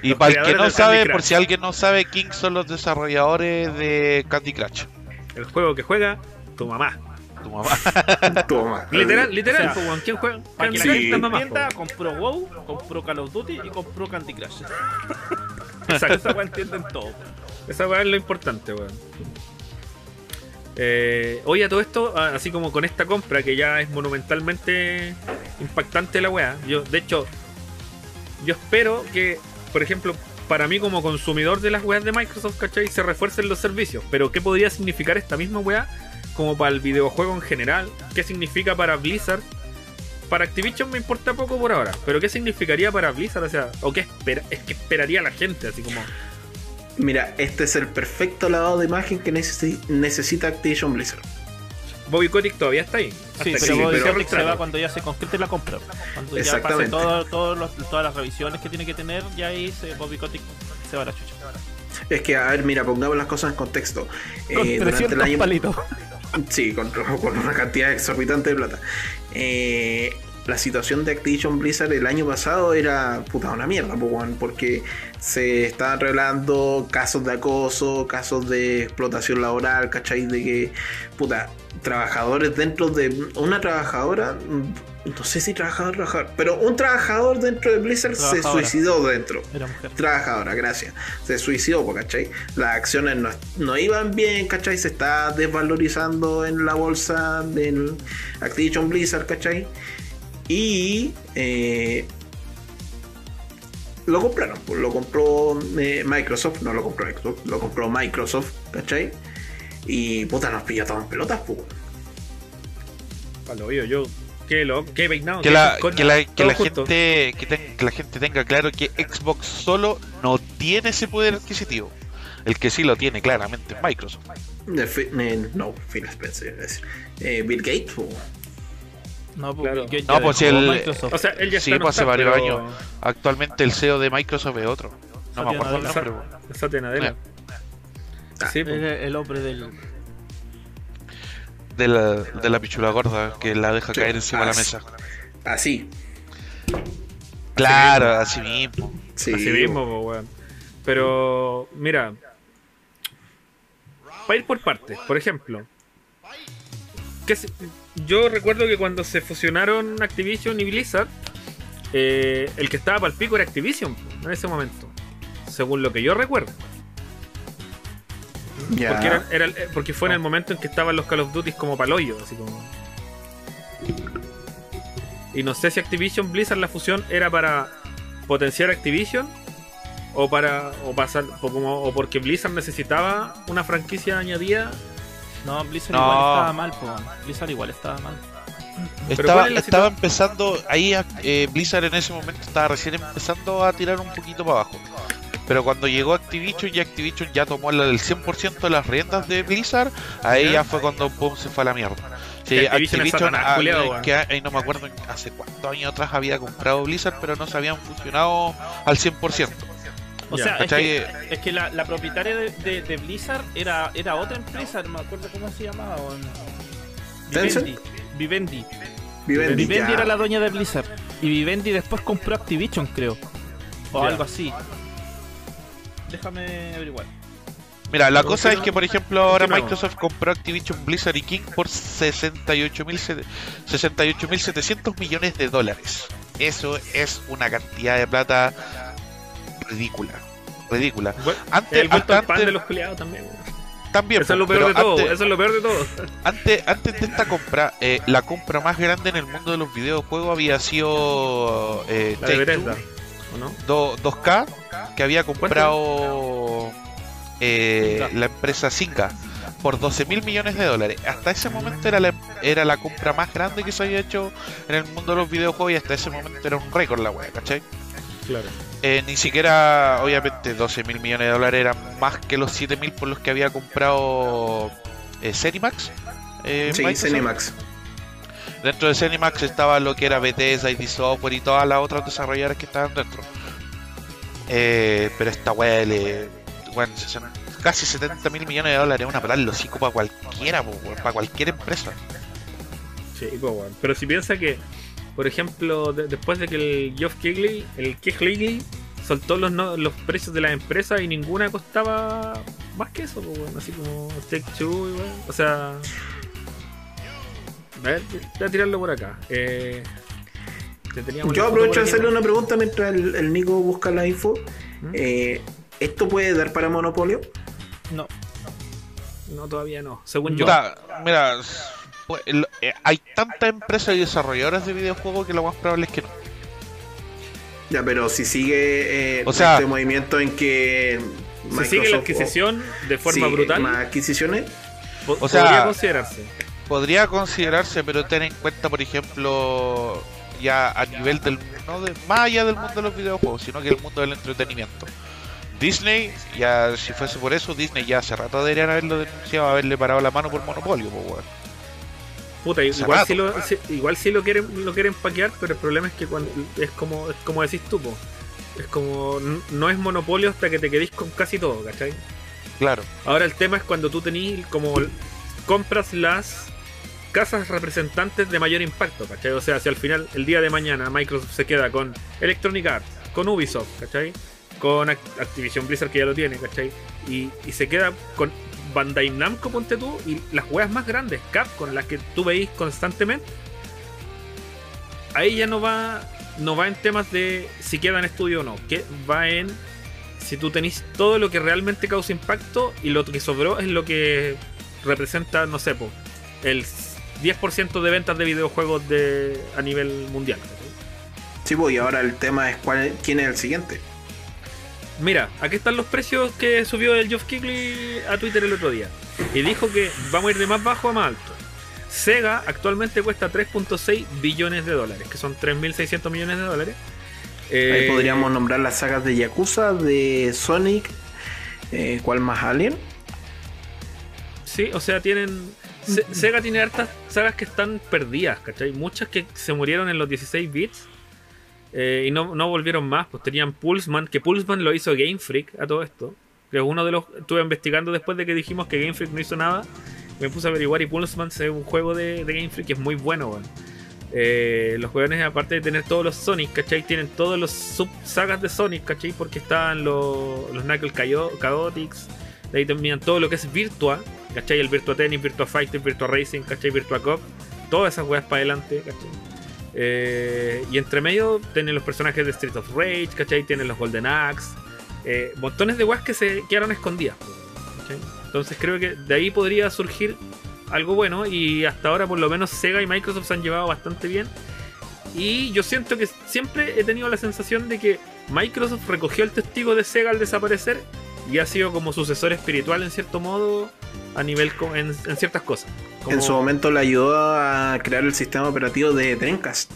Y Los para el que no sabe, por si alguien no sabe, King son los desarrolladores de Candy Crush. El juego que juega tu mamá. Tu mamá. Toma. Literal, literal, o sea, weón. ¿quién juega? Candy Crush es mamá, entienda, po. compró WoW, compró Call of Duty y compró Candy Crush. Exacto. Esa weá entienden todo. Esa weá es lo importante, weón. Eh, oye, a todo esto, así como con esta compra que ya es monumentalmente impactante la weá. Yo, de hecho, yo espero que, por ejemplo, para mí como consumidor de las weas de Microsoft, ¿cachai? Se refuercen los servicios. Pero ¿qué podría significar esta misma weá como para el videojuego en general? ¿Qué significa para Blizzard? Para Activision me importa poco por ahora, pero ¿qué significaría para Blizzard? O sea, ¿o qué espera, es esperaría la gente? Así como... Mira, este es el perfecto lavado de imagen que necesi- necesita Activision Blizzard. Bobby Kotick todavía está ahí. Sí, pero sí, Bobby Kotick se va cuando ya se concrete la compra. Cuando ya pase todo, todo los- todas las revisiones que tiene que tener, ya ahí se, Bobby Kotick se va a la chucha. Es que, a ver, mira, pongamos las cosas en contexto. Con Eh, durante 300 el año, palitos. Sí, con, con una cantidad exorbitante de plata. Eh, la situación de Activision Blizzard el año pasado era puta una mierda, porque se estaban revelando casos de acoso, casos de explotación laboral, ¿cachai? De que, puta, trabajadores dentro de una trabajadora, mm, no sé si trabajador, trabajador, pero un trabajador dentro de Blizzard se suicidó dentro Era mujer. trabajadora, gracias. Se suicidó, ¿cachai? Las acciones no, no iban bien, ¿cachai? Se está desvalorizando en la bolsa del Activision Blizzard, ¿cachai? Y eh, lo compraron, pues, lo compró eh, Microsoft, no lo compró Xbox, lo compró Microsoft, ¿cachai? Y puta, nos pilló todas en pelotas, pues. Palo, yo, yo, qué lo, qué peinado. Que la, con- que la, que la gente que, la gente tenga claro que Xbox solo no tiene ese poder adquisitivo. El que sí lo tiene claramente es Microsoft. Eh, no, Phil Spencer, es decir, eh, Bill Gates, pues. No, Claro. ya No, pues dejó el- Microsoft. O sea, él ya Sí, pues hace varios pero- años. Actualmente el CEO de Microsoft es otro. No me Satya acuerdo el Nadella. nombre. weón. Satya Nadella. Ah, Sí, pues. El hombre del. De la, de la pichula gorda que la deja Sí. caer encima de la mesa. Así, Claro, así mismo. sí. Así mismo, po, weón. Pero, mira. Para ir por partes, por ejemplo. que se- yo recuerdo que cuando se fusionaron Activision y Blizzard, eh, el que estaba para el pico era Activision en ese momento. Según lo que yo recuerdo. Ya. Porque, era- era el- eh, porque fue en el momento en que estaban los Call of Duty como paloyo, así como. Y no sé si Activision Blizzard la fusión era para potenciar Activision o para o pasar o como o porque Blizzard necesitaba una franquicia añadida. No, Blizzard No. igual estaba mal, po. Blizzard igual estaba mal. Estaba, ¿cuál es la estaba empezando, ahí eh, Blizzard en ese momento estaba recién empezando a tirar un poquito para abajo. Pero cuando llegó Activision y Activision ya tomó el el 100% de las riendas de Blizzard, ahí Ya. ya fue cuando pum, se fue a la mierda. Sí, Activision Activision, Satanás, ah, eh, que ahí no me acuerdo hace cuántos años atrás había comprado Blizzard, pero no se habían fusionado al 100%. O sea, es que, es que la, la propietaria de, de- de Blizzard era, era otra empresa, no me acuerdo cómo se llamaba. Vivendi. Vivendi. Vivendi, era la dueña de Blizzard. Y Vivendi después compró Activision, creo. O algo así. Déjame averiguar. Mira, la Pero cosa es que, por ejemplo, ahora. Microsoft compró Activision Blizzard y King por 68.700 68.700 millones de dólares. Eso es una cantidad de plata ridícula. Ridícula. Bueno, Antes, hasta antes- de los culiados también. también, Eso es peor de todo. antes- Eso es lo peor de todo. Antes, antes de esta compra, eh, la compra más grande en el mundo de los videojuegos había sido eh, La de Take-Two, Bethesda. ¿O no? do- 2K, que había comprado eh, la empresa Zynga por 12 mil millones de dólares. Hasta ese momento era la, era la compra más grande que se había hecho en el mundo de los videojuegos y hasta ese momento era un récord la wea, ¿cachai? Claro. Eh, ni siquiera, obviamente, 12 mil millones de dólares eran más que los 7 mil por los que había comprado eh, Cenimax. eh, Sí. Cinemax. Dentro de Cenimax estaba lo que era Bethesda, ID Software y todas las otras desarrolladoras que estaban dentro. Eh, pero esta weá le. sesen- casi 70 mil millones de dólares, una patada en los hocico para cualquiera, para cualquier empresa. Sí, pues. Pero si piensa que, por ejemplo, de- después de que el Geoff Keighley, el Keighley soltó los, no- los precios de las empresas y ninguna costaba más que eso, pues. Así como Take Two, weón. O sea. A ver, voy a tirarlo por acá. Eh, Yo la aprovecho de hacerle una pregunta mientras el, el Nico busca la info. ¿Mm? Eh, ¿Esto puede dar para monopolio? No. No, todavía no. Según yo. Mira, mira pues, el- eh, hay tantas empresas y desarrolladoras de videojuegos que lo más probable es que no. Ya, pero si sigue eh, O sea- este movimiento en que Si sigue la Microsoft- adquisición de forma sí, brutal, más adquisiciones, o sea- podría considerarse. Podría considerarse, pero ten en cuenta, por ejemplo, ya a nivel del no de, más allá del mundo de los videojuegos, sino que el mundo del entretenimiento. Disney, ya si fuese por eso, Disney ya hace rato deberían haberlo denunciado, haberle parado la mano por monopolio, pues, weón. Puta, igual sí lo, igual sí lo quieren lo quieren paquear, pero el problema es que cuando es como es como decís tú, po. es como no es monopolio hasta que te quedís con casi todo, ¿cachai? Claro. Ahora el tema es cuando tú tenís como compras las casas representantes de mayor impacto, ¿cachai? O sea, si al final el día de mañana Microsoft se queda con Electronic Arts, con Ubisoft, ¿cachai? Con Act- Activision Blizzard que ya lo tiene, ¿cachai? Y, y se queda con Bandai Namco, ponte tú, y las weas más grandes, Capcom, las que tú veis constantemente, ahí ya no va no va en temas de si queda en estudio o no, que va en si tú tenés todo lo que realmente causa impacto y lo que sobró es lo que representa, no sé, po, el 10% de ventas de videojuegos de, a nivel mundial. sí, pues, y ahora el tema es cuál, quién es el siguiente. Mira, aquí están los precios que subió el Geoff Keighley a Twitter el otro día. Y dijo que vamos a ir de más bajo a más alto. Sega actualmente cuesta 3.6 billones de dólares, que son 3.600 millones de dólares. Ahí Eh, podríamos nombrar las sagas de Yakuza, de Sonic, eh, ¿cuál más? Alien. Sí, o sea, tienen. Se- Sega tiene hartas sagas que están perdidas, ¿cachai? Muchas que se murieron en los 16 bits eh, y no, no volvieron más. Pues tenían Pulseman, que Pulseman lo hizo Game Freak a todo esto. Que uno de los. Estuve investigando después de que dijimos que Game Freak no hizo nada. Me puse a averiguar y Pulseman es un juego de, de Game Freak que es muy bueno, weón. Eh, los jugadores, aparte de tener todos los Sonic, ¿cachai? Tienen todos los sub sagas de Sonic, ¿cachai? Porque están los, los Knuckle Chao- Chaotix. De ahí terminan todo lo que es Virtua, ¿cachai? El Virtua Tennis, Virtua Fighter, Virtua Racing, ¿cachai? Virtua Cop. Todas esas weas para adelante, ¿cachai? Eh, y entre medio tienen los personajes de Street of Rage, ¿cachai? Tienen los Golden Axe. eh, montones de weas que se quedaron escondidas. Entonces creo que de ahí podría surgir algo bueno. Y hasta ahora por lo menos Sega y Microsoft se han llevado bastante bien. Y yo siento que siempre he tenido la sensación de que Microsoft recogió el testigo de Sega al desaparecer y ha sido como sucesor espiritual en cierto modo a nivel co- en, en ciertas cosas. Como- En su momento le ayudó a crear el sistema operativo de Dreamcast.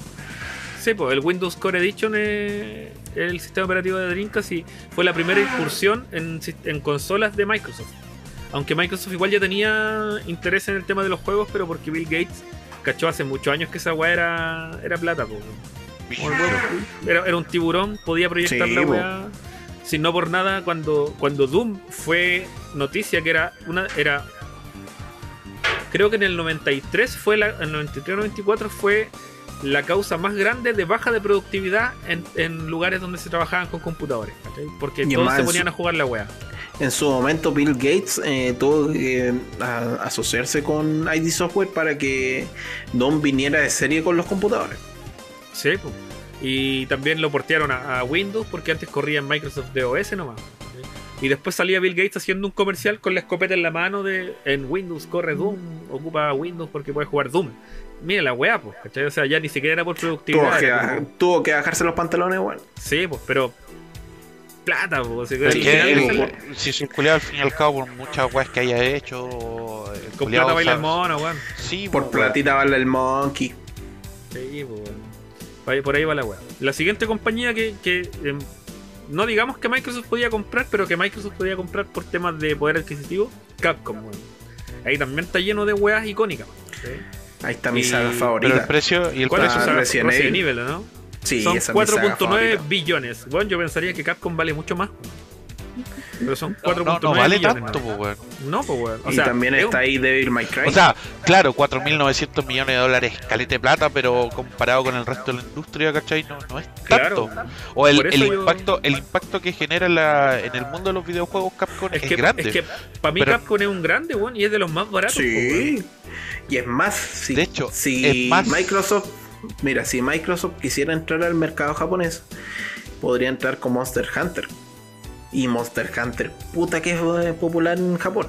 Sí, pues el Windows Core Edition es el sistema operativo de Dreamcast y fue la primera incursión en, consolas de Microsoft. Aunque Microsoft igual ya tenía interés en el tema de los juegos, pero porque Bill Gates cachó hace muchos años que esa weá era, era plata, huevo. Era, era un tiburón, podía proyectar Sí, la po. weá. Si no por nada, cuando, cuando Doom fue noticia que era una. era Creo que en el 93 fue la. En el 93-94 fue la causa más grande de baja de productividad en, en lugares donde se trabajaban con computadores. Porque Y todos se ponían su- a jugar la wea. En su momento, Bill Gates eh, tuvo que a- asociarse con ID Software para que Don viniera de serie con los computadores. Sí, po. Y también lo portearon a, a Windows porque antes corría en Microsoft DOS nomás. Y después salía Bill Gates haciendo un comercial con la escopeta en la mano de en Windows corre Doom, ocupa Windows porque puede jugar Doom. Mira la weá, pues, ¿cachai? O sea, ya ni siquiera era por Tuvo productividad. que, era como- tuvo que bajarse los pantalones, bueno. Sí, pues, pero. Plata, pues. Si se culiado al fin y al cabo por muchas weas que haya hecho. el con culiao plata baila el mono, weón. Sí, Por pues, platita vale el monkey. Sí, pues. Por ahí- va la weá. La siguiente compañía que, que em, no digamos que Microsoft podía comprar, pero que Microsoft podía comprar por temas de poder adquisitivo, Capcom, weón. Ahí también está lleno de weas icónicas. ¿sí? Ahí está mi Y- saga Pero favorita. el precio y el ¿Cuál es su precio. Resident Evil. Evil, ¿no? sí, son esa es mi saga 4.9 favorita. billones. Bueno, yo pensaría que Capcom vale mucho más. Pero son No, 4.9 no, no vale billones. tanto, ¿no? pues, weón. No, pues, weón. O y sea, también es está un- ahí Devil May Cry. O sea, claro, 4.900 millones de dólares calete de plata, pero comparado con el resto de la industria, ¿cachai? No, no es tanto. Claro. O el, el yo- impacto el impacto que genera la, en el mundo de los videojuegos Capcom es, Es que, grande. es que para mí Pero- Capcom es un grande, weón, y es de los más baratos. pues, sí. Y es más, si, De hecho, si es más- Microsoft, mira, si Microsoft quisiera entrar al mercado japonés, podría entrar con Monster Hunter. Y Monster Hunter, puta que es eh, popular en Japón.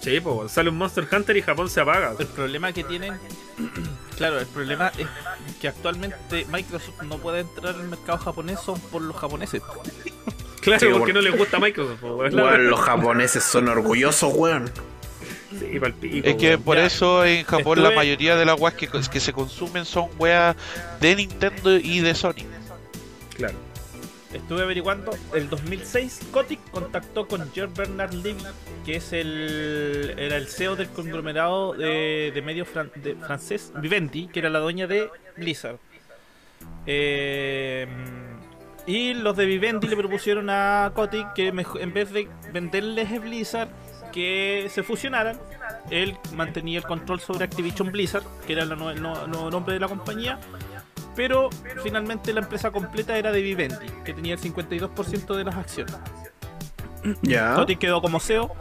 Sí, pues, sale un Monster Hunter y Japón se apaga. El problema que tienen, claro, el problema es que actualmente Microsoft no puede entrar al mercado japonés son por los japoneses. Claro, Sí, porque no les gusta Microsoft, weón. Los japoneses son orgullosos, weón. Sí, Es que weón. por Ya. eso en Japón la mayoría de las weas que, que se consumen son weas de Nintendo y de Sony. Claro. Estuve averiguando, el 2006 Kotick contactó con Jean Bernard Levy, que es el era el CEO del conglomerado de, medios francés Vivendi, que era la dueña de Blizzard. Eh, y los de Vivendi le propusieron a Kotick que en vez de venderles Blizzard, que se fusionaran. Él mantenía el control sobre Activision Blizzard, que era el nuevo nombre de la compañía, pero finalmente la empresa completa era de Vivendi, que tenía el 52% de las acciones. Ya. Kotick quedó como CEO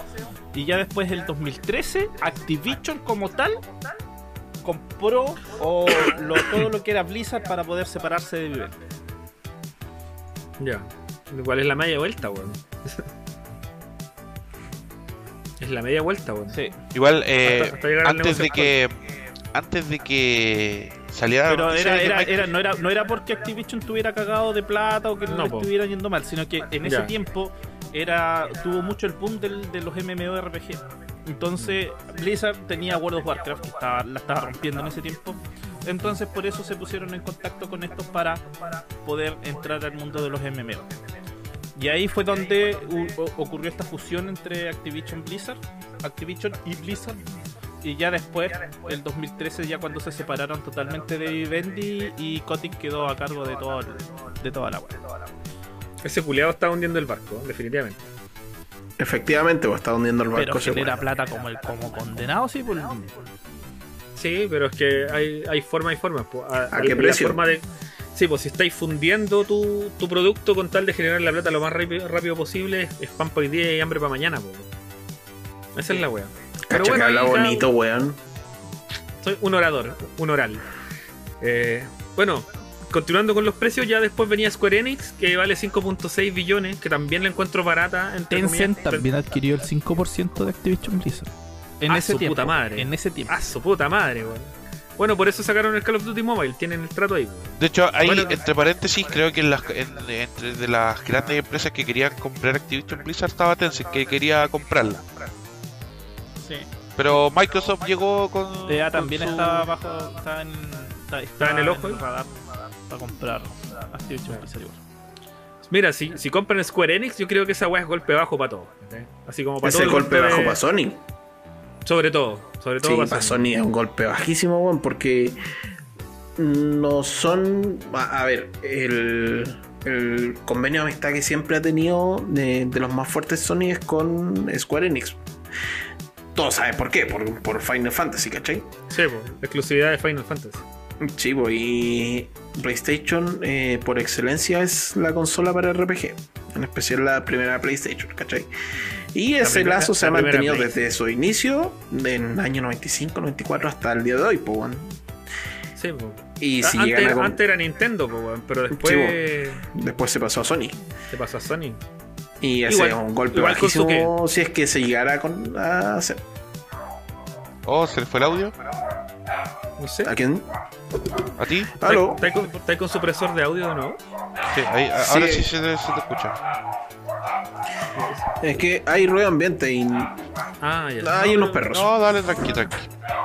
y ya después del 2013 Activision como tal compró o lo- todo lo que era Blizzard para poder separarse de Vivendi. Ya. Igual es la media vuelta, weón. es la media vuelta, weón. Sí. Igual eh, Hasta- hasta antes de que antes de que Pero era, era, era- no, era, no era porque Activision tuviera cagado de plata o que no, No, le po. estuviera yendo mal, sino que en ese Ya. tiempo era tuvo mucho el boom del- de los MMORPG. Entonces Blizzard tenía World of Warcraft que estaba, la estaba rompiendo en ese tiempo. Entonces por eso se pusieron en contacto con estos para poder entrar al mundo de los MMO. Y ahí fue donde ocurrió esta fusión entre Activision Blizzard, Activision y Blizzard. Y ya después, el 2013, ya cuando se separaron totalmente de Vivendi y Kotick quedó a cargo de todo el- de toda la web. Ese culiado está hundiendo el barco, definitivamente. Efectivamente, pues está hundiendo el Pero barco. ese genera plata como el como condenado, sí, por Sí, pero es que hay, hay formas y formas. po. A, ¿A qué precio? forma de, sí, pues si estáis fundiendo tu, tu producto con tal de generar la plata lo más rápido, rápido posible, es, es pan para hoy día y hambre para mañana. Po. Esa es la wea. Cacha que habla bonito, weón. soy un orador, un oral. Eh, bueno, continuando con los precios, ya después venía Square Enix, que vale 5.6 billones, que también la encuentro barata. entre Tencent comillas, también adquirió el 5% de Activition Blizzard. En Ah, ese su tiempo. puta madre. En ese tiempo. Ah, su puta madre, weón. Bueno, por eso sacaron el Call of Duty Mobile, tienen el trato ahí. De hecho, ahí, Bueno. entre paréntesis, creo que en las, en- entre de las grandes empresas que querían comprar Activision Blizzard estaba Tencent, que quería comprarla. Sí. Pero Microsoft llegó con. EA con también su- estaba bajo. Estaba en, está- Estaba en el ojo, ¿eh? radar. para comprar Activision Blizzard igual. Mira, si, si compran Square Enix, yo creo que esa weá es golpe bajo para todo. ¿ok? Así como para Ese todo. el golpe bajo de- para Sony. Sobre todo. Sobre todo Sí, para para Sony. Sony es un golpe bajísimo, weón, porque no son. A, a ver, el, el convenio de amistad que siempre ha tenido de, de los más fuertes Sony es con Square Enix. Todos saben por qué, por, por Final Fantasy, ¿cachai? Sí, po, exclusividad de Final Fantasy. Sí, y PlayStation eh, por excelencia es la consola para RPG, en especial la primera PlayStation, ¿cachai? Y ese primera- lazo se ha mantenido Play. desde su inicio, en el año 95, 94 hasta el día de hoy, weón. Sí, po. Y si antes, era Nintendo, po, pero después Sí, después se pasó a Sony. se pasó a Sony. Y ese Igual- es un golpe bajísimo si es que se llegara con- a hacer. Oh, ¿se le fue el audio? No sé. ¿A quién? ¿A ti? ¿Aló? ¿Estás con, con supresor de audio de nuevo? Sí, ahí, ahora Sí. se, te- se te escucha. Es que hay ruido ambiente y Ah, ya. hay No, unos no, perros. No, dale, tranqui, tranqui.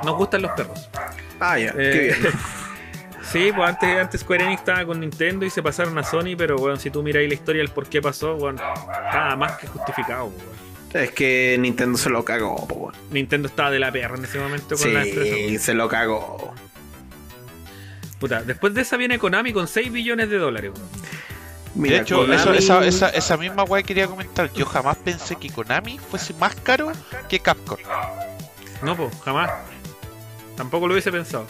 Nos gustan los perros. Ah, ya, Eh, qué bien. sí, pues antes, antes Square Enix estaba con Nintendo y se pasaron a Sony, pero bueno, si tú miráis la historia del por qué pasó, bueno, estaba más que justificado. weón. Es que Nintendo se lo cagó, weón. Nintendo estaba de la perra en ese momento con la empresa. Sí, se lo cagó. Puta, después de esa viene Konami con 6 billones de dólares. weón. Mira, de hecho, Konami- eso- esa, esa, esa misma weá quería comentar. Yo jamás pensé que Konami fuese más caro que Capcom. No, pues, jamás. Tampoco lo hubiese pensado.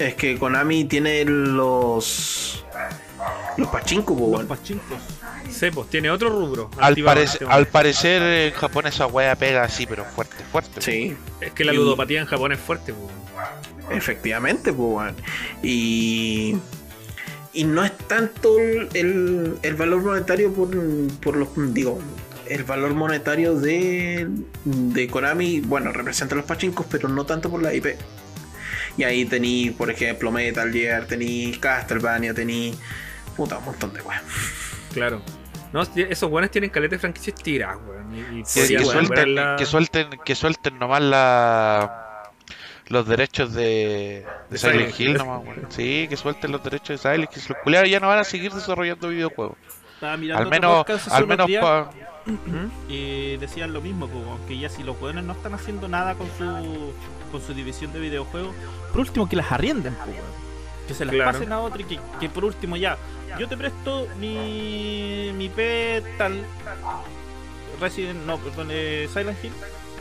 Es que Konami tiene los. Los pachinko, po, weón. Sí, pues, tiene otro rubro. Al, parec- este al parecer en Japón esa weá pega así, pero fuerte, fuerte. Sí, Es que la y- ludopatía en Japón es fuerte. pues. efectivamente, weón. Y. Y no es tanto el, el- el valor monetario por, por los. Digo, el valor monetario de, de Konami, bueno, representa los pachincos, pero no tanto por la IP. Y ahí tení, por ejemplo, Metal Gear, tení Castlevania, tení. Puta, un montón de weón. Claro. No, esos buenos tienen caleta de franquicias tiradas, weón. Y, y Que, podrían que bueno, suelten, que suelten, que suelten nomás la los derechos de, de De Silent Silent Hill Hill. nomás, weón. Sí, que suelten los derechos de Silent Hill. Los culiados ya no van a seguir desarrollando videojuegos. Estaba mirando Al menos, al menos pa- y decían lo mismo, po, que ya si los jóvenes no están haciendo nada con su con su división de videojuegos, por último que las arrienden, que se las Claro. pasen a otro y que, que por último ya, yo te presto mi mi P tal Resident, no, perdón, eh, Silent Hill,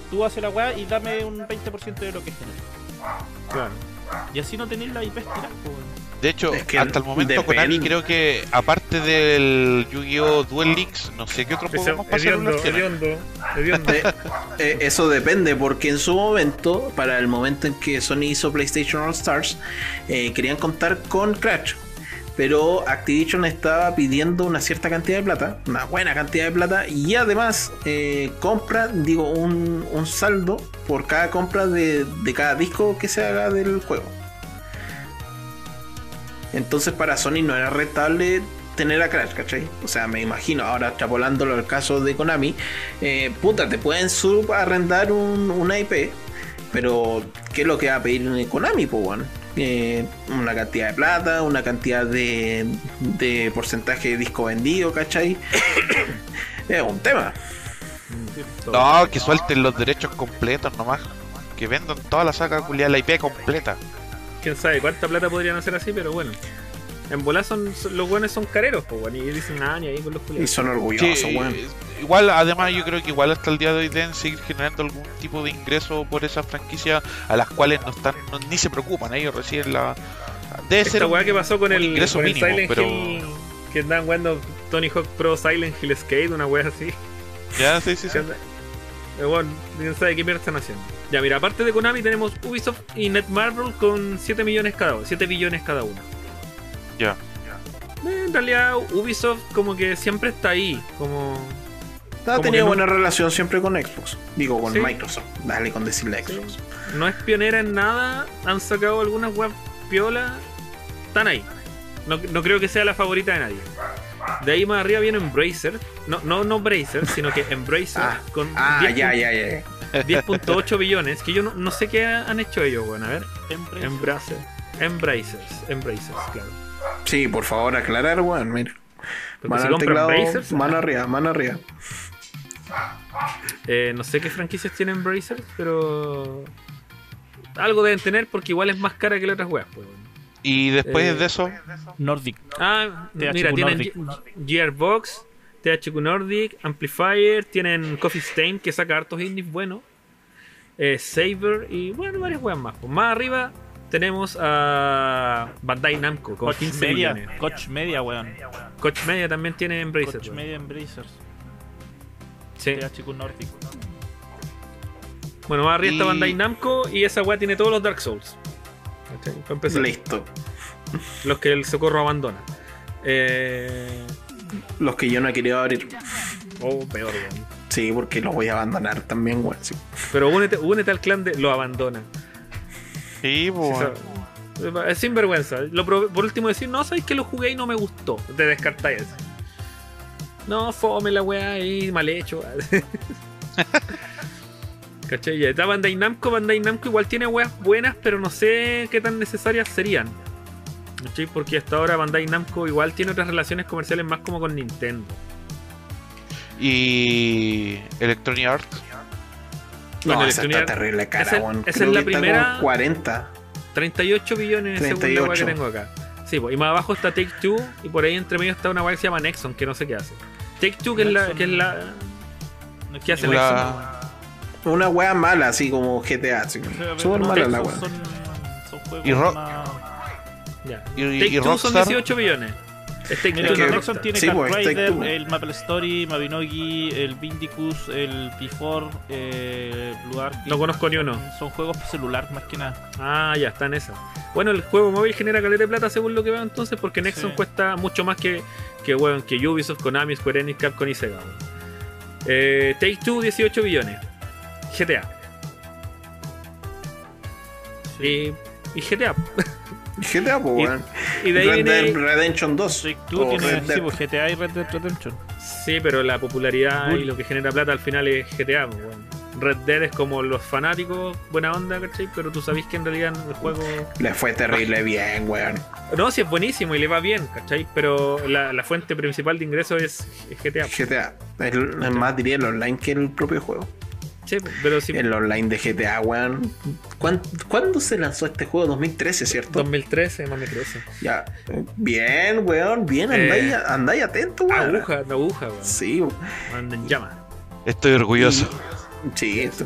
tú haces la weá y dame un 20% de lo que genera. Claro. Y así no tenéis la IP po, weón. De hecho, Es que hasta el momento depende. Konami creo que aparte del Yu-Gi-Oh! Duel Links, no sé qué otro juego más hediondo, hediondo, hediondo. Eh, eh, eso depende, porque en su momento, para el momento en que Sony hizo PlayStation All Stars, eh, querían contar con Crash. Pero Activision estaba pidiendo una cierta cantidad de plata, una buena cantidad de plata, y además eh, compra, digo, un, un saldo por cada compra de, de cada disco que se haga del juego. Entonces para Sony no era rentable tener a Crash, ¿cachai? O sea, me imagino, ahora extrapolándolo al caso de Konami, eh, puta, te pueden subarrendar un, una IP, pero ¿qué es lo que va a pedir Konami, po, weón? Eh, una cantidad de plata, una cantidad de, de porcentaje de disco vendido, ¿cachai? es un tema. No, que suelten los derechos completos nomás. Que vendan toda la saga culiada, la IP completa. Quién sabe cuánta plata podrían hacer así, pero bueno. En bola son, son- los buenos son careros, pues, bueno, y dicen nada ni ahí con los Y culiados. son orgullosos, Sí, eh, igual, además, yo creo que igual hasta el día de hoy deben seguir generando algún tipo de ingreso por esas franquicias a las cuales no están, no- ni se preocupan. Ellos reciben la. Debe ser Esta un- weá que pasó con el, ingreso con el mínimo, Silent pero. Hill, que andaban jugando Tony Hawk Pro Silent Hill Skate, una weá así. Ya, sí, sí, sí. Eh, bueno, quién sabe qué mierda están haciendo. Ya, mira, aparte de Konami tenemos Ubisoft y Netmarble con 7 millones cada uno, 7 billones cada uno. Ya. Eh, En realidad, Ubisoft como que siempre está ahí, como... Ha tenido no- buena relación siempre con Xbox. Digo, con Sí. Microsoft. Dale con decirle Sí. Xbox. no es pionera en nada, han sacado algunas web piola, están ahí. No, no creo que sea la favorita de nadie. De ahí más arriba viene Embracer, no, no, no Bracer, sino que Embracer Ah, con Ah, 10 ya, ya, ya. 10.8 billones, que yo no, no sé qué han hecho ellos, bueno, a ver. Embracer. Embracer. Embracers, Embracers, claro. Sí, por favor, aclarar, weón. Mira. Mano si teclado, Brazers, mano arriba, mano arriba. eh, no sé qué franquicias tienen Brazers, pero algo deben tener porque igual es más cara que las otras weas. Pues, weón. Y después Eh, de eso, Nordic. Ah, THQ mira, tienen Nordic. G- Gearbox, THQ Nordic, Amplifier, tienen Coffee Stain que saca hartos indies buenos, eh, Saber y bueno, varias weas más. Pues más arriba tenemos a Bandai Namco con Coach 15 Media. millones. Coach Media, weón. Coach Media también tiene Embracer. Coach weón. Media Embracers. Sí. THQ Nordic. Bueno, más arriba está Bandai Namco y esa wea tiene todos los Dark Souls. ¿Cachai? Para empezar, Listo. los que el socorro abandona. Eh... Los que yo no he querido abrir. Oh, peor, weón. Sí, porque los voy a abandonar también, weón. sí. Pero únete, únete al clan de lo abandona. sí, pues, Sí, bueno. Es sinvergüenza. Lo probé- por último decir, no, sabéis que lo jugué y no me gustó. Te descartáis. No, fome la weá ahí, mal hecho. ¿Cachai? Ya está Bandai Namco. Bandai Namco igual tiene weas buenas, pero no sé qué tan necesarias serían. ¿Cachai? Porque hasta ahora Bandai Namco igual tiene otras relaciones comerciales más como con Nintendo. Y Electronic Arts. Bueno, No, esa Electronic está terrible cara, esa- weón. esa es la primera- como 40. 38 billones la weá que 38. tengo acá. Sí, pues, y más abajo está Take Two y por ahí entre medio está una weá que se llama Nexon, que no sé qué hace. Take Two, que es la. Que es la ¿Qué hace Nexon. Una wea mala, así como GTA. Así. O sea, Súper no, mala la son, wea. son, son juegos Y Ro- más... ya. Y- y- Take y Two son Rockstar- 18 billones. Es Take Mira, Two, que- Nexon Rockstar. tiene Sí, Kart pues, Rider, el Maple Story, Mabinogi, el Vindicus, el P4, eh, Blue Arctic. No conozco ni uno. Son juegos celular más que nada. Ah, ya, está en esa. Bueno, el juego móvil genera caleta de plata según lo que veo entonces, porque Nexon Sí. cuesta mucho más que, que, weón, que Ubisoft, Konami, Square Enix, Capcom y Sega. Eh, Take Two, 18 billones. GTA. Y, y GTA. GTA, pues, Y- weón. Y de ahí Red Dead viene. Redemption 2. Take Two o tiene Red Dead. sí, pues, GTA y Red Dead Redemption. Sí, pero la popularidad y lo que genera plata al final es GTA. pues, weón. Red Dead es como los fanáticos, buena onda, ¿cachai? Pero tú sabés que en realidad el juego. Le fue terrible bien, weón. No, sí es buenísimo y le va bien, ¿cachai? Pero la, la fuente principal de ingreso es, es GTA. GTA. Es, es más, diría el online que el propio juego. Sí, pero sí. El online de GTA, weón. ¿Cuán- ¿Cuándo se lanzó este juego? 2013, ¿cierto? 2013, más me crece. Ya. Bien, weón. Bien, andáis, Eh, andáis atento, weón. Aguja, una aguja, weón. Sí, Anda en llama. Estoy orgulloso. sí. esto.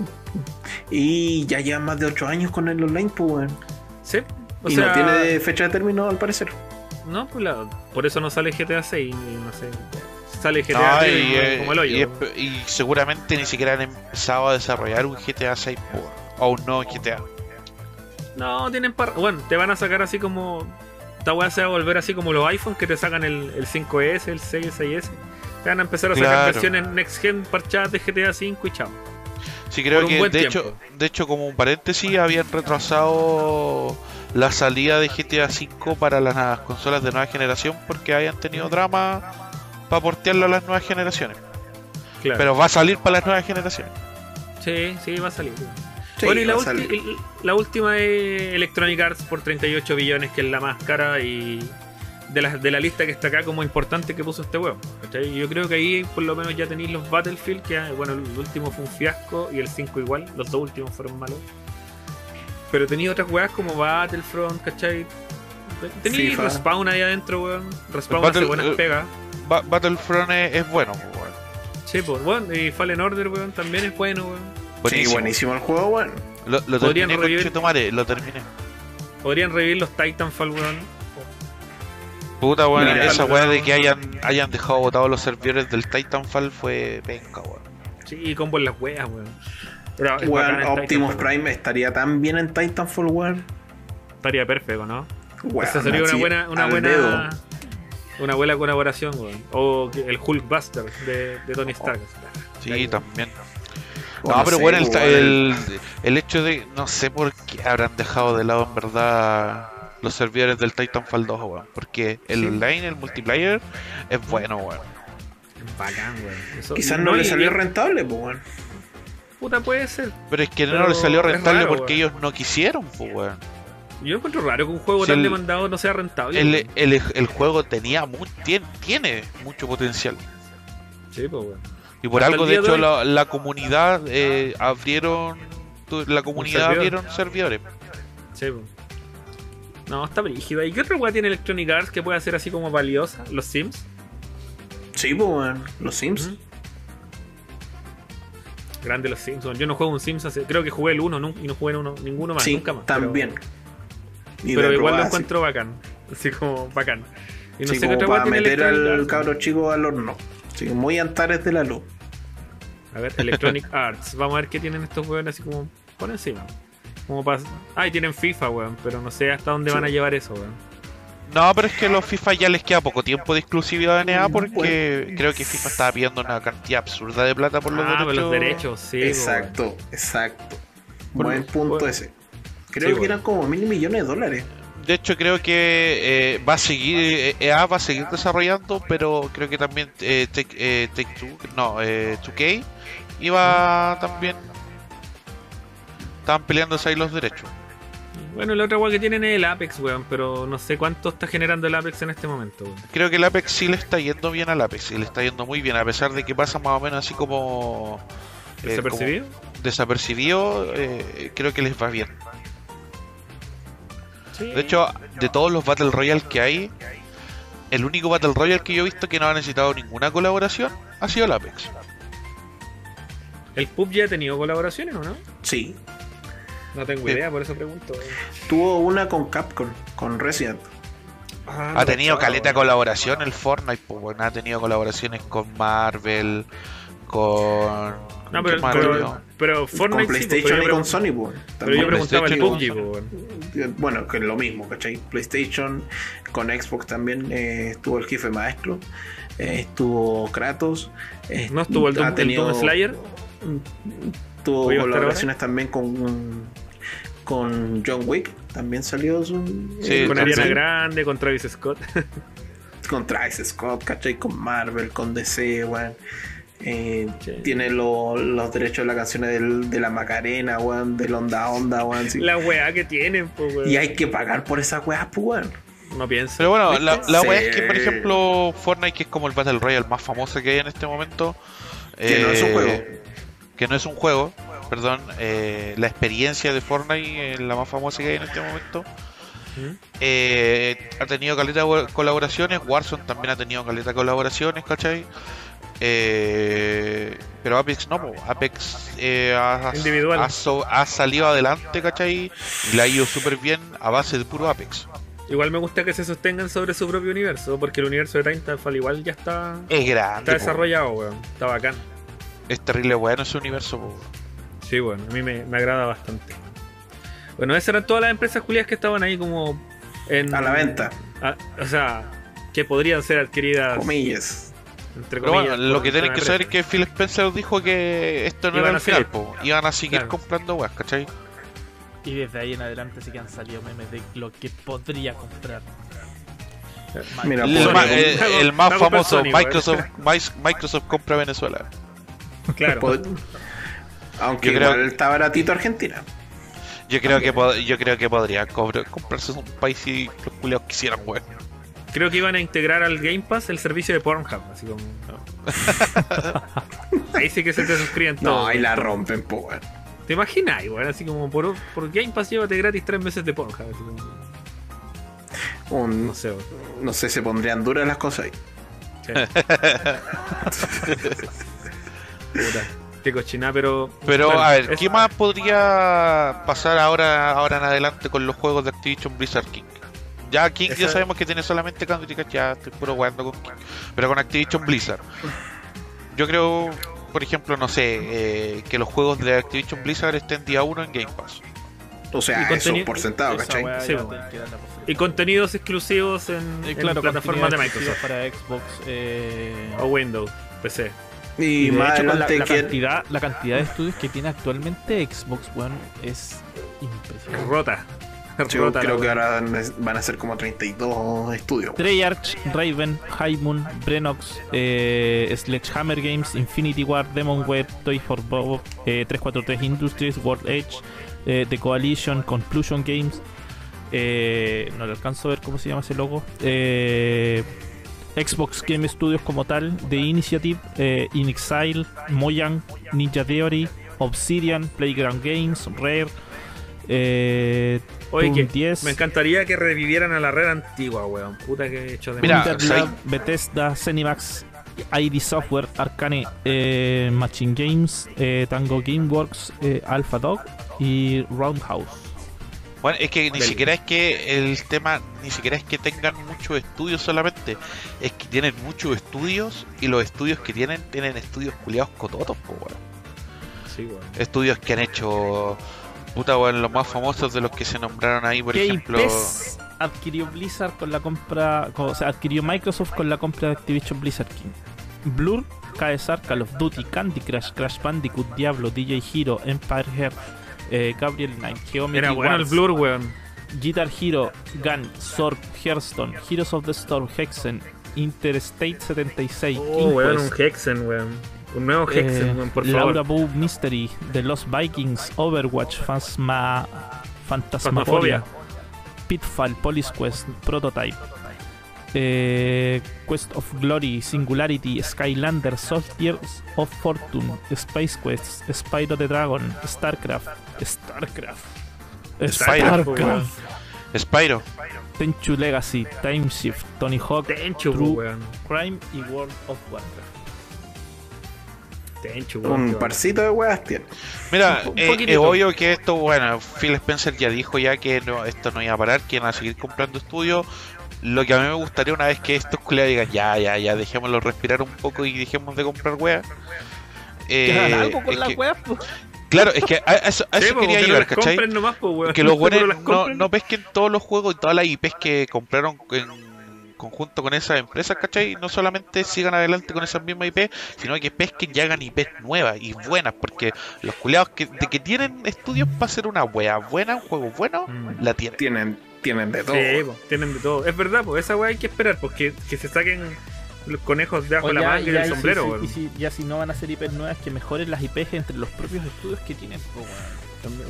Y ya llevan más de 8 años con el online, pues, weón. Sí. O y sea, no tiene fecha de término, al parecer. no, pues la- por eso no sale GTA 6, y no sé. Sale GTA No, 3 y, eh, como el hoyo. y seguramente ni siquiera han empezado a desarrollar un GTA 6 po, o un nuevo GTA. No, tienen par... Bueno, te van a sacar así como. Esta weá se va a volver así como los iPhones que te sacan el, el 5S, el 6, el 6S. Te van a empezar a sacar Claro. versiones next gen parchadas de GTA 5 y chao. Sí, creo que de tiempo. hecho, de hecho, como un paréntesis, habían retrasado la salida de GTA 5 para las consolas de nueva generación porque habían tenido drama para portearlo a las nuevas generaciones. Claro. Pero va a salir para las nuevas generaciones. Sí, sí, va a salir. Sí, bueno, y la, ulti- la última es Electronic Arts por 38 billones, que es la más cara y de la, de la lista que está acá como importante que puso este huevo. ¿cachai? Yo creo que ahí por lo menos ya tenéis los Battlefield, que bueno, el último fue un fiasco y el 5 igual, los dos últimos fueron malos. Pero tenía otras weas como Battlefront, ¿cachai? Tenéis. Respawn ahí adentro, weón. Respawn Battle- hace buenas eh, pegas. Ba- Battlefront es, es bueno, po, weón. Sí, pues, bueno, y Fallen Order, weón, también es bueno, weón. Sí, Buenísimo. buenísimo el juego, weón. Lo, lo Podrían terminé, revivir- lo terminé. Podrían revivir los Titanfall, weón. Puta, weón, Mira, esa weá de que hayan, hayan dejado botados los servidores del Titanfall fue penca, weón. Sí, y combo en las weas, weón. Weón, Optimus Titanfall, Prime estaría tan bien en Titanfall, weón. Estaría perfecto, ¿no? Weón, Esa sería una buena, una buena, dedo. Una buena colaboración, weón. O el Hulkbuster de, de Tony Stark. Sí, Ahí. también. No, pero sé, bueno, el, el, el hecho de. No sé por qué habrán dejado de lado en verdad los servidores del Titanfall 2, weón. Porque el Sí. online, el multiplayer, es bueno, weón. Bacán, weón. Quizás no, le salió y- rentable, pues, weón. Puta, puede ser. Pero es que no le salió es rentable raro, porque weón. ellos no quisieron, pues, weón. Yo encuentro raro que un juego Si tan el- demandado no sea rentable. El, el, el juego tenía mu- tiene, tiene mucho potencial. Sí, pues, weón. Y por Hasta algo, de hecho, la, la comunidad eh, abrieron. La comunidad servidor. abrieron servidores. Sí, pues. No, está brígido. ¿Y qué otra weá tiene Electronic Arts que puede hacer así como valiosa? ¿Los Sims? Sí, pues, weón. Los Sims. Grande los Sims. Yo no juego un Sims hace. Creo que jugué el 1 y no jugué uno, ninguno más. sí, nunca más. pero- también. Y Pero, igual lo encuentro bacán. Así como bacán. Y no sí, sé qué otra para meter al cabro chico al horno. Sí, muy antares de la luz. A ver, Electronic Arts. Vamos a ver qué tienen estos weones así como por encima. Como para. Ah, y tienen FIFA, weón. Pero no sé hasta dónde Sí. van a llevar eso, weón. No, pero es que a los FIFA ya les queda poco tiempo de exclusividad de NA porque creo que FIFA estaba pidiendo una cantidad absurda de plata por los ah, derechos. por los derechos, sí. exacto, exacto. Por- Buen punto por- ese. Creo Sí, que bueno. eran como mil millones de dólares. De hecho, creo que eh, va a seguir, eh, EA va a seguir desarrollando, pero creo que también eh, Take, eh, Take Two, no, eh, 2K iba también. Estaban peleándose ahí los derechos. Bueno, la otra weá que tienen es el Apex, weón. Pero no sé cuánto está generando el Apex en este momento, weón. Creo que el Apex sí le está yendo bien al Apex, y le está yendo muy bien, a pesar de que pasa más o menos así como. eh, ¿Desapercibido? como desapercibido, eh, creo que les va bien. De hecho, de todos los Battle Royale que hay, el único Battle Royale que yo he visto que no ha necesitado ninguna colaboración ha sido el Apex. ¿El PUBG ya ha tenido colaboraciones o no? Sí. No tengo Sí. idea, por eso pregunto. Tuvo una con Capcom, con Resident. Ah, Ha no, tenido caleta weón. colaboración el Fortnite, pues bueno, ha tenido colaboraciones con Marvel, con... No, ¿qué pero, más pero, tenido? pero Fortnite con sí, PlayStation pero y con Sony, pues. Pero yo preguntaba el PUBG. Bueno, que es lo mismo, ¿cachai? PlayStation, con Xbox también eh, estuvo el jefe maestro, eh, estuvo Kratos. eh, ¿No estuvo el ha Doom, el tenido- Doom Slayer? Tuvo ¿Voy a estar colaboraciones también con, con John Wick, también salió su, Sí, eh, Con. Ariana Grande, con Travis Scott. con Travis Scott, ¿cachai? Con Marvel, con DC, weón. Eh, Sí. Tiene lo- los derechos de las canciones del- de la Macarena, weón, del Onda Onda, weón. sí. La weá que tienen, pues, weón. Y hay que pagar por esas weas, pues, weón. No pienso. Pero bueno, la, la Sí. wea es que, por ejemplo, Fortnite, que es como el Battle Royale más famoso que hay en este momento... Que no es un eh, juego. Que no es un juego, perdón. eh, la experiencia de Fortnite es la más famosa que hay en este momento. ¿Mm? Eh, ha tenido caleta de colaboraciones, Warzone también ha tenido caleta de colaboraciones, ¿cachai? Eh, pero Apex no, po. Apex eh, ha, Individual. ha so- ha salido adelante, ¿cachai? Y le ha ido súper bien a base de puro Apex. Igual me gusta que se sostengan sobre su propio universo, porque el universo de Titanfall igual ya está, Es grande, está desarrollado, weón. Está bacán. es terrible bueno ese universo. po. Sí, bueno, a mí me, me agrada bastante. Bueno, esas eran todas las empresas culiadas que estaban ahí como en... A la venta, a- o sea, que podrían ser adquiridas, comillas. Entre Pero comillas. bueno, lo que tienen que saber es que Phil Spencer dijo que esto no Iban era a el final, po. iban a seguir Claro. comprando weas, ¿cachai? Y desde ahí en adelante sí que han salido memes de lo que podría comprar. Mira, El, comp- el- más famoso, Sony. Microsoft, Mic- Microsoft compra Venezuela. Claro. Aunque Yo creo- igual está baratito Argentina. Yo creo que yo creo que podría comprarse un país si los culiados quisieran, weón. Creo que iban a integrar al Game Pass el servicio de Pornhub, así como... ahí sí que se te suscriben todos. No, ahí la rompen, po, weón. ¿Te imaginas, weón? Así como por, por Game Pass llévate gratis tres meses de Pornhub. así como- Un- no sé, weón. no sé, se pondrían duras las cosas ahí. Sí. Puta, qué cochina, pero. Pero bueno, a ver, es- ¿qué más podría pasar ahora ahora en adelante con los juegos de Activision Blizzard King? Ya King ya sabemos que tiene solamente Candy Crush, ya estoy puro jugando con King. Pero con Activision Blizzard. Yo creo, por ejemplo, no sé, eh, que los juegos de Activision Blizzard estén día uno en Game Pass. O sea, eso por sentado, ¿cachai? Sí. Y contenidos exclusivos en, Eh, en claro, plataformas de Microsoft. para Xbox eh, O Windows, PC. Y, y de más hecho, con la, adelante la que cantidad, la cantidad de estudios que tiene actualmente Xbox One es impresionante. Rota. yo Rota la creo que ahora van a ser como 32 estudios. Treyarch, Raven, High Moon, Brenox, eh, Sledgehammer Games, Infinity War, Demon Web, Toy for Bob, eh, 343 Industries, World Edge, eh, The Coalition, Conclusion Games, eh, no le alcanzo a ver cómo se llama ese logo. Eh, Xbox Game Studios como tal, The Initiative, eh, In Exile, Mojang, Ninja Theory, Obsidian, Playground Games, Rare, eh, Oye, Toon que 10, me encantaría que revivieran a la red antigua, weón. Puta que he hecho de Mira, Winter ¿sabes? Lab, Bethesda, Zenimax, ID Software, Arcane eh, Machine Games, eh, Tango Gameworks, eh, Alpha Dog y Roundhouse. Bueno, es que ni Del- siquiera es que el tema, ni siquiera es que tengan muchos estudios solamente, es que tienen muchos estudios y los estudios que tienen, tienen estudios culiados cototos, po, weón. Sí, weón. Estudios que han hecho, puta, weón, los más famosos de los que se nombraron ahí, por ¿Qué ejemplo. IPs adquirió Blizzard con la compra, con- o sea, adquirió Microsoft con la compra de Activision Blizzard King? Blur, KSR, Call of Duty, Candy Crush, Crash Bandicoot, Diablo, DJ Hero, Empire Heart, eh, Gabriel Knight, Geometry Era bueno el Blur, weón. Guitar Hero, Gun, Sword, Hearthstone, Heroes of the Storm, Hexen, Interstate 76, Oh, King weón, Quest, un Hexen, weón. Un nuevo eh, Hexen, por Laura. Bow Mystery, The Lost Vikings, Overwatch, Phasma. Phantasmagoria, Pitfall, Police Quest, Prototype, eh, Quest of Glory, Singularity, Skylander, Soldiers of Fortune, Space Quest, Spyro the Dragon, StarCraft, StarCraft, Spyro, StarCraft, Spyro, Tenchu Legacy, Time Shift, Tony Hawk, Tenchu, True. weón. Crime y World of Warcraft. Tenchu, Un parcito de weas tiene. Mira, eh, es obvio que esto, bueno, Phil Spencer ya dijo ya que no, esto no iba a parar, que iban a seguir comprando estudios. Lo que a mí me gustaría una vez que estos culiados digan, ya, ya, ya, dejémoslo respirar un poco y dejemos de comprar weas. Eh, Que hagan algo con las que- weas. Claro, es que a, eso, a Sí, eso po, quería que ¿cachai? nomás, po. Que los buenos no, no pesquen todos los juegos y todas las IPs que compraron en conjunto con esas empresas, ¿cachai? No solamente sigan adelante con esas mismas IPs, sino que pesquen y hagan IPs nuevas y buenas, porque los culiados que, de que tienen estudios para hacer una wea buena, un juego bueno, Mm. la tienen. Tienen, tienen de todo. Sí, po, tienen de todo. Es verdad, pues esa weá hay que esperar, porque que se saquen los conejos de abajo de la manga y del sombrero, si- y si, ya si no van a hacer IPs nuevas, que mejoren las IPs entre los propios estudios que tienen, po.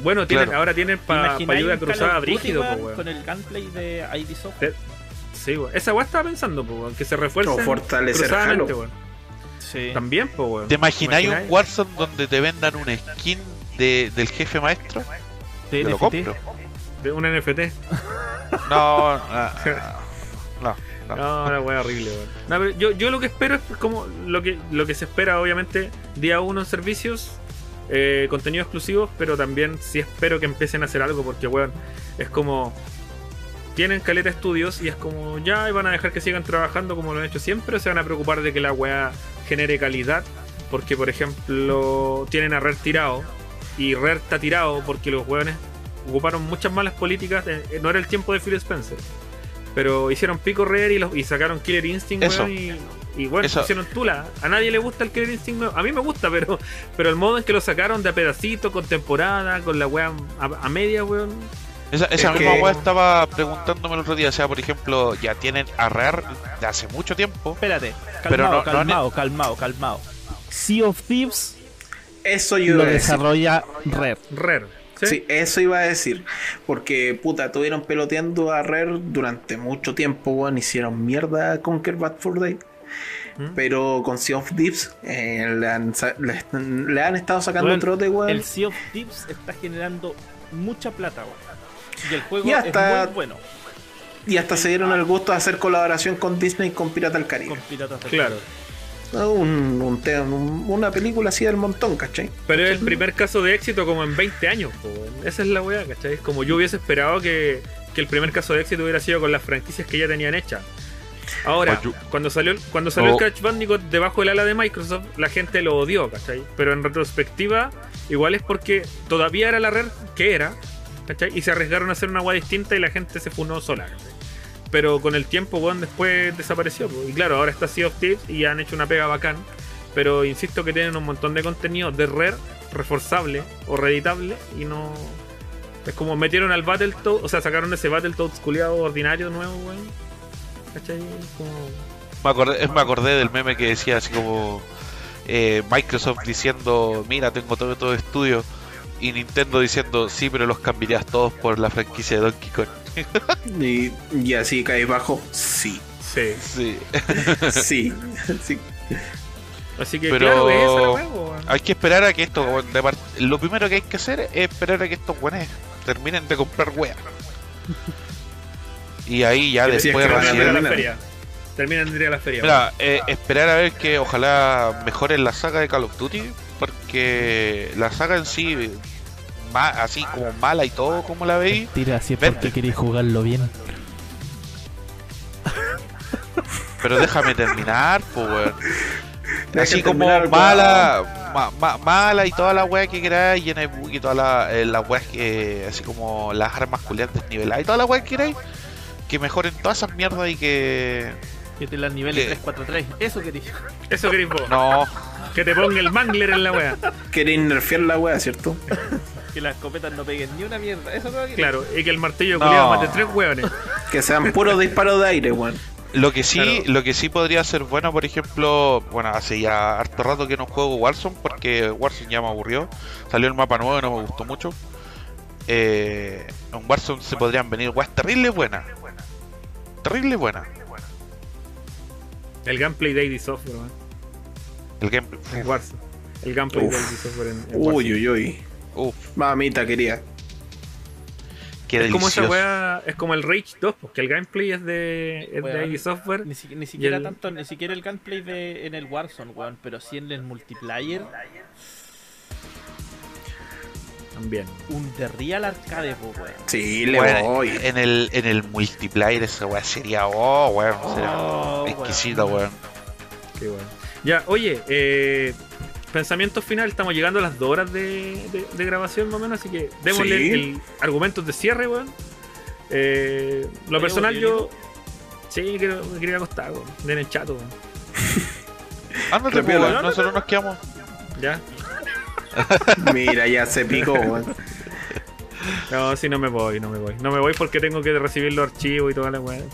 Bueno, tienen, Claro. ahora tienen para ¿Imagináis ayuda cruzada brígido, po. Con el gunplay de ID Software. Sí, weón. Esa weá estaba pensando, po, weón, que se refuercen O fortalecer Halo. weón. Sí. También, po, weón. ¿Te imagináis un? Warzone donde te vendan un skin de, del jefe maestro? De lo compro. De un NFT. No, no, no. No, la weá horrible, weón. No, pero yo, yo lo que espero es como lo que, lo que se espera, obviamente, día uno en servicios, eh, contenido exclusivo, pero también sí espero que empiecen a hacer algo, porque, weón, es como. Tienen caleta estudios y es como ya y van a dejar que sigan trabajando como lo han hecho siempre, o se van a preocupar de que la weá genere calidad, porque, por ejemplo, tienen a Rare tirado y Rare está tirado porque los weones ocuparon muchas malas políticas, eh, eh, no era el tiempo de Phil Spencer. Pero hicieron pico Rare y, los, y sacaron Killer Instinct, weón, y, y bueno, Eso. hicieron tula. A nadie le gusta el Killer Instinct. A mí me gusta, pero, pero el modo en que lo sacaron de a pedacito, con temporada, con la weá a, a media, weón. Esa, esa Es misma que- wea estaba preguntándome el otro día. O sea, por ejemplo, ya tienen a Rare de hace mucho tiempo. Espérate, calmado, Pero no- no han- calmado, calmado, calmado. Sea of Thieves Eso yo lo desarrolla Rare. Rare. ¿sí? Sí, eso iba a decir. Porque, puta, estuvieron peloteando a Rare durante mucho tiempo, weón. Hicieron mierda a Conquer Bad for Day. ¿Mm? Pero con Sea of Thieves eh, le, han, le, le han estado sacando Weón, trote, weón. El Sea of Thieves está generando mucha plata, weón. Y el juego Y hasta- es muy bueno. Y hasta se dieron el gusto de hacer colaboración con Disney con Pirata del Caribe. Con Piratas del Claro. Un, un te- un- una película así del montón, ¿cachai? Pero es el primer caso de éxito como en 20 años. Esa es la weá, ¿cachai? Como yo hubiese esperado que, que el primer caso de éxito hubiera sido con las franquicias que ya tenían hechas. Ahora, cuando salió, cuando salió Oh. el Crash Bandicoot debajo del ala de Microsoft, la gente lo odió, ¿cachai? Pero en retrospectiva, igual es porque todavía era la red que era, ¿cachai? Y se arriesgaron a hacer una weá distinta y la gente se funó sola, ¿cachai? Pero con el tiempo, weón, después desapareció. Y claro, ahora está Sea of Thieves y han hecho una pega bacán. Pero insisto que tienen un montón de contenido de Rare reforzable o reeditable y no. Es como metieron al Battletoads, o sea, sacaron ese Battletoads culiado ordinario nuevo, weón. ¿Cachai? Me acordé, me acordé del meme que decía así como eh, Microsoft diciendo, mira, tengo todo todo estudio. Y Nintendo diciendo, sí, pero los cambiarías todos por la franquicia de Donkey Kong. Y, y así caes bajo. Sí. Sí. Sí. Sí. sí. Así que Pero- claro, esa. Hay que esperar a que esto, weón, de part- lo primero que hay que hacer es esperar a que estos weones terminen de comprar wea. Y ahí ya después Terminan de ir a recién... la feria. Terminan de ir a la feria. Mira, eh, esperar a ver que ojalá mejoren la saga de Call of Duty, porque la saga en sí, ma- así como mala y todo, como la veis, Tira, si es Vente. porque queréis jugarlo bien. pero déjame terminar, pues weón. Así como mala, ma- ma- mala y toda la weá que queráis, llena de bug y todas la- eh, las weas que, así como las armas culiadas desniveladas y toda la weá que queráis, que mejoren todas esas mierdas y que. Que te las niveles ¿Qué? 343. Eso queréis. Eso querés vos. No, Que te ponga el mangler en la wea. Queréis nerfear la wea, ¿cierto? Que las escopetas no peguen ni una mierda. Eso no Claro, y que el martillo No. culiado mate tres hueones. Que sean puros disparos de aire, weón. Lo que sí, Claro. lo que sí podría ser bueno, por ejemplo, bueno, hace ya harto rato que no juego Warzone porque Warzone ya me aburrió. Salió el mapa nuevo y no me gustó mucho. Eh, en Warzone se podrían venir weas terribles buenas. Terrible buenas. El gameplay de ID Software, weón. El gameplay. En Warzone. El gameplay en, en Uy, uy, uy. Uf, Mamita quería. qué Es como esa wea, es como el Rage 2, porque el gameplay es de, es de. ID Software. Ni, si- ni siquiera el- tanto, ni siquiera el gameplay de, en el Warzone, weón, pero sí en el multiplayer, También. un de real arcade, weón. Sí, le voy. en el en el multiplayer esa wea sería oh weón, sería Oh, exquisita weón. Qué bueno. Ya, oye, eh, pensamiento final, estamos llegando a las dos horas de, de- de grabación más o menos, así que démosle Sí. el, el argumentos de cierre, weón. Eh, lo ¿Hay personal yo... Sí, quiero, me quería acostar, weón. Den el chato, weón. Ándate, Repiola. po, weón, nosotros nos quedamos. Ya. Mira, ya se picó, weón. No, si no me voy, no me voy. No me voy porque tengo que recibir los archivos y toda la weá.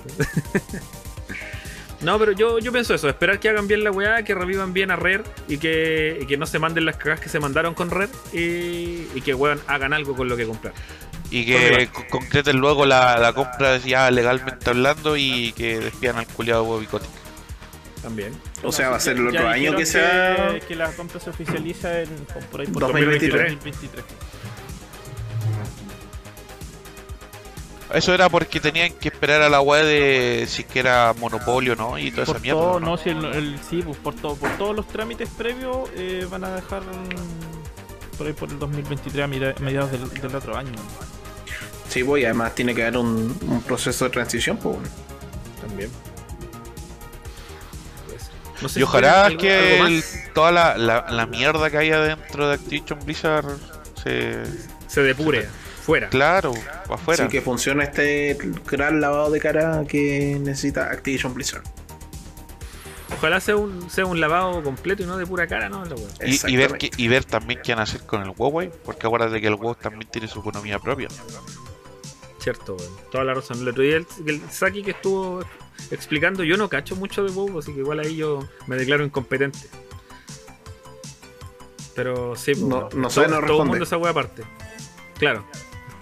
No, pero yo, yo pienso eso, esperar que hagan bien la weá, que revivan bien a Rare y que, y que no se manden las cagas que se mandaron con Rare y, y que weón hagan algo con lo que comprar. Y que co- concreten luego la, la compra ya legalmente hablando y que despidan al culiado huevo bicote. También. O sea, va a ser el Ya otro año que sea. Que, que la compra se oficializa en, por ahí por 2023. 2023. Eso era porque tenían que esperar a la web de si es que era monopolio no y toda Por esa mierda. todo, ¿no? no, si el, el- sí, pues por, todo, por todos los trámites previos eh, van a dejar mm, por ahí por el 2023 a mediados del, del otro año. Sí, voy. Además, tiene que haber un, un proceso de transición, pues. También. No sé Y si ojalá que algo el- más. toda la, la, la mierda que hay adentro de Activision Blizzard se... se depure fuera. Claro, afuera. Así que funciona este gran lavado de cara que necesita Activision Blizzard. Ojalá sea un, sea un lavado completo y no de pura cara, ¿no? Y, y ver Exactamente. que, y ver también qué van a hacer con el Huawei, porque acuérdate que el WoW también tiene su economía propia. Cierto, weón. Toda la razón. El otro día el, el Saki que estuvo explicando, yo no cacho mucho de WoW, así que igual ahí yo me declaro incompetente. Pero sí, No- todo, sabe, no todo el mundo esa wea aparte. Claro.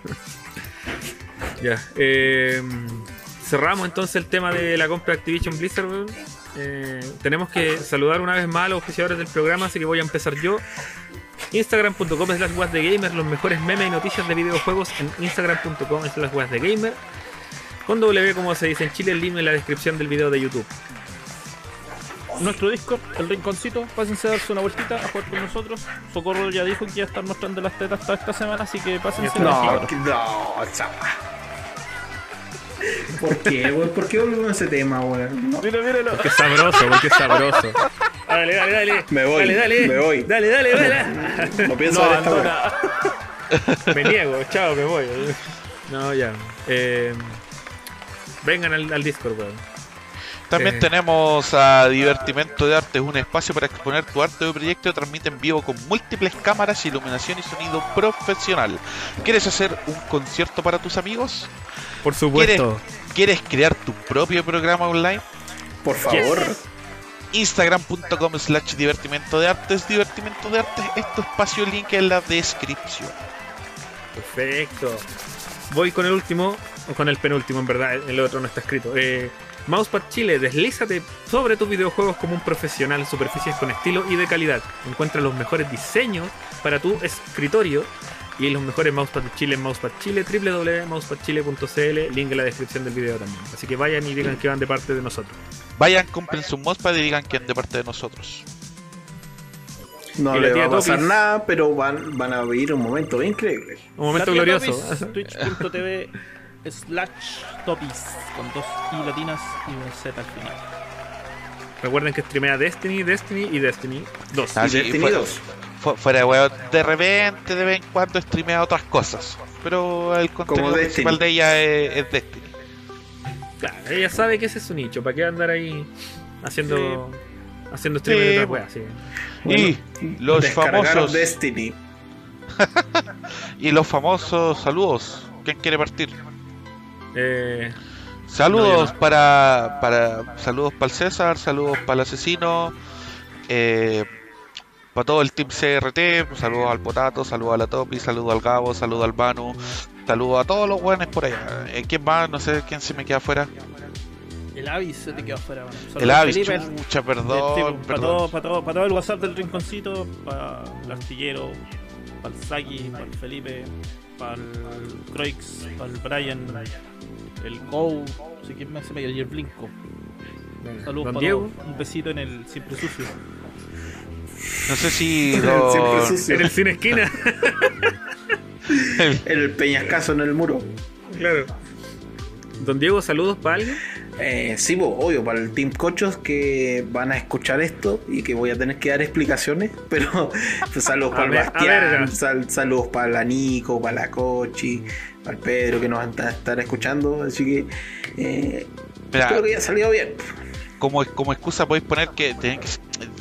ya. eh, cerramos entonces el tema de la compra de Activision Blizzard. Eh, tenemos que saludar una vez más a los oficiadores del programa, así que voy a empezar yo. Instagram.com slash gamer, los mejores memes y noticias de videojuegos en Instagram.com slash gamer. Con W como se dice en Chile, el link en la descripción del video de YouTube. Nuestro Discord, el rinconcito, pásense a darse una vueltita a jugar con nosotros. Socorro ya dijo que ya están mostrando las tetas toda esta semana, así que pásense No, a no, chapa. ¿Por qué, weón? ¿Por qué volvemos a ese tema, weón? No. Mira, míralo. Porque es sabroso, porque es sabroso. Dale, dale, dale. Me voy, Dale, dale. me voy. Dale, dale, dale. No pienso No ver esta weón. Me niego, chao, me voy. No, ya. Eh, vengan al, al Discord, weón. También tenemos a Divertimento de Arte, un espacio para exponer tu arte o proyecto. Transmite en vivo con múltiples cámaras, iluminación y sonido profesional. ¿Quieres hacer un concierto para tus amigos? Por ¿Quieres, ¿Quieres crear tu propio programa online? Por favor. Instagram.com slash divertimento de artes, divertimento de artes, este espacio link en la descripción. Perfecto. Voy con el último, o con el penúltimo, en verdad, el otro no está escrito. Eh, Mousepad Chile, deslízate sobre tus videojuegos como un profesional, superficies con estilo y de calidad. Encuentra los mejores diseños para tu escritorio y los mejores Mousepad de Chile en Mousepad Chile, www.mousepadchile.cl, link en la descripción del video también. Así que vayan y digan que van de parte de nosotros. Vayan, compren su mousepad y digan que es de parte de nosotros. No le va a pasar Topis. nada, pero van, van a vivir un momento increíble. Un momento glorioso. Twitch.tv slash topis con dos i latinas y un z al final. Recuerden que streamea Destiny, Destiny y Destiny 2. Ah, Y sí, Destiny fue- 2. fu- fuera de huevo, de repente, de vez en cuando streamea otras cosas. Pero el contenido principal de ella es, es Destiny. Claro, ella sabe que ese es su nicho. ¿Para qué andar ahí haciendo, haciendo streaming Sí, de otras bueno. weas? Sí. y los famosos Destiny. y los famosos saludos. ¿Quién quiere partir? Eh, Saludos No, para, para saludos para el César, saludos para el asesino, eh, para todo el team CRT, saludos al Potato, saludos a la Topi, saludos al Gabo, saludos al Banu, saludos a todos los buenos por allá. Eh, ¿Quién más? No sé quién se me queda afuera. El Avis se te quedó afuera. bueno. El Avis, Felipe. Sí, perdón, para, todo, para, todo, para todo el WhatsApp del rinconcito, para el artillero, para el Saki, para el Felipe, para el Croix, para el Brian, el Go, no sé quién más se me y el Blinko. Saludos Don para Diego. todos. Un besito en el siempre sucio. No sé si lo- en el cine esquina. El peñascaso en el muro. claro. Don Diego, saludos para alguien. Eh, sí, obvio, para el Team Cochos que van a escuchar esto y que voy a tener que dar explicaciones, pero pues, saludos para el. Bastián, sal- saludos para la Nico, para la Cochi, el Pedro que nos van a estar escuchando, así que eh, Mira, espero que haya salido bien. como, como excusa podéis poner que, que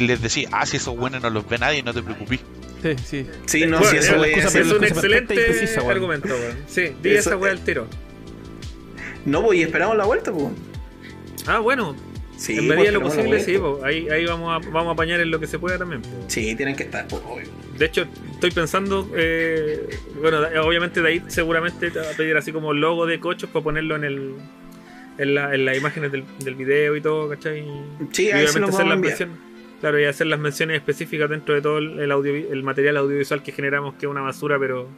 les decís, ah, si esos buenos no los ve nadie, no te preocupes. Sí, sí. Sí, no, Bueno, si eso es, un excelente precisa, argumento, weón. Sí, di Eso- esa wea al tiro. No, pues y esperamos la vuelta, pues. Ah, bueno. Sí, en medida de lo pues, posible, sí, po. ahí, ahí vamos, a, vamos a apañar en lo que se pueda también. po. Sí, tienen que estar, pues, obvio. De hecho, estoy pensando, eh, bueno, obviamente de ahí seguramente te va a pedir así como logo de cochos para ponerlo en el en, la- en las imágenes del, del video y todo, ¿cachai? Sí, y ahí se hacer las menciones, claro, y hacer las menciones específicas dentro de todo el, audio, el material audiovisual que generamos, que es una basura, pero,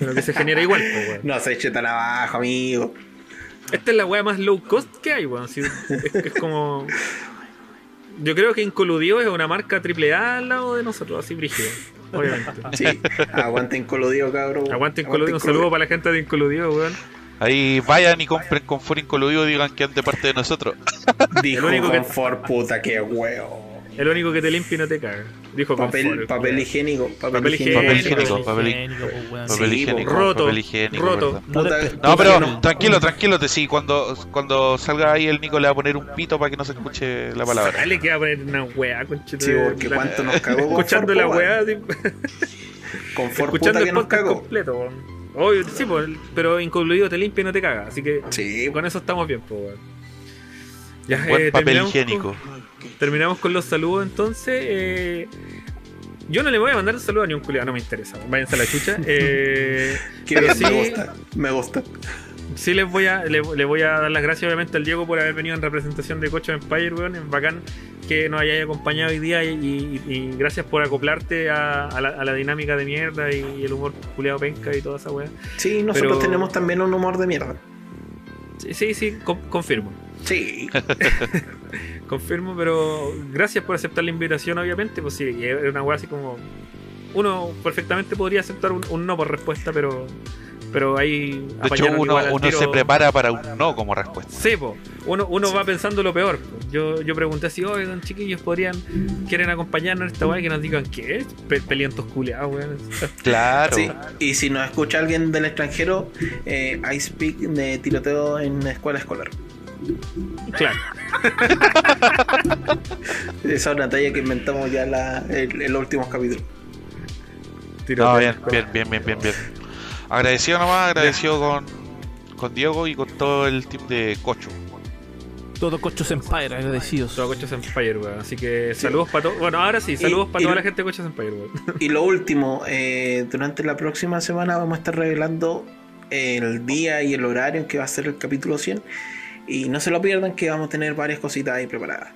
pero que se genera igual. No se eche tan abajo, amigo. Esta es la wea más low cost que hay, weón. Sí, es, es como. Yo creo que Incoludio es una marca AAA al lado de nosotros, así brígido. Obviamente. Sí, aguanten coludio, cabrón. Aguante Incoludio, un saludo para la gente de Incoludio, weón. Ahí vayan y compren con Forin Coludio y digan que han de parte de nosotros. Dijo El único que- confort, puta, qué huevo. El único que te limpia y no te caga. Dijo Papel, Confort, papel higiénico. Papel, Papel higiénico. Papel higiénico, papel higiénico, pues. Papel Sí, higiénico, roto, papel higiénico, roto. No te- Puta, No, pero tranquilo, tranquilo, te sí, cuando, cuando salga ahí el Nico le va a poner un pito para que no se escuche la palabra. Dale que va a poner una weá, conchito. Sí, porque cuánto nos cagó Escuchando la po, weá, así, Confort, escuchando puta, el que nos podcast cagó. completo, weón. Obvio, sí, pues, pero Incoludio te limpia y no te caga. Así que Sí, con eso estamos bien, pues, weón. Ya, Un buen eh, papel higiénico. con- terminamos con los saludos entonces. eh, yo no le voy a mandar un saludo a ni un culiado, no me interesa. Váyanse a la chucha. Eh, pero sí, me gusta. Me gusta. sí les voy a, le, le voy a dar las gracias obviamente al Diego por haber venido en representación de Cocho Empire, weón. Es bacán que nos hayáis acompañado hoy día y, y- y gracias por acoplarte a, a la, a la dinámica de mierda y, el humor culiado penca y toda esa weá. Sí, nosotros Pero- tenemos también un humor de mierda. Sí, sí, sí, con- confirmo. Sí. Confirmo, pero gracias por aceptar la invitación, obviamente. Pues sí, es una weá así como. Uno perfectamente podría aceptar un, un no por respuesta, pero. Pero ahí. De hecho, uno, uno se prepara para un no como respuesta. Sí, po. uno, uno va pensando lo peor. Yo, yo pregunté así, oigan, chiquillos, podrían. quieren acompañarnos en esta weá y que nos digan qué? Pe pelientos culeados, weón. Claro. Sí, y si nos escucha alguien del extranjero, eh, I speak de tiroteo en escuela escolar. Claro. Esa es una talla que inventamos ya la, en los últimos capítulos. Tiro No, de- bien, bien, bien, bien, bien, bien. Agradecido nomás, agradecido con, con Diego y con todo el team de Cocho. Todo Cochos Empire, agradecidos. Todo Cochos Empire, weón. Así que saludos para todos. Bueno, ahora sí, saludos para toda la gente de Cochos Empire, weón. Y lo último, eh, durante la próxima semana vamos a estar revelando el día y el horario en que va a ser el capítulo 100. Y no se lo pierdan que vamos a tener varias cositas ahí preparadas.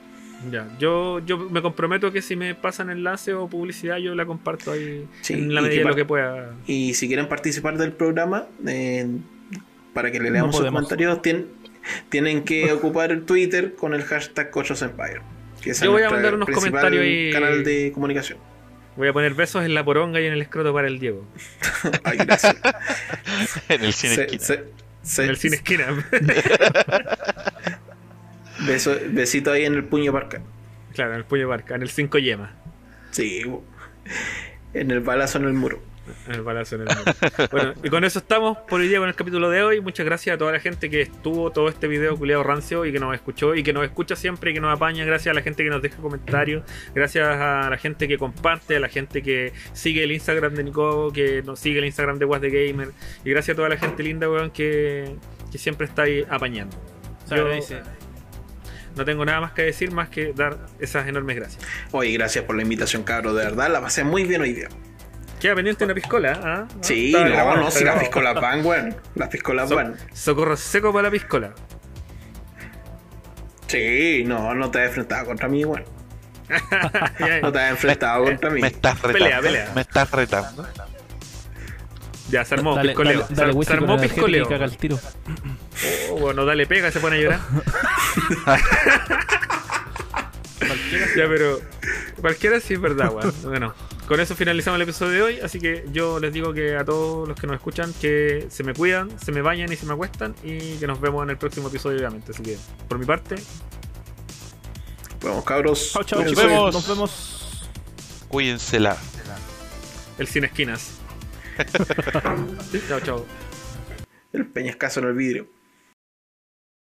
Ya, yo, yo me comprometo que si me pasan enlace o publicidad, yo la comparto ahí Sí, en la y medida de lo que pueda. Y si quieren participar del programa, eh, para que le No leamos sus podemos. comentarios, tien- tienen que ocupar el Twitter con el hashtag Cochos Empire. Que es Yo voy a mandar unos comentarios ahí. canal de comunicación. Voy a poner besos en la poronga y en el escroto para el Diego. Ay, gracias. En el cine se- En el cine esquina. beso- besito ahí en el puño parca. claro, en el puño barca, en el 5 yema. Sí, en el balazo en el muro. En el balazo en el. Bueno, y con eso estamos por hoy día con el capítulo de hoy. Muchas gracias a toda la gente que estuvo todo este video culiado rancio y que nos escuchó y que nos escucha siempre y que nos apaña. Gracias a la gente que nos deja comentarios. Gracias a la gente que comparte, a la gente que sigue el Instagram de Nico, que nos sigue el Instagram de Was the Gamer. Y gracias a toda la gente linda, weón, que, que siempre está ahí apañando. Yo no tengo nada más que decir más que dar esas enormes gracias. Oye, gracias por la invitación, cabros. De verdad, la pasé muy bien hoy día. Queda pendiente una piscola, ¿ah? Sí, no, grabado, no, si las grabado. piscolas van, weón. Las piscolas So- van. socorro seco para la piscola. Sí, no, no te has enfrentado contra mí, weón. No te has enfrentado contra mí. Me estás retando. Pelea, pelea. Me estás retando. Ya, se armó Dale, piscoleo. dale, Se- dale armó piscoleo. caga el tiro. Oh, bueno, dale pega, se pone a llorar. ya, pero cualquiera sí es verdad, weón. Bueno, con eso finalizamos el episodio de hoy. Así que yo les digo que a todos los que nos escuchan que se me cuidan, se me bañan y se me acuestan. Y que nos vemos en el próximo episodio, obviamente. Así que, por mi parte, Vamos, cabros. Chao, chao, Cuídense. chicos. vemos. Nos vemos. Cuídensela. el Cine Esquinas. chao, chao. El peñascazo en el vidrio.